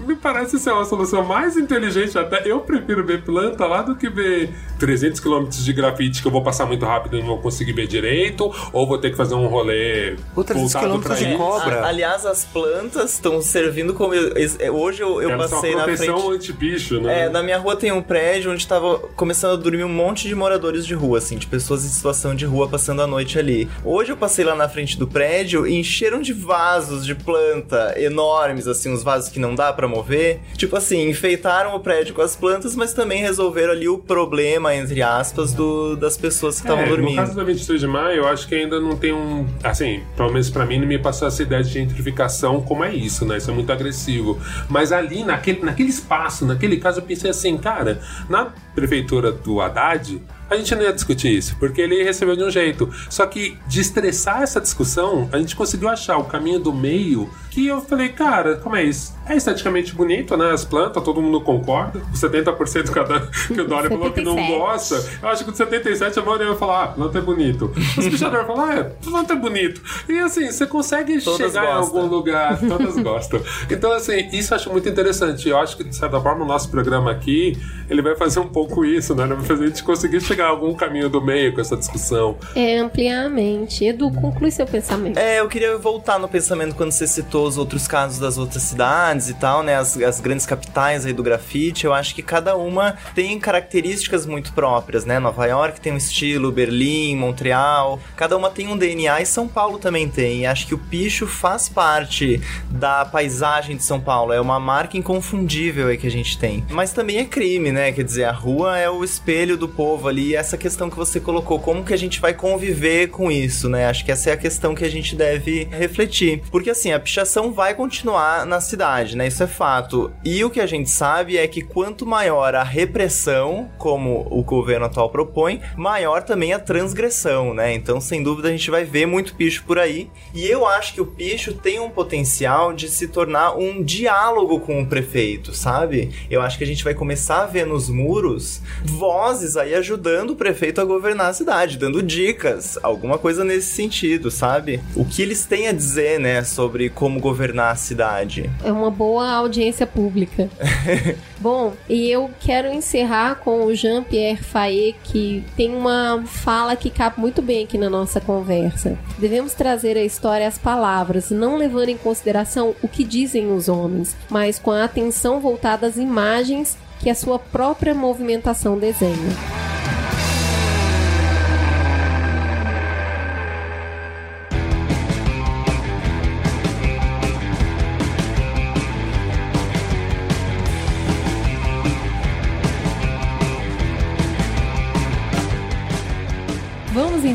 me parece ser uma solução mais inteligente. Até eu prefiro ver planta lá do que ver 300 km de grafite que eu vou passar muito rápido e não vou conseguir ver direito, ou vou ter que fazer um rolê Ou 300 voltado pra quilômetros de cobra. A- aliás, as plantas estão servindo como. es- Hoje eu, eu Elas são passei a na proteção frente. anti-bicho, né? É, na minha rua tem um prédio onde tava começando a dormir um monte de moradores de rua, assim, de pessoas em situação de rua passando a noite ali. Hoje eu passei lá na frente do prédio e encheram de vasos de planta enormes, assim, uns vasos que não dá pra mover. Tipo assim, enfeitaram o prédio com as plantas, mas também resolveram ali o problema, entre aspas, do, das pessoas que estavam É, dormindo. No caso da 23 de maio, eu acho que ainda não tem um. Assim, pelo menos pra mim, não me passou essa ideia de gentrificação como é isso, né? Isso é muito agressivo. Mas ali, naquele, naquele espaço, naquele caso, eu pensei assim, cara, na prefeitura do Haddad. A gente não ia discutir isso, porque ele recebeu de um jeito. Só que de estressar essa discussão, a gente conseguiu achar o caminho do meio que eu falei, cara, como é isso? É esteticamente bonito, né? As plantas, todo mundo concorda. Os 70% cada, que o Dória falou que não 77. gosta. Eu acho que de 77 a maioria vai falar, ah, planta é bonito. Os pichadores falam, ah, é, planta é bonito. E assim, você consegue Todas chegar em gostam. algum lugar, todas gostam. Então, assim, isso eu acho muito interessante. Eu acho que, de certa forma, o nosso programa aqui, ele vai fazer um pouco isso, né? Ele vai fazer a gente conseguir chegar a algum caminho do meio com essa discussão. É ampliamente. Edu, conclui seu pensamento. É, eu queria voltar no pensamento quando você citou os outros casos das outras cidades e tal, né? As, as grandes capitais aí do grafite. Eu acho que cada uma tem características muito próprias, né? Nova York tem um estilo, Berlim, Montreal. Cada uma tem um DNA e São Paulo também tem. E acho que o picho faz parte da paisagem de São Paulo. É uma marca inconfundível aí que a gente tem. Mas também é crime, né? Quer dizer, a rua é o espelho do povo ali. E essa questão que você colocou, como que a gente vai conviver com isso, né? Acho que essa é a questão que a gente deve refletir. Porque assim, a pichação vai continuar na cidade, né? Isso é fato. E o que a gente sabe é que quanto maior a repressão, como o governo atual propõe, maior também a transgressão, né? Então, sem dúvida, a gente vai ver muito picho por aí. E eu acho que o picho tem um potencial de se tornar um diálogo com o prefeito, sabe? Eu acho que a gente vai começar a ver nos muros vozes aí ajudando o prefeito a governar a cidade, dando dicas, alguma coisa nesse sentido, sabe? O que eles têm a dizer, né, sobre como governar a cidade. É uma boa audiência pública. [laughs] Bom, e eu quero encerrar com o Jean-Pierre Faye, que tem uma fala que cabe muito bem aqui na nossa conversa. Devemos trazer a história às palavras, não levando em consideração o que dizem os homens, mas com a atenção voltada às imagens que a sua própria movimentação desenha.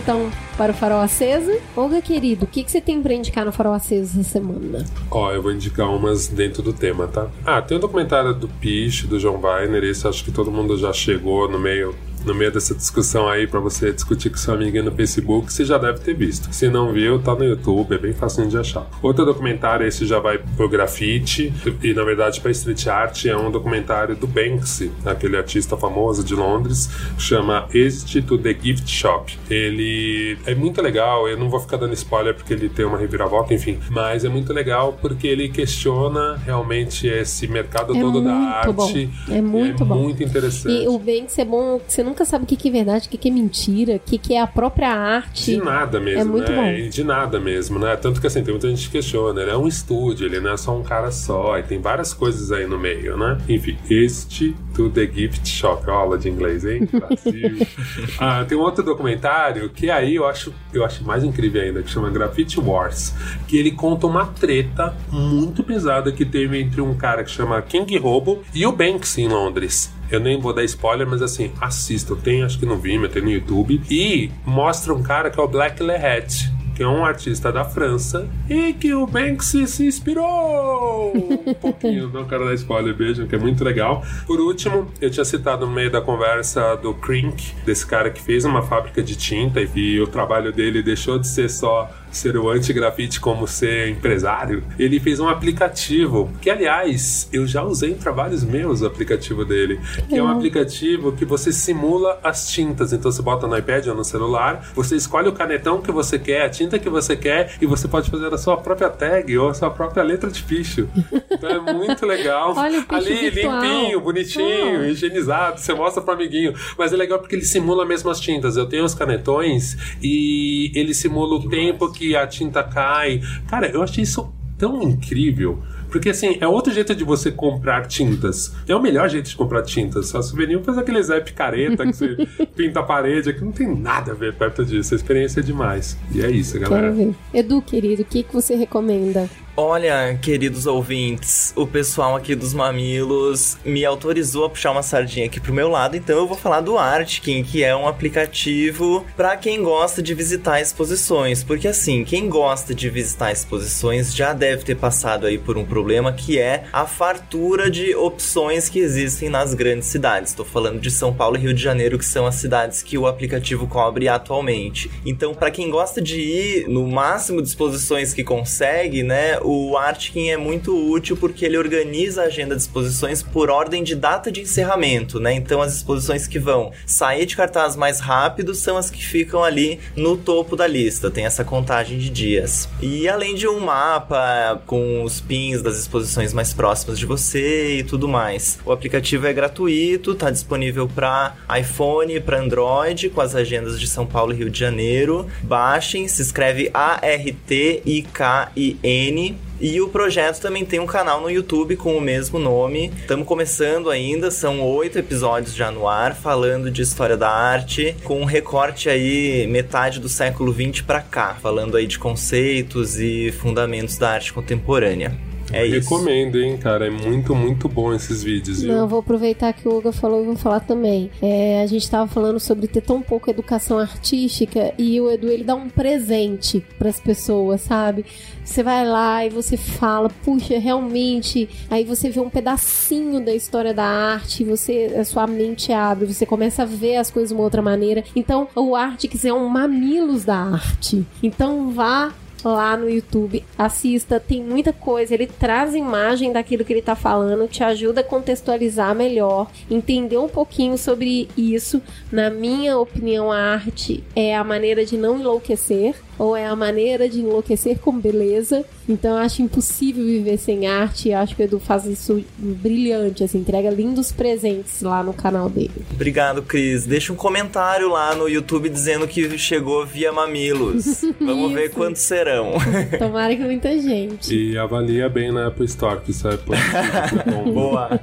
Então para o Farol Aceso. Olga, querido, o que, que você tem para indicar no Farol Aceso essa semana? Ó, eu vou indicar umas dentro do tema, tá? Ah, tem um documentário do Piche, do John Weiner, esse acho que todo mundo já chegou no meio no meio dessa discussão aí para você discutir com seu amigo no Facebook, você já deve ter visto. Se não viu, tá no YouTube, é bem fácil de achar. Outro documentário, esse já vai pro grafite e na verdade para street art, é um documentário do Banksy, aquele artista famoso de Londres, chama Exit to the Gift Shop. Ele é muito legal, eu não vou ficar dando spoiler porque ele tem uma reviravolta, enfim, mas é muito legal porque ele questiona realmente esse mercado É todo da arte. bom. É muito é bom. muito interessante. E o Banks é bom, você nunca sabe o que, que é verdade, o que, que é mentira, o que, que é a própria arte. De nada mesmo, É muito né? bom. De nada mesmo, né? Tanto que assim, tem muita gente que questiona, ele é um estúdio, ele não é só um cara só, e tem várias coisas aí no meio, né? Enfim, este to the gift shop, aula de inglês, hein? [laughs] Brasil. ah, tem um outro documentário que aí eu acho, eu acho mais incrível ainda, que chama Graffiti Wars, que ele conta uma treta muito pesada que teve entre um cara que chama King Robo e o Banks em Londres. Eu nem vou dar spoiler, mas assim, assista. Tem, acho que no Vimeo, tem no YouTube. E mostra um cara que é o Black Lehet, que é um artista da França e que o Banksy se inspirou [laughs] um pouquinho. Não quero dar spoiler, beijam, que é muito legal. Por último, eu tinha citado no meio da conversa do Crink, desse cara que fez uma fábrica de tinta e o trabalho dele deixou de ser só ser o anti-grafite como ser empresário, ele fez um aplicativo que, aliás, eu já usei em trabalhos meus o aplicativo dele, que é um aplicativo que você simula as tintas. Então você bota no iPad ou no celular, você escolhe o canetão que você quer, a tinta que você quer e você pode fazer a sua própria tag ou a sua própria letra de picho. Então é muito legal. [laughs] Olha Ali, virtual. limpinho, bonitinho, Oh. higienizado, você mostra pro amiguinho. Mas é legal porque ele simula mesmo as tintas. Eu tenho os canetões e ele simula o tempo que a tinta cai. Cara, eu achei isso tão incrível. Porque assim, é outro jeito de você comprar tintas. É o melhor jeito de comprar tintas. A souvenir faz aquele Zé picareta que você [laughs] pinta a parede, que não tem nada a ver perto disso. A experiência é demais. E é isso, galera. Edu, querido, o que, que você recomenda? Olha, queridos ouvintes, o pessoal aqui dos Mamilos me autorizou a puxar uma sardinha aqui pro meu lado, então eu vou falar do Artkin, que é um aplicativo para quem gosta de visitar exposições, porque assim, quem gosta de visitar exposições já deve ter passado aí por um problema que é a fartura de opções que existem nas grandes cidades. Estou falando de São Paulo e Rio de Janeiro, que são as cidades que o aplicativo cobre atualmente. Então, para quem gosta de ir no máximo de exposições que consegue, né, o Artkin é muito útil porque ele organiza a agenda de exposições por ordem de data de encerramento, né? Então as exposições que vão sair de cartaz mais rápido são as que ficam ali no topo da lista, tem essa contagem de dias. E além de um mapa com os pins das exposições mais próximas de você e tudo mais. O aplicativo é gratuito, tá disponível para iPhone, para Android, com as agendas de São Paulo e Rio de Janeiro. Baixem, se escreve E o projeto também tem um canal no YouTube com o mesmo nome. Estamos começando ainda, são oito episódios já no ar, falando de história da arte, com um recorte aí metade do século XX para cá, falando aí de conceitos e fundamentos da arte contemporânea. É isso. Recomendo, hein, cara. É muito, muito bom esses vídeos, viu? Não, eu vou aproveitar que o Olga falou e vou falar também. É, a gente tava falando sobre ter tão pouca educação artística e o Edu ele dá um presente pras pessoas, sabe? Você vai lá e você fala, puxa, realmente. Aí você vê um pedacinho da história da arte, você, a sua mente abre, você começa a ver as coisas de uma outra maneira. Então, o Artix é um mamilos da arte. Então, vá lá no YouTube, assista, tem muita coisa, ele traz imagem daquilo que ele tá falando, te ajuda a contextualizar melhor, entender um pouquinho sobre isso. Na minha opinião, a arte é a maneira de não enlouquecer ou é a maneira de enlouquecer com beleza. Então eu acho impossível viver sem arte. Eu acho que o Edu faz isso brilhante, assim, entrega lindos presentes lá no canal dele. Obrigado, Cris. Deixa um comentário lá no YouTube dizendo que chegou via Mamilos. [laughs] Vamos ver quantos serão. [laughs] Tomara que muita gente. E avalia bem na Apple Store, que isso é é bom. [laughs] Boa.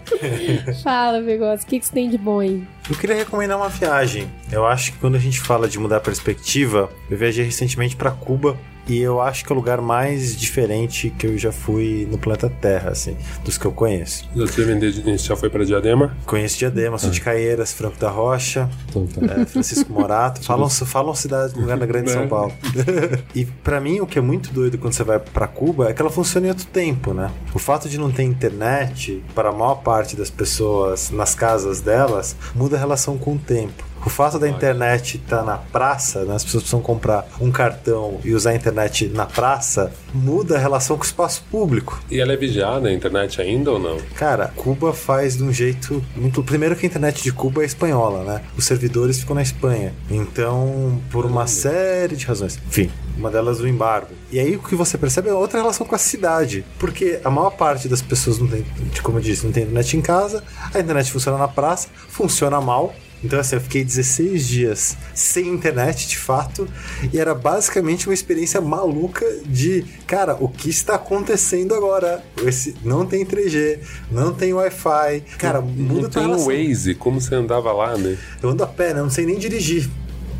Fala, Vegoso, o que, que você tem de bom aí? Eu queria recomendar uma viagem. Eu acho que quando a gente fala de mudar a perspectiva, eu viajei recentemente para Cuba e eu acho que é o lugar mais diferente que eu já fui no planeta Terra, assim, dos que eu conheço. Você vender, já foi pra Diadema? Conheço Diadema, sou de Caieiras, Franco da Rocha, Então tá. é, Francisco Morato. [laughs] falam, falam cidade, lugar da grande São Né? Paulo. [laughs] e pra mim, o que é muito doido quando você vai pra Cuba é que ela funciona em outro tempo, né? O fato de não ter internet, para a maior parte das pessoas nas casas delas, muda a relação com o tempo. O fato da internet estar na praça, né, as pessoas precisam comprar um cartão e usar a internet na praça, muda a relação com o espaço público. E ela é vigiada, a internet ainda ou não? Cara, Cuba faz de um jeito muito. Primeiro que a internet de Cuba é espanhola, né? Os servidores ficam na Espanha. Então, por uma série de razões. Enfim, uma delas o embargo. E aí o que você percebe é outra relação com a cidade. Porque a maior parte das pessoas não tem, como eu disse, não tem internet em casa, a internet funciona na praça, funciona mal. Então, assim, eu fiquei 16 dias sem internet, de fato, e era basicamente uma experiência maluca de, cara, o que está acontecendo agora? Esse, não tem 3G, não tem Wi-Fi. Cara, muda Não tem o relação. Waze, como você andava lá, né? Eu ando a pé, né? Eu não sei nem dirigir.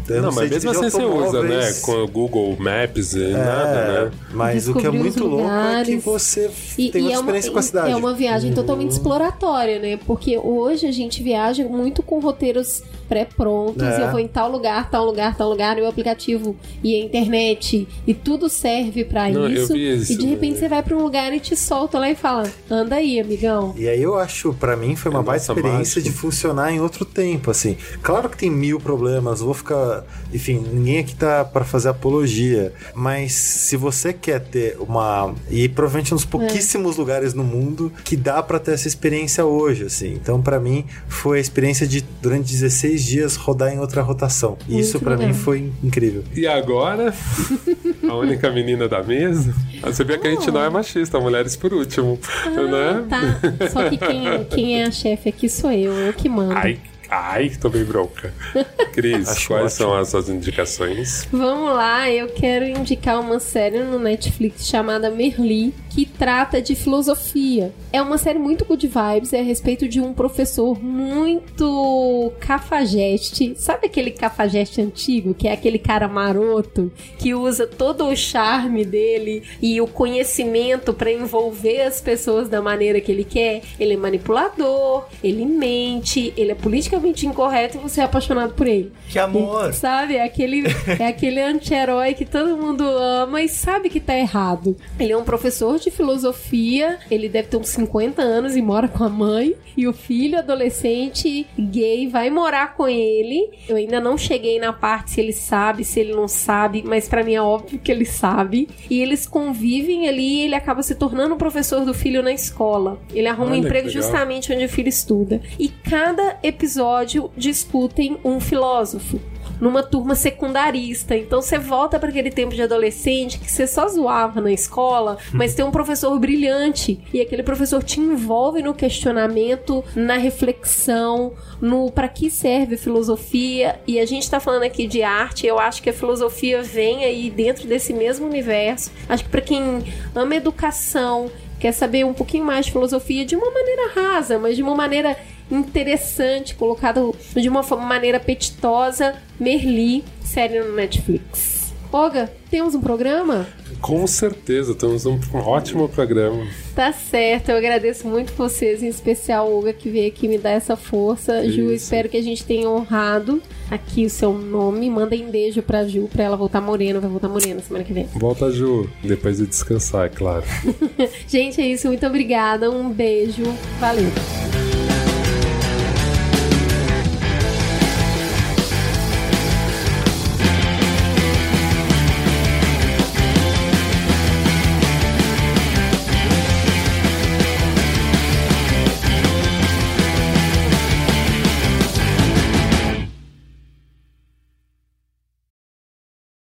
Eu não, sei mas mesmo assim você usa, né? Com o Google Maps e É, nada, né? Mas o que é muito louco é que você E, tem e uma é, uma, experiência com a cidade. é uma viagem totalmente exploratória, né? Porque hoje a gente viaja muito com roteiros pré-prontos. É. E eu vou em tal lugar, tal lugar, tal lugar, e o aplicativo e a internet. E tudo serve eu isso. isso, E de repente né? você vai pra um lugar e te solta lá e fala: anda aí, amigão. E aí eu acho, pra mim, foi uma É baita experiência mágico. de funcionar em outro tempo, assim. Claro que tem mil problemas, vou ficar... Enfim, ninguém aqui tá pra fazer apologia, mas se você quer ter uma... E provavelmente um dos pouquíssimos lugares no mundo que dá pra ter essa experiência hoje, assim. Então, pra mim, foi a experiência de, durante 16 dias, rodar em outra rotação. E Muito isso, pra legal. mim, foi incrível. E agora, [laughs] a única menina da mesa. Ah, Você vê que a gente não é machista, mulheres por último, né? Tá. Só que quem, quem é a chefe aqui sou eu, eu que mando. Ai, ai, tomei bronca. Cris, Acho quais ótimo. são as suas indicações? Vamos lá, eu quero indicar uma série no Netflix chamada Merli, que trata de filosofia. É uma série muito good vibes, é a respeito de um professor muito cafajeste. Sabe aquele cafajeste antigo, que é aquele cara maroto, que usa todo o charme dele e o conhecimento para envolver as pessoas da maneira que ele quer? Ele é manipulador, ele mente, ele é politicamente incorreto e você é apaixonado por ele. Que amor. Sabe? É aquele, é aquele anti-herói que todo mundo ama e sabe que tá errado. Ele é um professor de filosofia, ele deve ter uns 50 anos e mora com a mãe. E o filho adolescente gay vai morar com ele. Eu ainda não cheguei na parte se ele sabe, se ele não sabe, mas pra mim é óbvio que ele sabe. E eles convivem ali e ele acaba se tornando o professor do filho na escola. Ele arruma um Olha, que emprego justamente onde o filho estuda. E cada episódio discutem um filósofo numa turma secundarista. Então você volta para aquele tempo de adolescente que você só zoava na escola, mas tem um professor brilhante e aquele professor te envolve no questionamento, na reflexão, no para que serve filosofia. E a gente tá falando aqui de arte, eu acho que a filosofia vem aí dentro desse mesmo universo. Acho que para quem ama educação, quer saber um pouquinho mais de filosofia de uma maneira rasa, mas de uma maneira interessante, colocado de uma maneira apetitosa, Merli, série no Netflix. Olga, temos um programa? Com certeza, temos um ótimo programa. Tá certo, eu agradeço muito vocês, em especial Olga, que veio aqui me dar essa força. Ju, Isso. espero que a gente tenha honrado aqui o seu nome. Mandem beijo pra Ju, pra ela voltar morena. Vai voltar morena semana que vem. Volta, Ju, depois de descansar, é claro. [laughs] Gente, é isso. Muito obrigada. Um beijo. Valeu.